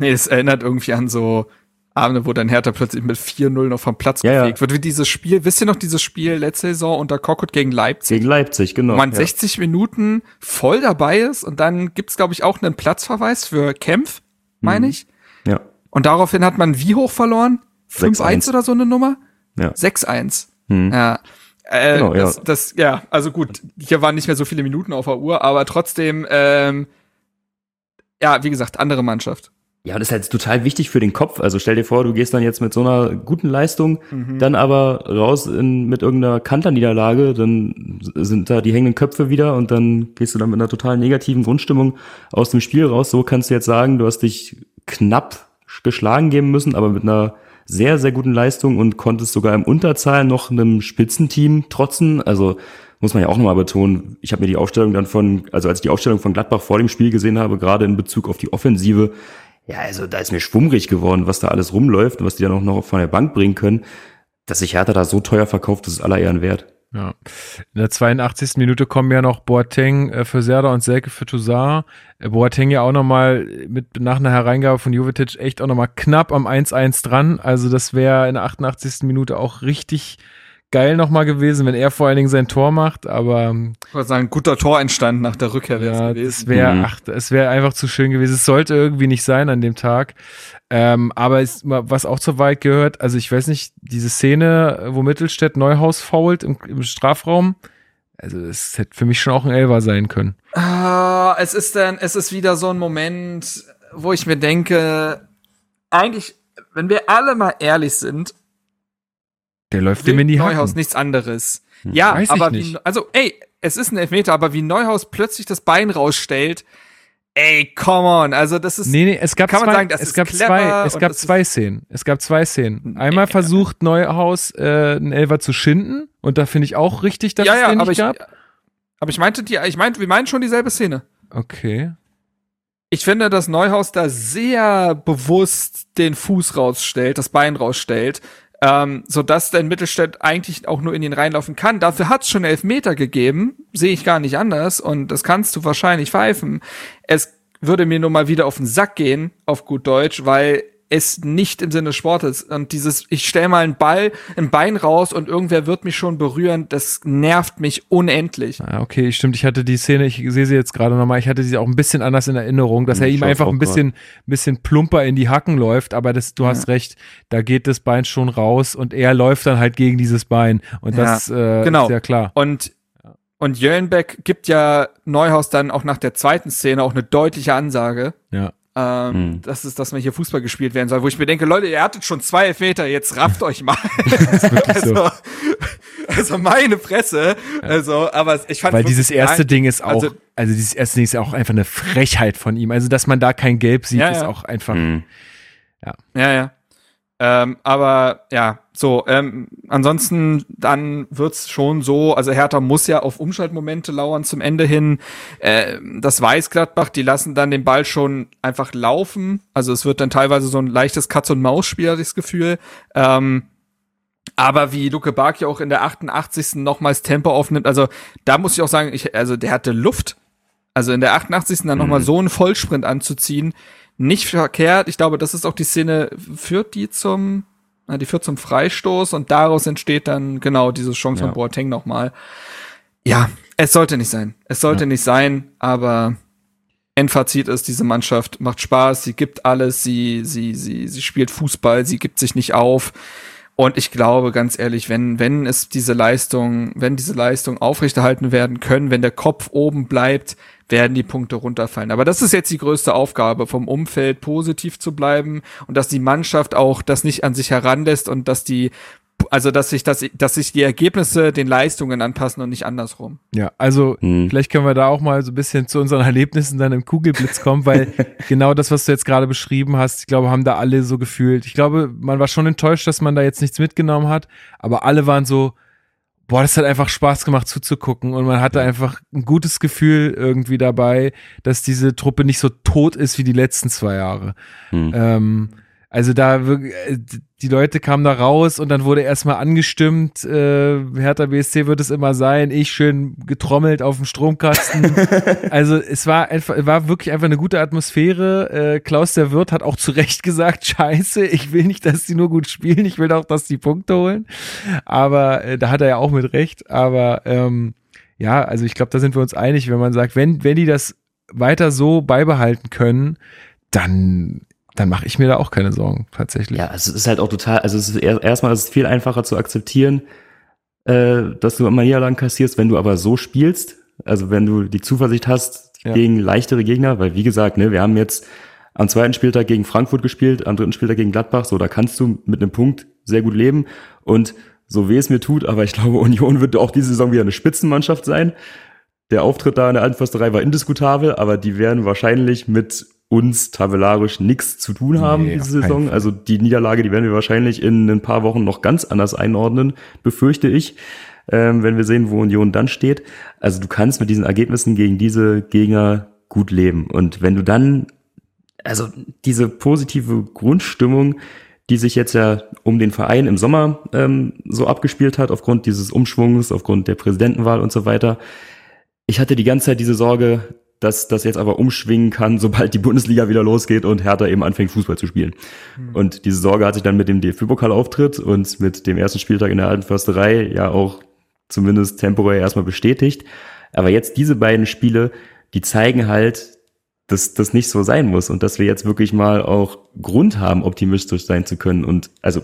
Nee, es erinnert irgendwie an so Abende, wo dann Hertha plötzlich mit 4-0 noch vom Platz Ja, ja. gefegt wird. Wie dieses Spiel, wisst ihr noch dieses Spiel letzte Saison unter Kokot gegen Leipzig? Gegen Leipzig, genau. wo man ja. 60 Minuten voll dabei ist und dann gibt's glaube ich, auch einen Platzverweis für Kempf, meine Mhm. ich. Ja, Und daraufhin hat man wie hoch verloren? 5-1 6-1. oder so eine Nummer? ja. 6-1. Hm. Ja. Äh, Genau, ja. das, das, ja, also gut, hier waren nicht mehr so viele Minuten auf der Uhr, aber trotzdem, ähm, ja, wie gesagt, andere Mannschaft. Ja, und das ist halt total wichtig für den Kopf. Also stell dir vor, du gehst dann jetzt mit so einer guten Leistung, Mhm. dann aber raus in, mit irgendeiner Kanterniederlage, dann sind da die hängenden Köpfe wieder und dann gehst du dann mit einer total negativen Grundstimmung aus dem Spiel raus. So kannst du jetzt sagen, du hast dich knapp geschlagen geben müssen, aber mit einer sehr, sehr guten Leistung und konntest sogar im Unterzahl noch einem Spitzenteam trotzen. Also muss man ja auch nochmal betonen, ich habe mir die Aufstellung dann von, also als ich die Aufstellung von Gladbach vor dem Spiel gesehen habe, gerade in Bezug auf die Offensive, ja, also da ist mir schwummrig geworden, was da alles rumläuft und was die dann auch noch von der Bank bringen können. Dass sich Hertha da so teuer verkauft, das ist aller Ehren wert. Ja. In der 82. Minute kommen ja noch Boateng äh, für Serda und Selke für Toussaint. Äh, Boateng ja auch nochmal mit nach einer Hereingabe von Jovetic echt auch nochmal knapp am 1-1 dran. Also das wäre in der 88. Minute auch richtig geil nochmal gewesen, wenn er vor allen Dingen sein Tor macht. Aber ähm, Ich würde sagen, guter Tor entstanden nach der Rückkehr wäre es ja, gewesen. das wäre, Mhm. ach, es wäre einfach zu schön gewesen. Es sollte irgendwie nicht sein an dem Tag. Ähm, aber es, was auch zur Wahrheit gehört, also ich weiß nicht, diese Szene, wo Mittelstädt Neuhaus fault im, im Strafraum, also es hätte für mich schon auch ein Elfer sein können. Ah, es ist dann, es ist wieder so ein Moment, wo ich mir denke, eigentlich, wenn wir alle mal ehrlich sind, Der läuft dem in die Neuhaus Hacken. nichts anderes. Ja, Weiß ich aber nicht. wie, also, ey, es ist ein Elfmeter, aber wie Neuhaus plötzlich das Bein rausstellt, Ey, come on. Also das ist. Nee, nee, es gab Kann man zwei, sagen, das es ist gab zwei, es gab zwei Szenen. Es gab zwei Szenen. Einmal Nee. versucht Neuhaus äh, einen Elfer zu schinden und da finde ich auch richtig, dass ja, es ja, den aber nicht ich, gab. aber ich meinte die, ich meinte, wir meinen schon dieselbe Szene. Okay. Ich finde, dass Neuhaus da sehr bewusst den Fuß rausstellt, das Bein rausstellt, ähm, sodass der Mittelstädt eigentlich auch nur in ihn reinlaufen kann. Dafür hat es schon elf Meter gegeben, sehe ich gar nicht anders und das kannst du wahrscheinlich pfeifen. Es würde mir nur mal wieder auf den Sack gehen, auf gut Deutsch, weil es nicht im Sinne des Sportes und dieses, ich stell mal einen Ball, ein Bein raus und irgendwer wird mich schon berühren, das nervt mich unendlich. Ah, okay, stimmt. Ich hatte die Szene, ich sehe sie jetzt gerade nochmal, ich hatte sie auch ein bisschen anders in Erinnerung, dass Hm, er ihm ich einfach ein bisschen, bisschen plumper in die Hacken läuft, aber das, du hast recht, da geht das Bein schon raus und er läuft dann halt gegen dieses Bein. Und das äh, genau. ist ja klar. Und, und Jöllenbeck gibt ja Neuhaus dann auch nach der zweiten Szene auch eine deutliche Ansage, Ja. Ähm, Hm. dass es, dass man hier Fußball gespielt werden soll, wo ich mir denke, Leute, ihr hattet schon zwei Elfmeter, jetzt rafft euch mal. so. also, also meine Fresse. Also, aber ich fand Weil dieses erste nein, Ding ist auch, also- also, dieses erste Ding ist ja auch einfach eine Frechheit von ihm. Also, dass man da kein Gelb sieht, Ja, ist ja. auch einfach. Hm. Ja, ja. Ähm, aber ja, so, ähm, ansonsten dann wird's schon so, also Hertha muss ja auf Umschaltmomente lauern zum Ende hin. Äh, das weiß Gladbach, die lassen dann den Ball schon einfach laufen. Also es wird dann teilweise so ein leichtes Katz-und-Maus-Spiel, hatte ich das Gefühl. Ähm, aber wie Luke Bakio auch in der 88. nochmals Tempo aufnimmt, also da muss ich auch sagen, ich, also der hatte Luft. Also in der 88. dann nochmal so einen Vollsprint anzuziehen, nicht verkehrt. Ich glaube, das ist auch die Szene, führt die zum, na, die führt zum Freistoß und daraus entsteht dann genau diese Chance Ja. von Boateng nochmal. Ja, es sollte nicht sein. Es sollte nicht sein, aber Endfazit ist, diese Mannschaft macht Spaß, sie gibt alles, sie, sie, sie, sie spielt Fußball, sie gibt sich nicht auf. Und ich glaube, ganz ehrlich, wenn, wenn es diese Leistung, wenn diese Leistung aufrechterhalten werden können, wenn der Kopf oben bleibt, werden die Punkte runterfallen. Aber das ist jetzt die größte Aufgabe, vom Umfeld positiv zu bleiben und dass die Mannschaft auch das nicht an sich heranlässt und dass die, also dass sich, dass, dass sich die Ergebnisse den Leistungen anpassen und nicht andersrum. Ja, also Hm. vielleicht können wir da auch mal so ein bisschen zu unseren Erlebnissen dann im Kugelblitz kommen, weil genau das, was du jetzt gerade beschrieben hast, ich glaube, haben da alle so gefühlt. Ich glaube, man war schon enttäuscht, dass man da jetzt nichts mitgenommen hat, aber alle waren so, boah, das hat einfach Spaß gemacht zuzugucken und man hatte einfach ein gutes Gefühl irgendwie dabei, dass diese Truppe nicht so tot ist wie die letzten zwei Jahre. Hm. Ähm, also da äh, die Leute kamen da raus und dann wurde erstmal angestimmt, äh, Hertha BSC wird es immer sein, ich schön getrommelt auf dem Stromkasten. also es war einfach, war wirklich einfach eine gute Atmosphäre. Äh, Klaus der Wirt hat auch zu Recht gesagt, scheiße, ich will nicht, dass die nur gut spielen, ich will auch, dass die Punkte holen. Aber äh, da hat er ja auch mit Recht. Aber ähm, ja, also ich glaube, da sind wir uns einig, wenn man sagt, wenn, wenn die das weiter so beibehalten können, dann dann mache ich mir da auch keine Sorgen, tatsächlich. Ja, also es ist halt auch total, also es ist er- erstmal ist es viel einfacher zu akzeptieren, äh, dass du immer Niederlagen kassierst, wenn du aber so spielst, also wenn du die Zuversicht hast Ja. gegen leichtere Gegner, weil wie gesagt, ne, wir haben jetzt am zweiten Spieltag gegen Frankfurt gespielt, am dritten Spieltag gegen Gladbach, so da kannst du mit einem Punkt sehr gut leben und so weh es mir tut, aber ich glaube, Union wird auch diese Saison wieder eine Spitzenmannschaft sein. Der Auftritt da in der Altförsterei war indiskutabel, aber die werden wahrscheinlich mit uns tabellarisch nichts zu tun haben Nee, diese Saison. Also die Niederlage, die werden wir wahrscheinlich in ein paar Wochen noch ganz anders einordnen, befürchte ich, ähm, wenn wir sehen, wo Union dann steht. Also du kannst mit diesen Ergebnissen gegen diese Gegner gut leben. Und wenn du dann, also diese positive Grundstimmung, die sich jetzt ja um den Verein im Sommer ähm, so abgespielt hat, aufgrund dieses Umschwungs, aufgrund der Präsidentenwahl und so weiter. Ich hatte die ganze Zeit diese Sorge, dass das jetzt aber umschwingen kann, sobald die Bundesliga wieder losgeht und Hertha eben anfängt, Fußball zu spielen. Und diese Sorge hat sich dann mit dem DFB-Pokalauftritt und mit dem ersten Spieltag in der alten Försterei ja auch zumindest temporär erstmal bestätigt. Aber jetzt diese beiden Spiele, die zeigen halt, dass das nicht so sein muss und dass wir jetzt wirklich mal auch Grund haben, optimistisch sein zu können. Und also,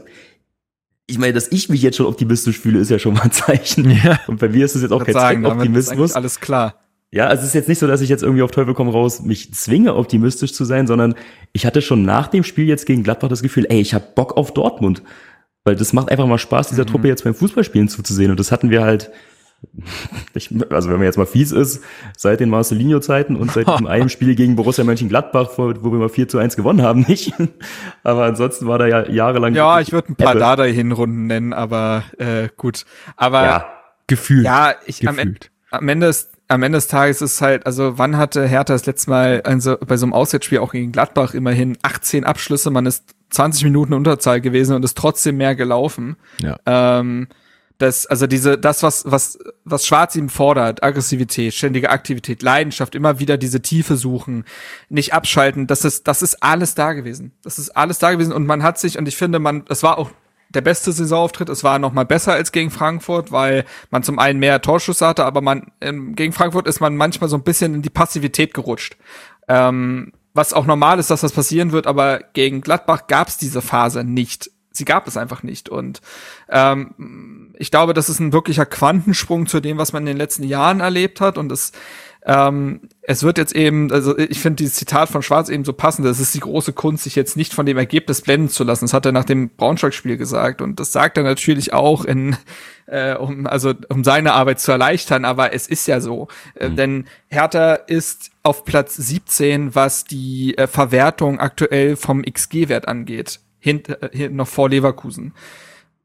ich meine, dass ich mich jetzt schon optimistisch fühle, ist ja schon mal ein Zeichen. Ja. Und bei mir ist es jetzt auch kein ist Zweckoptimismus. eigentlich alles klar. Ja, also es ist jetzt nicht so, dass ich jetzt irgendwie auf Teufel komm raus mich zwinge, optimistisch zu sein, sondern ich hatte schon nach dem Spiel jetzt gegen Gladbach das Gefühl, ey, ich hab Bock auf Dortmund. Weil das macht einfach mal Spaß, dieser Truppe jetzt beim Fußballspielen zuzusehen. Und das hatten wir halt Ich, also wenn man jetzt mal fies ist, seit den Marcelinho-Zeiten und seit einem Spiel gegen Borussia Mönchengladbach, wo wir mal 4 zu 1 gewonnen haben, nicht. Aber ansonsten war da ja jahrelang. Ja, ich würde ein paar Dada-Hinrunden nennen, aber äh, gut. Aber Ja, Gefühlt. ja, ich am, Gefühlt. am Ende ist am Ende des Tages ist halt, also wann hatte Hertha das letzte Mal also bei so einem Auswärtsspiel auch gegen Gladbach immerhin 18 Abschlüsse, man ist 20 Minuten Unterzahl gewesen und ist trotzdem mehr gelaufen. Ja. Ähm, das, also diese, das, was, was, was Schwarz ihm fordert, Aggressivität, ständige Aktivität, Leidenschaft, immer wieder diese Tiefe suchen, nicht abschalten, das ist, das ist alles da gewesen. Das ist alles da gewesen und man hat sich, und ich finde, man, es war auch der beste Saisonauftritt, es war noch mal besser als gegen Frankfurt, weil man zum einen mehr Torschüsse hatte, aber man, ähm, gegen Frankfurt ist man manchmal so ein bisschen in die Passivität gerutscht. Ähm, was auch normal ist, dass das passieren wird, aber gegen Gladbach gab es diese Phase nicht. Sie gab es einfach nicht. Und ähm, ich glaube, das ist ein wirklicher Quantensprung zu dem, was man in den letzten Jahren erlebt hat. Und es, ähm, es wird jetzt eben, also ich finde dieses Zitat von Schwarz eben so passend. Es ist die große Kunst, sich jetzt nicht von dem Ergebnis blenden zu lassen. Das hat er nach dem Braunschweig-Spiel gesagt. Und das sagt er natürlich auch in, äh, um, also um seine Arbeit zu erleichtern, aber es ist ja so. Äh, denn Hertha ist auf Platz 17, was die äh, Verwertung aktuell vom XG-Wert angeht. Hint, äh, noch vor Leverkusen.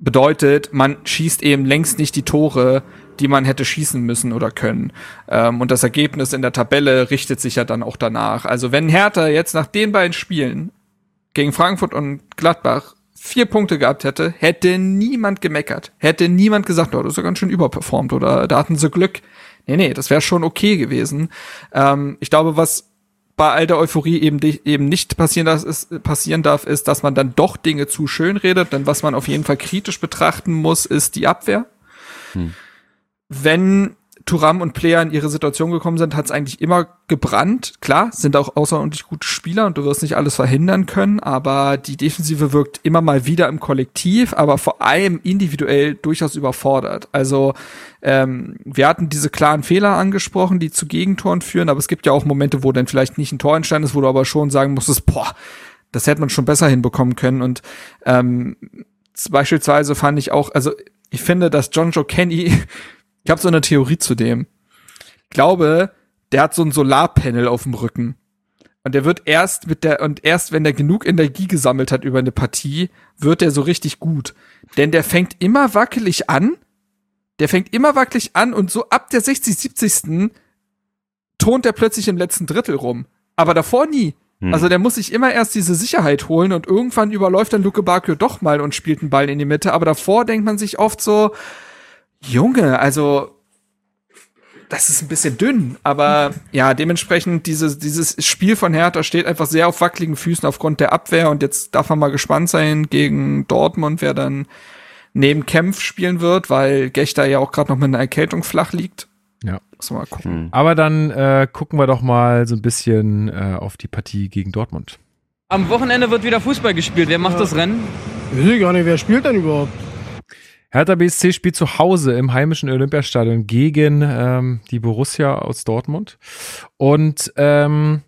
Bedeutet, man schießt eben längst nicht die Tore, die man hätte schießen müssen oder können. Ähm, und das Ergebnis in der Tabelle richtet sich ja dann auch danach. Also wenn Hertha jetzt nach den beiden Spielen gegen Frankfurt und Gladbach vier Punkte gehabt hätte, hätte niemand gemeckert. Hätte niemand gesagt, oh, das ist ja ganz schön überperformt oder da hatten sie Glück. Nee, nee, das wäre schon okay gewesen. Ähm, ich glaube, was bei all der Euphorie eben, eben nicht passieren darf, ist, passieren darf, ist, dass man dann doch Dinge zu schön redet. Denn was man auf jeden Fall kritisch betrachten muss, ist die Abwehr. Wenn Turam und Player in ihre Situation gekommen sind, hat es eigentlich immer gebrannt. Klar, sind auch außerordentlich gute Spieler und du wirst nicht alles verhindern können, aber die Defensive wirkt immer mal wieder im Kollektiv, aber vor allem individuell durchaus überfordert. Also ähm, wir hatten diese klaren Fehler angesprochen, die zu Gegentoren führen, aber es gibt ja auch Momente, wo dann vielleicht nicht ein Tor entstanden ist, wo du aber schon sagen musstest, boah, das hätte man schon besser hinbekommen können. Und ähm, beispielsweise fand ich auch, also ich finde, dass John Joe Kenny, ich habe so eine Theorie zu dem. Ich glaube, der hat so ein Solarpanel auf dem Rücken. Und der wird erst mit der, und erst wenn der genug Energie gesammelt hat über eine Partie, wird der so richtig gut. Denn der fängt immer wackelig an. Der fängt immer wackelig an und so ab der 60, 70. tont er plötzlich im letzten Drittel rum. Aber davor nie. Hm. Also der muss sich immer erst diese Sicherheit holen und irgendwann überläuft dann Luke Bakio doch mal und spielt einen Ball in die Mitte. Aber davor denkt man sich oft so, Junge, also das ist ein bisschen dünn, aber ja, dementsprechend dieses, dieses Spiel von Hertha steht einfach sehr auf wackeligen Füßen aufgrund der Abwehr und jetzt darf man mal gespannt sein gegen Dortmund, wer dann neben Kempf spielen wird, weil Gechter ja auch gerade noch mit einer Erkältung flach liegt. Ja. Muss man mal gucken. Hm. Aber dann äh, gucken wir doch mal so ein bisschen äh, auf die Partie gegen Dortmund. Am Wochenende wird wieder Fußball gespielt. Wer macht das Rennen? Weiß ich gar nicht, wer spielt denn überhaupt? Hertha BSC spielt zu Hause im heimischen Olympiastadion gegen ähm, die Borussia aus Dortmund. Und ähm,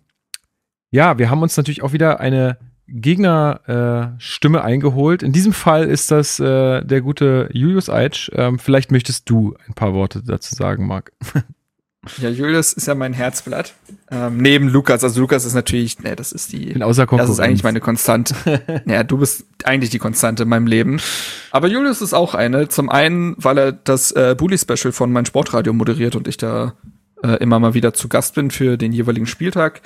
ja, wir haben uns natürlich auch wieder eine Gegnerstimme äh, eingeholt. In diesem Fall ist das äh, der gute Julius Eitsch. Ähm, vielleicht möchtest du ein paar Worte dazu sagen, Marc. Ja, Julius ist ja mein Herzblatt. Ähm, neben Lukas, also Lukas ist natürlich, ne, das ist die, In außer das ist eigentlich meine Konstante. ja, du bist eigentlich die Konstante in meinem Leben. Aber Julius ist auch eine. Zum einen, weil er das äh, Bully-Special von mein Sportradio moderiert und ich da äh, immer mal wieder zu Gast bin für den jeweiligen Spieltag.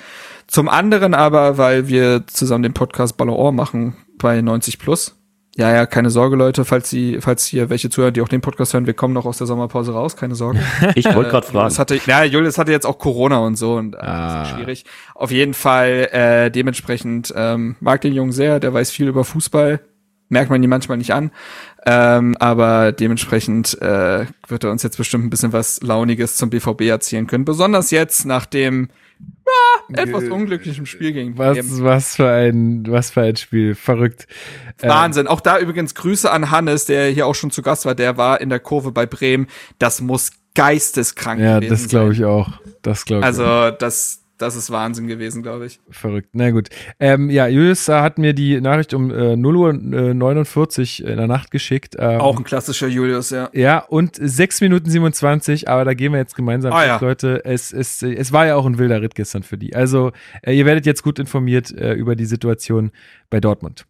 Zum anderen aber, weil wir zusammen den Podcast Ballon machen bei 90 Plus. Ja, ja, keine Sorge, Leute, falls Sie, falls hier welche zuhören, die auch den Podcast hören, wir kommen noch aus der Sommerpause raus, keine Sorge. Ich wollte gerade fragen. Julius hatte, ja, Julius hatte jetzt auch Corona und so und äh, Ah. das ist schwierig. Auf jeden Fall äh, dementsprechend ähm, mag den Jungen sehr, der weiß viel über Fußball, merkt man ihn manchmal nicht an, ähm, aber dementsprechend äh, wird er uns jetzt bestimmt ein bisschen was Launiges zum BVB erzählen können, besonders jetzt nach dem ja, etwas unglücklichen Spiel gegen was, was für ein, was für ein Spiel. Verrückt. Äh, Wahnsinn. Auch da übrigens Grüße an Hannes, der hier auch schon zu Gast war. Der war in der Kurve bei Bremen. Das muss geisteskrank ja, gewesen das glaube sein. ich auch. Das glaube ich. auch. Also das, das ist Wahnsinn gewesen, glaube ich. Verrückt. Na gut. Ähm, ja, Julius hat mir die Nachricht um äh, 0 Uhr äh, 49 in der Nacht geschickt. Ähm, Auch ein klassischer Julius, ja. Ja, und 6 Minuten 27, aber da gehen wir jetzt gemeinsam Ah, durch, ja. Leute. Es, es, es war ja auch ein wilder Ritt gestern für die. Also, äh, ihr werdet jetzt gut informiert äh, über die Situation bei Dortmund.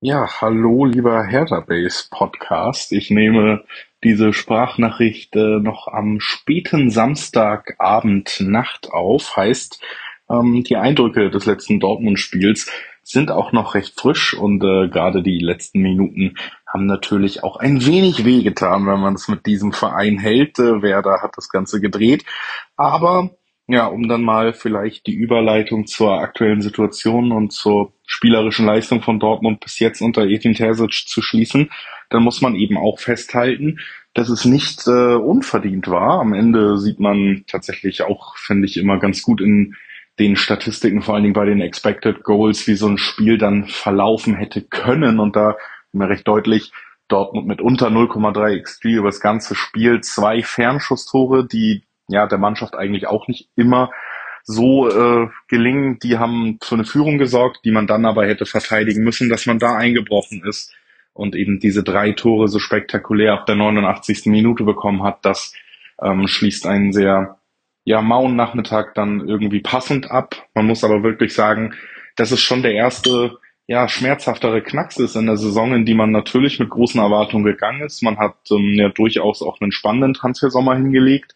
Ja, hallo, lieber Hertha Base Podcast. Ich nehme diese Sprachnachricht äh, noch am späten Samstagabend Nacht auf. Heißt, ähm, die Eindrücke des letzten Dortmund-Spiels sind auch noch recht frisch und äh, gerade die letzten Minuten haben natürlich auch ein wenig wehgetan, wenn man es mit diesem Verein hält. Äh, Werder hat das Ganze gedreht. Aber ja, um dann mal vielleicht die Überleitung zur aktuellen Situation und zur spielerischen Leistung von Dortmund bis jetzt unter Edin Terzic zu schließen, dann muss man eben auch festhalten, dass es nicht äh, unverdient war. Am Ende sieht man tatsächlich auch, finde ich, immer ganz gut in den Statistiken, vor allen Dingen bei den Expected Goals, wie so ein Spiel dann verlaufen hätte können. Und da mir recht deutlich, Dortmund mit unter 0,3 XG über das ganze Spiel, zwei Fernschusstore, die ja der Mannschaft eigentlich auch nicht immer so äh, gelingen. Die haben für eine Führung gesorgt, die man dann aber hätte verteidigen müssen, dass man da eingebrochen ist und eben diese drei Tore so spektakulär ab der 89. Minute bekommen hat. Das ähm, schließt einen sehr ja, mauen Nachmittag dann irgendwie passend ab. Man muss aber wirklich sagen, dass es schon der erste ja, schmerzhaftere Knacks ist in der Saison, in die man natürlich mit großen Erwartungen gegangen ist. Man hat ähm, ja durchaus auch einen spannenden Transfersommer hingelegt.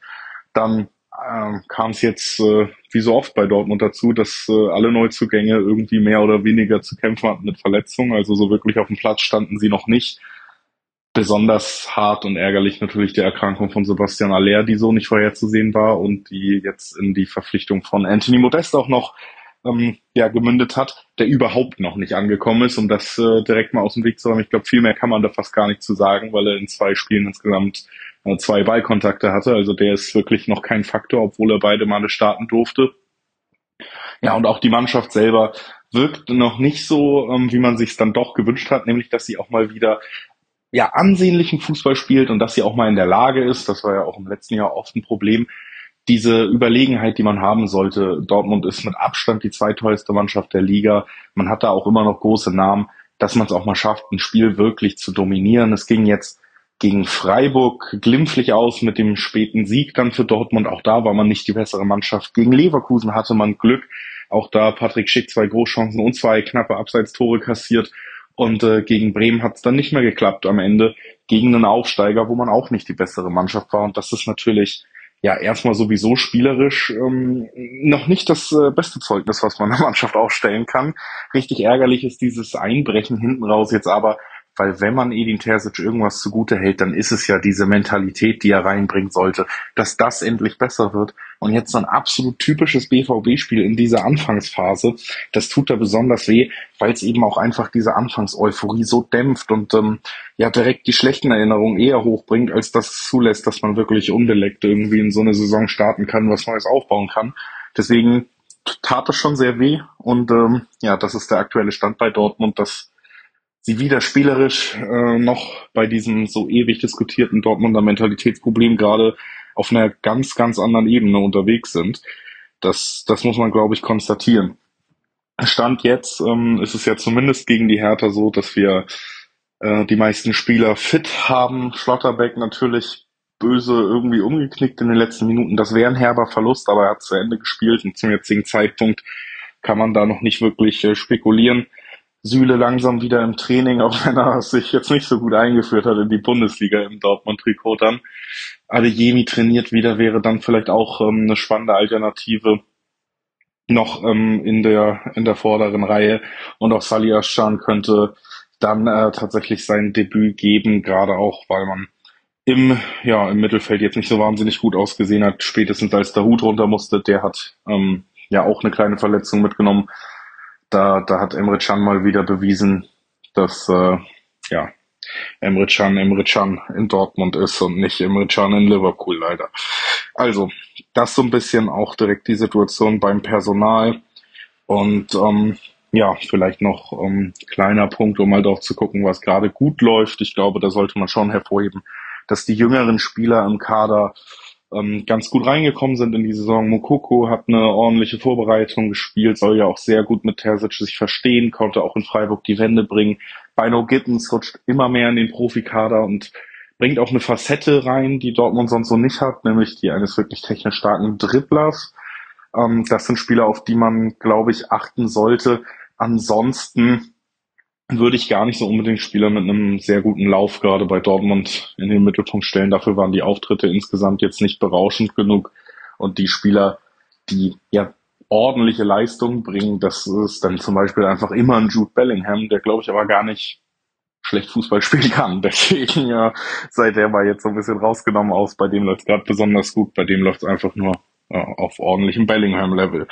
Dann ähm, kam es jetzt äh, wie so oft bei Dortmund dazu, dass äh, alle Neuzugänge irgendwie mehr oder weniger zu kämpfen hatten mit Verletzungen. Also so wirklich auf dem Platz standen sie noch nicht. Besonders hart und ärgerlich natürlich die Erkrankung von Sebastian Aller, die so nicht vorherzusehen war und die jetzt in die Verpflichtung von Anthony Modest auch noch ähm, ja, gemündet hat, der überhaupt noch nicht angekommen ist, um das äh, direkt mal aus dem Weg zu räumen. Ich glaube, viel mehr kann man da fast gar nicht zu sagen, weil er in zwei Spielen insgesamt äh, zwei Ballkontakte hatte. Also der ist wirklich noch kein Faktor, obwohl er beide Male starten durfte. Ja, und auch die Mannschaft selber wirkt noch nicht so, ähm, wie man sich dann doch gewünscht hat, nämlich dass sie auch mal wieder ja ansehnlichen Fußball spielt und dass sie auch mal in der Lage ist, das war ja auch im letzten Jahr oft ein Problem, diese Überlegenheit, die man haben sollte. Dortmund ist mit Abstand die zweiteuerste Mannschaft der Liga. Man hat da auch immer noch große Namen, dass man es auch mal schafft, ein Spiel wirklich zu dominieren. Es ging jetzt gegen Freiburg glimpflich aus mit dem späten Sieg dann für Dortmund. Auch da war man nicht die bessere Mannschaft. Gegen Leverkusen hatte man Glück. Auch da Patrick Schick zwei Großchancen und zwei knappe Abseitstore kassiert. Und äh, gegen Bremen hat es dann nicht mehr geklappt am Ende. Gegen einen Aufsteiger, wo man auch nicht die bessere Mannschaft war. Und das ist natürlich ja erstmal sowieso spielerisch ähm, noch nicht das äh, beste Zeugnis, was man der Mannschaft aufstellen kann. Richtig ärgerlich ist dieses Einbrechen hinten raus jetzt aber, weil wenn man Edin Terzic irgendwas zugute hält, dann ist es ja diese Mentalität, die er reinbringen sollte, dass das endlich besser wird. Und jetzt so ein absolut typisches BVB-Spiel in dieser Anfangsphase, das tut da besonders weh, weil es eben auch einfach diese Anfangseuphorie so dämpft und ähm, ja direkt die schlechten Erinnerungen eher hochbringt, als dass es zulässt, dass man wirklich unbeleckt irgendwie in so eine Saison starten kann, was Neues aufbauen kann. Deswegen tat es schon sehr weh und ähm, ja, das ist der aktuelle Stand bei Dortmund, dass sie wieder spielerisch äh, noch bei diesem so ewig diskutierten Dortmunder Mentalitätsproblem gerade auf einer ganz, ganz anderen Ebene unterwegs sind. Das, das muss man, glaube ich, konstatieren. Stand jetzt ähm, ist es ja zumindest gegen die Hertha so, dass wir äh, die meisten Spieler fit haben. Schlotterbeck natürlich böse irgendwie umgeknickt in den letzten Minuten. Das wäre ein herber Verlust, aber er hat zu Ende gespielt und zum jetzigen Zeitpunkt kann man da noch nicht wirklich äh, spekulieren. Süle langsam wieder im Training, auch wenn er sich jetzt nicht so gut eingeführt hat in die Bundesliga im Dortmund-Trikot dann. Adeyemi trainiert wieder, wäre dann vielleicht auch ähm, eine spannende Alternative noch ähm, in der in der vorderen Reihe und auch Salih Aschan könnte dann äh, tatsächlich sein Debüt geben, gerade auch, weil man im ja im Mittelfeld jetzt nicht so wahnsinnig gut ausgesehen hat, spätestens als der Hut runter musste, der hat ähm, ja auch eine kleine Verletzung mitgenommen da, da hat Emre Can mal wieder bewiesen, dass äh, ja, Emre Can Emre Can in Dortmund ist und nicht Emre Can in Liverpool leider. Also, das so ein bisschen auch direkt die Situation beim Personal. Und ähm, ja, vielleicht noch ähm, kleiner Punkt, um mal drauf zu gucken, was gerade gut läuft. Ich glaube, da sollte man schon hervorheben, dass die jüngeren Spieler im Kader ähm, ganz gut reingekommen sind in die Saison. Mokoko hat eine ordentliche Vorbereitung gespielt, soll ja auch sehr gut mit Terzic sich verstehen, konnte auch in Freiburg die Wende bringen. Bino Gittens rutscht immer mehr in den Profikader und bringt auch eine Facette rein, die Dortmund sonst so nicht hat, nämlich die eines wirklich technisch starken Dribblers. Ähm, das sind Spieler, auf die man, glaube ich, achten sollte. Ansonsten würde ich gar nicht so unbedingt Spieler mit einem sehr guten Lauf gerade bei Dortmund in den Mittelpunkt stellen. Dafür waren die Auftritte insgesamt jetzt nicht berauschend genug. Und die Spieler, die ja ordentliche Leistungen bringen, das ist dann zum Beispiel einfach immer ein Jude Bellingham, der glaube ich aber gar nicht schlecht Fußball spielen kann. Deswegen ja, sei der mal jetzt so ein bisschen rausgenommen aus. Bei dem läuft es gerade besonders gut, bei dem läuft es einfach nur ja, auf ordentlichem Bellingham-Level.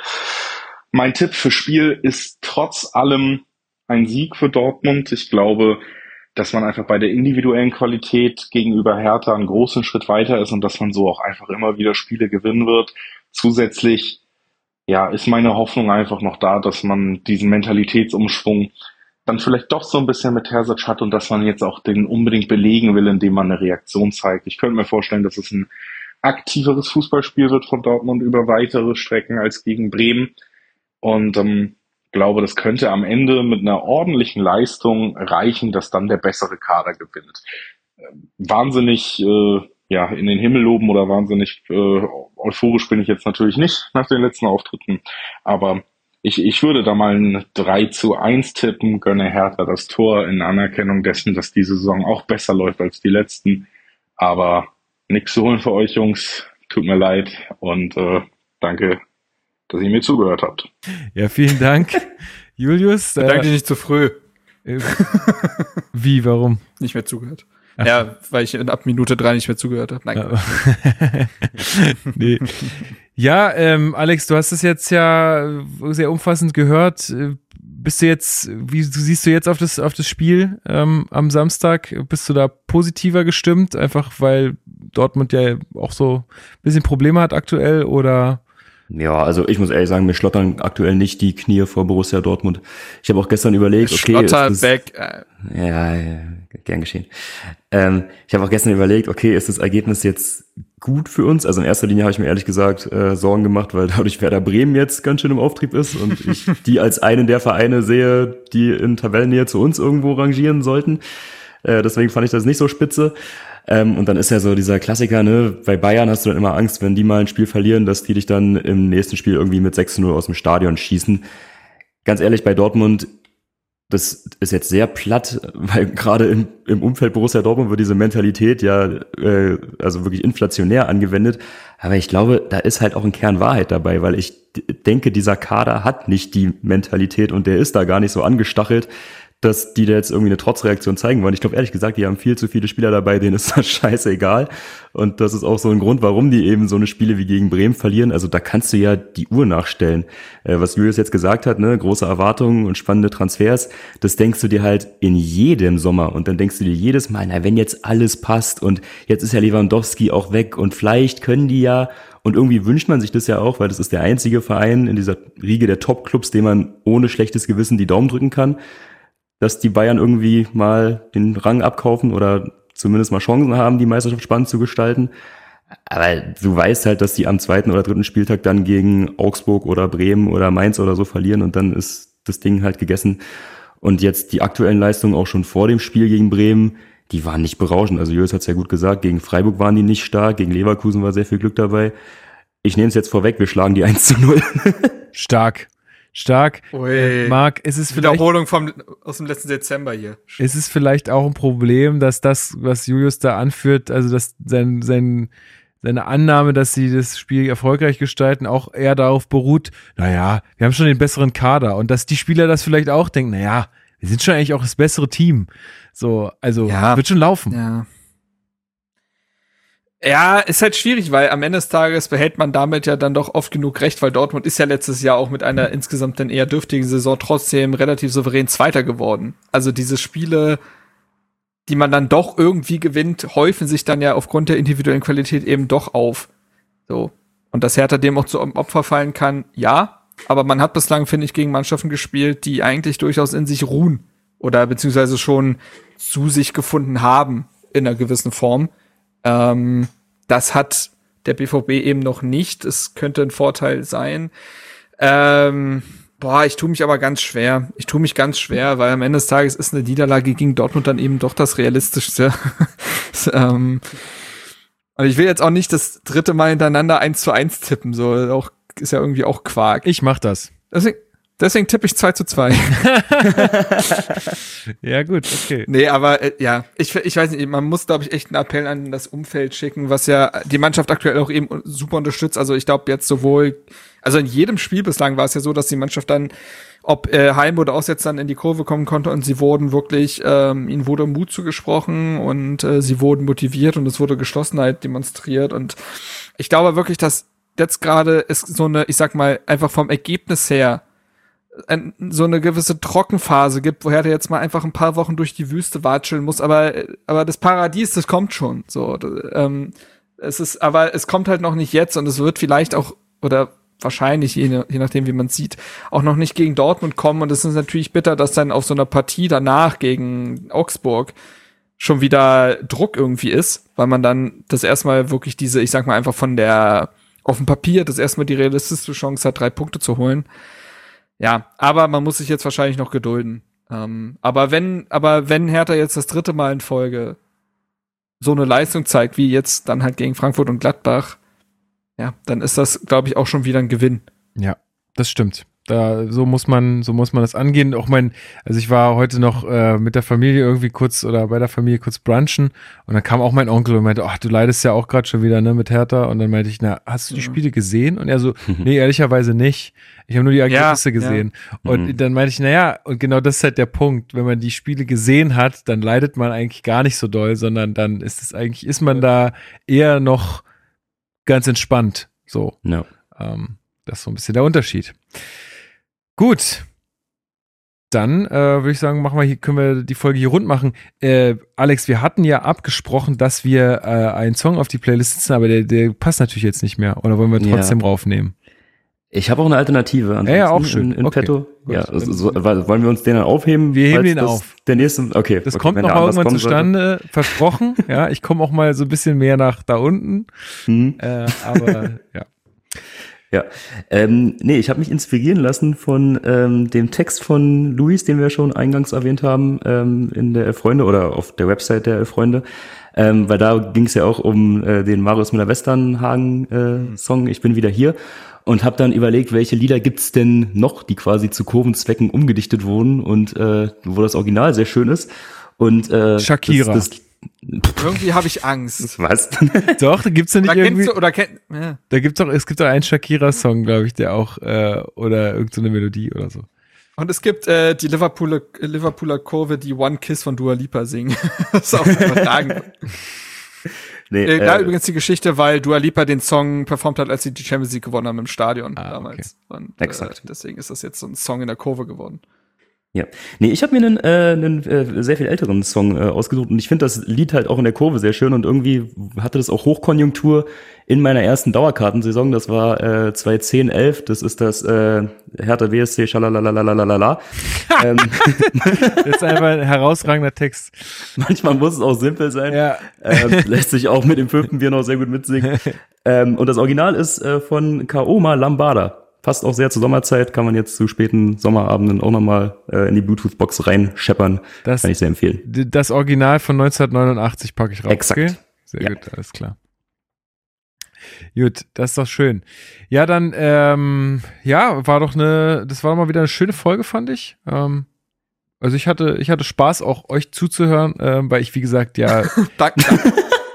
Mein Tipp für Spiel ist trotz allem ein Sieg für Dortmund. Ich glaube, dass man einfach bei der individuellen Qualität gegenüber Hertha einen großen Schritt weiter ist und dass man so auch einfach immer wieder Spiele gewinnen wird. Zusätzlich, ja, ist meine Hoffnung einfach noch da, dass man diesen Mentalitätsumschwung dann vielleicht doch so ein bisschen mit Terzic hat und dass man jetzt auch den unbedingt belegen will, indem man eine Reaktion zeigt. Ich könnte mir vorstellen, dass es ein aktiveres Fußballspiel wird von Dortmund über weitere Strecken als gegen Bremen. Und ähm, glaube, das könnte am Ende mit einer ordentlichen Leistung reichen, dass dann der bessere Kader gewinnt. Wahnsinnig äh, ja, in den Himmel loben oder wahnsinnig äh, euphorisch bin ich jetzt natürlich nicht nach den letzten Auftritten, aber ich, ich würde da mal ein 3 zu 1 tippen, gönne Hertha das Tor in Anerkennung dessen, dass die Saison auch besser läuft als die letzten. Aber nichts zu holen für euch, Jungs. Tut mir leid und äh, danke dass ihr mir zugehört habt. Ja, vielen Dank, Julius. Danke äh, nicht zu früh. Äh, wie, warum? Nicht mehr zugehört. Ach. Ja, weil ich ab Minute drei nicht mehr zugehört habe. Nein. nee. Ja, ähm, Alex, du hast es jetzt ja sehr umfassend gehört. Bist du jetzt, wie siehst du jetzt auf das, auf das Spiel ähm, am Samstag? Bist du da positiver gestimmt, einfach weil Dortmund ja auch so ein bisschen Probleme hat aktuell oder ja, also ich muss ehrlich sagen, mir schlottern aktuell nicht die Knie vor Borussia Dortmund. Ich habe auch gestern überlegt, okay, Schlotterbeck. Äh. Ja, ja, gern geschehen. Ähm, ich habe auch gestern überlegt, okay, ist das Ergebnis jetzt gut für uns? Also in erster Linie habe ich mir ehrlich gesagt äh, Sorgen gemacht, weil dadurch Werder Bremen jetzt ganz schön im Auftrieb ist und ich die als einen der Vereine sehe, die in Tabellennähe zu uns irgendwo rangieren sollten. Äh, deswegen fand ich das nicht so spitze. Ähm, und dann ist ja so dieser Klassiker, ne, bei Bayern hast du dann immer Angst, wenn die mal ein Spiel verlieren, dass die dich dann im nächsten Spiel irgendwie mit 6-0 aus dem Stadion schießen. Ganz ehrlich, bei Dortmund, das ist jetzt sehr platt, weil gerade im, im Umfeld Borussia Dortmund wird diese Mentalität ja äh, also wirklich inflationär angewendet. Aber ich glaube, da ist halt auch ein Kern Wahrheit dabei, weil ich denke, dieser Kader hat nicht die Mentalität und der ist da gar nicht so angestachelt, dass die da jetzt irgendwie eine Trotzreaktion zeigen wollen. Ich glaube ehrlich gesagt, die haben viel zu viele Spieler dabei, denen ist das scheißegal. Und das ist auch so ein Grund, warum die eben so eine Spiele wie gegen Bremen verlieren. Also da kannst du ja die Uhr nachstellen. Äh, was Julius jetzt gesagt hat, ne, große Erwartungen und spannende Transfers, das denkst du dir halt in jedem Sommer. Und dann denkst du dir jedes Mal, na, wenn jetzt alles passt und jetzt ist ja Lewandowski auch weg und vielleicht können die ja und irgendwie wünscht man sich das ja auch, weil das ist der einzige Verein in dieser Riege der Top-Clubs, dem man ohne schlechtes Gewissen die Daumen drücken kann dass die Bayern irgendwie mal den Rang abkaufen oder zumindest mal Chancen haben, die Meisterschaft spannend zu gestalten. Aber du weißt halt, dass die am zweiten oder dritten Spieltag dann gegen Augsburg oder Bremen oder Mainz oder so verlieren und dann ist das Ding halt gegessen. Und jetzt die aktuellen Leistungen auch schon vor dem Spiel gegen Bremen, die waren nicht berauschend. Also Julius hat es ja gut gesagt, gegen Freiburg waren die nicht stark, gegen Leverkusen war sehr viel Glück dabei. Ich nehme es jetzt vorweg, wir schlagen die 1 zu 0. stark stark. Ui. Marc, ist es vielleicht. Wiederholung vom, aus dem letzten Dezember hier. Ist es vielleicht auch ein Problem, dass das, was Julius da anführt, also dass sein, sein, seine Annahme, dass sie das Spiel erfolgreich gestalten, auch eher darauf beruht, naja, wir haben schon den besseren Kader und dass die Spieler das vielleicht auch denken, naja, wir sind schon eigentlich auch das bessere Team. So, also ja. wird schon laufen. Ja. Ja, ist halt schwierig, weil am Ende des Tages behält man damit ja dann doch oft genug recht, weil Dortmund ist ja letztes Jahr auch mit einer insgesamt dann eher dürftigen Saison trotzdem relativ souverän Zweiter geworden. Also diese Spiele, die man dann doch irgendwie gewinnt, häufen sich dann ja aufgrund der individuellen Qualität eben doch auf. So. Und dass Hertha dem auch zu Opfer fallen kann, ja. Aber man hat bislang, finde ich, gegen Mannschaften gespielt, die eigentlich durchaus in sich ruhen. Oder beziehungsweise schon zu sich gefunden haben in einer gewissen Form. Ähm, das hat der BVB eben noch nicht. Es könnte ein Vorteil sein. Ähm, boah, ich tue mich aber ganz schwer. Ich tue mich ganz schwer, weil am Ende des Tages ist eine Niederlage gegen Dortmund dann eben doch das Realistischste. ähm, und ich will jetzt auch nicht das dritte Mal hintereinander eins zu eins tippen, so auch ist ja irgendwie auch Quark. Ich mach das. Deswegen, deswegen tippe ich 2 zu 2. ja, gut, okay. Nee, aber äh, ja, ich, ich weiß nicht, man muss, glaube ich, echt einen Appell an das Umfeld schicken, was ja die Mannschaft aktuell auch eben super unterstützt. Also ich glaube jetzt sowohl, also in jedem Spiel bislang war es ja so, dass die Mannschaft dann, ob äh, Heim oder Aussetzt dann in die Kurve kommen konnte und sie wurden wirklich, ähm, ihnen wurde Mut zugesprochen und äh, sie wurden motiviert und es wurde Geschlossenheit demonstriert und ich glaube wirklich, dass jetzt gerade ist so eine, ich sag mal, einfach vom Ergebnis her ein, so eine gewisse Trockenphase gibt, woher der jetzt mal einfach ein paar Wochen durch die Wüste watscheln muss, aber, aber das Paradies, das kommt schon. So, ähm, es ist, aber es kommt halt noch nicht jetzt und es wird vielleicht auch, oder wahrscheinlich, je, je nachdem, wie man sieht, auch noch nicht gegen Dortmund kommen. Und es ist natürlich bitter, dass dann auf so einer Partie danach gegen Augsburg schon wieder Druck irgendwie ist, weil man dann das erstmal wirklich diese, ich sag mal, einfach von der auf dem Papier das erstmal die realistische Chance hat, drei Punkte zu holen. Ja, aber man muss sich jetzt wahrscheinlich noch gedulden. Ähm, aber wenn, aber wenn Hertha jetzt das dritte Mal in Folge so eine Leistung zeigt, wie jetzt dann halt gegen Frankfurt und Gladbach, ja, dann ist das, glaube ich, auch schon wieder ein Gewinn. Ja, das stimmt. Da, so muss man, so muss man das angehen. Auch mein, also ich war heute noch äh, mit der Familie irgendwie kurz oder bei der Familie kurz brunchen und dann kam auch mein Onkel und meinte, ach, du leidest ja auch gerade schon wieder, ne, mit Hertha. Und dann meinte ich, na, hast du die Spiele gesehen? Und er so, nee, ehrlicherweise nicht. Ich habe nur die Ergebnisse ja, gesehen. Ja. Und mhm. dann meinte ich, naja, und genau das ist halt der Punkt. Wenn man die Spiele gesehen hat, dann leidet man eigentlich gar nicht so doll, sondern dann ist es eigentlich, ist man da eher noch ganz entspannt. So. No. Ähm, das ist so ein bisschen der Unterschied. Gut. Dann äh, würde ich sagen, machen wir hier, können wir die Folge hier rund machen. Äh, Alex, wir hatten ja abgesprochen, dass wir äh, einen Song auf die Playlist setzen, aber der, der passt natürlich jetzt nicht mehr. Oder wollen wir trotzdem ja. raufnehmen? Ich habe auch eine Alternative. Ja, ja, auch schön. In, in okay. petto. Gut. Ja, also, so, wollen wir uns den dann aufheben? Wir heben den auf. Der nächste, okay. Das okay, kommt noch irgendwann zustande, sollte. versprochen. ja, ich komme auch mal so ein bisschen mehr nach da unten. Mhm. Äh, aber ja. Ja, ähm, nee, ich habe mich inspirieren lassen von ähm, dem Text von Luis, den wir schon eingangs erwähnt haben ähm, in der Freunde oder auf der Website der Freunde, ähm, weil da ging es ja auch um äh, den Marius Müller-Westernhagen-Song äh, Ich bin wieder hier und habe dann überlegt, welche Lieder gibt's denn noch, die quasi zu Kurvenzwecken umgedichtet wurden und äh, wo das Original sehr schön ist. Und äh, Shakira. Das, das, irgendwie habe ich Angst. Was? Doch, da gibt's ja nicht oder irgendwie. Du, oder kenn, ja. Da gibt's doch, es gibt doch einen Shakira-Song, glaube ich, der auch äh, oder irgendeine so Melodie oder so. Und es gibt äh, die Liverpooler, Liverpooler Kurve, die One Kiss von Dua Lipa singen. das ist auch überragend. nee, äh, da übrigens die Geschichte, weil Dua Lipa den Song performt hat, als sie die Champions League gewonnen haben im Stadion ah, damals. Okay. Und, Exakt. Äh, deswegen ist das jetzt so ein Song in der Kurve geworden. Ja. Nee, ich habe mir einen, äh, einen äh, sehr viel älteren Song äh, ausgesucht und ich finde das Lied halt auch in der Kurve sehr schön und irgendwie hatte das auch Hochkonjunktur in meiner ersten Dauerkartensaison. Das war äh, 2010, 11. Das ist das äh, Hertha WSC, schalalalalalala. ähm, das ist einfach ein herausragender Text. Manchmal muss es auch simpel sein. Ja. Ähm, lässt sich auch mit dem fünften Bier noch sehr gut mitsingen. Ähm, und das Original ist äh, von Kaoma Lambada passt auch sehr zur Sommerzeit, kann man jetzt zu späten Sommerabenden auch nochmal äh, in die Bluetooth-Box reinscheppern. Das, kann ich sehr empfehlen. Das Original von 1989 packe ich raus. Exakt. Okay? Sehr ja. gut, alles klar. Gut, das ist doch schön. Ja, dann, ähm, ja, war doch eine, das war doch mal wieder eine schöne Folge, fand ich. Ähm, also ich hatte, ich hatte Spaß, auch euch zuzuhören, ähm, weil ich, wie gesagt, ja. Danke.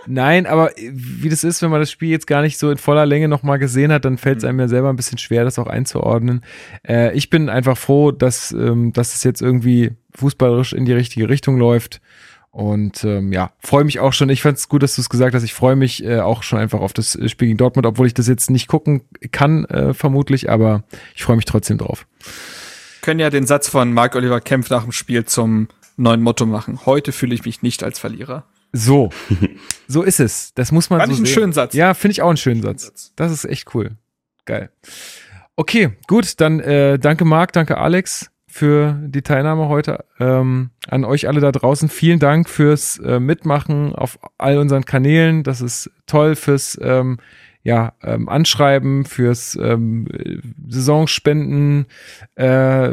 Nein, aber äh, wie das ist, wenn man das Spiel jetzt gar nicht so in voller Länge nochmal gesehen hat, dann fällt es mhm. einem ja selber ein bisschen schwer, das auch einzuordnen. Äh, ich bin einfach froh, dass, ähm, dass es jetzt irgendwie fußballerisch in die richtige Richtung läuft. Und ähm, ja, freue mich auch schon. Ich fand es gut, dass du es gesagt hast. Ich freue mich äh, auch schon einfach auf das Spiel gegen Dortmund, obwohl ich das jetzt nicht gucken kann, äh, vermutlich, aber ich freue mich trotzdem drauf. Können ja den Satz von Marc Oliver Kempf nach dem Spiel zum neuen Motto machen. Heute fühle ich mich nicht als Verlierer. So, so ist es. Das muss man Fand so ich einen sehen. schönen Satz. Ja, finde ich auch einen schönen Satz. Das ist echt cool. Geil. Okay, gut, dann äh, danke Marc, danke Alex für die Teilnahme heute. Ähm, an euch alle da draußen vielen Dank fürs äh, Mitmachen auf all unseren Kanälen. Das ist toll fürs ähm, ja, ähm, Anschreiben, fürs ähm, Saisonspenden äh,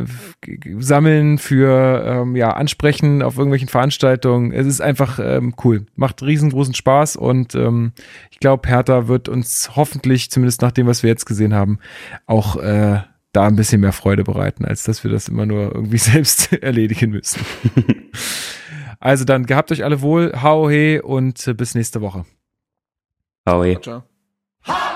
sammeln, für ähm, ja, Ansprechen auf irgendwelchen Veranstaltungen. Es ist einfach ähm, cool. Macht riesengroßen Spaß und ähm, ich glaube, Hertha wird uns hoffentlich, zumindest nach dem, was wir jetzt gesehen haben, auch äh, da ein bisschen mehr Freude bereiten, als dass wir das immer nur irgendwie selbst erledigen müssen. also dann gehabt euch alle wohl, hau he und äh, bis nächste Woche. Hau he. Ciao. Das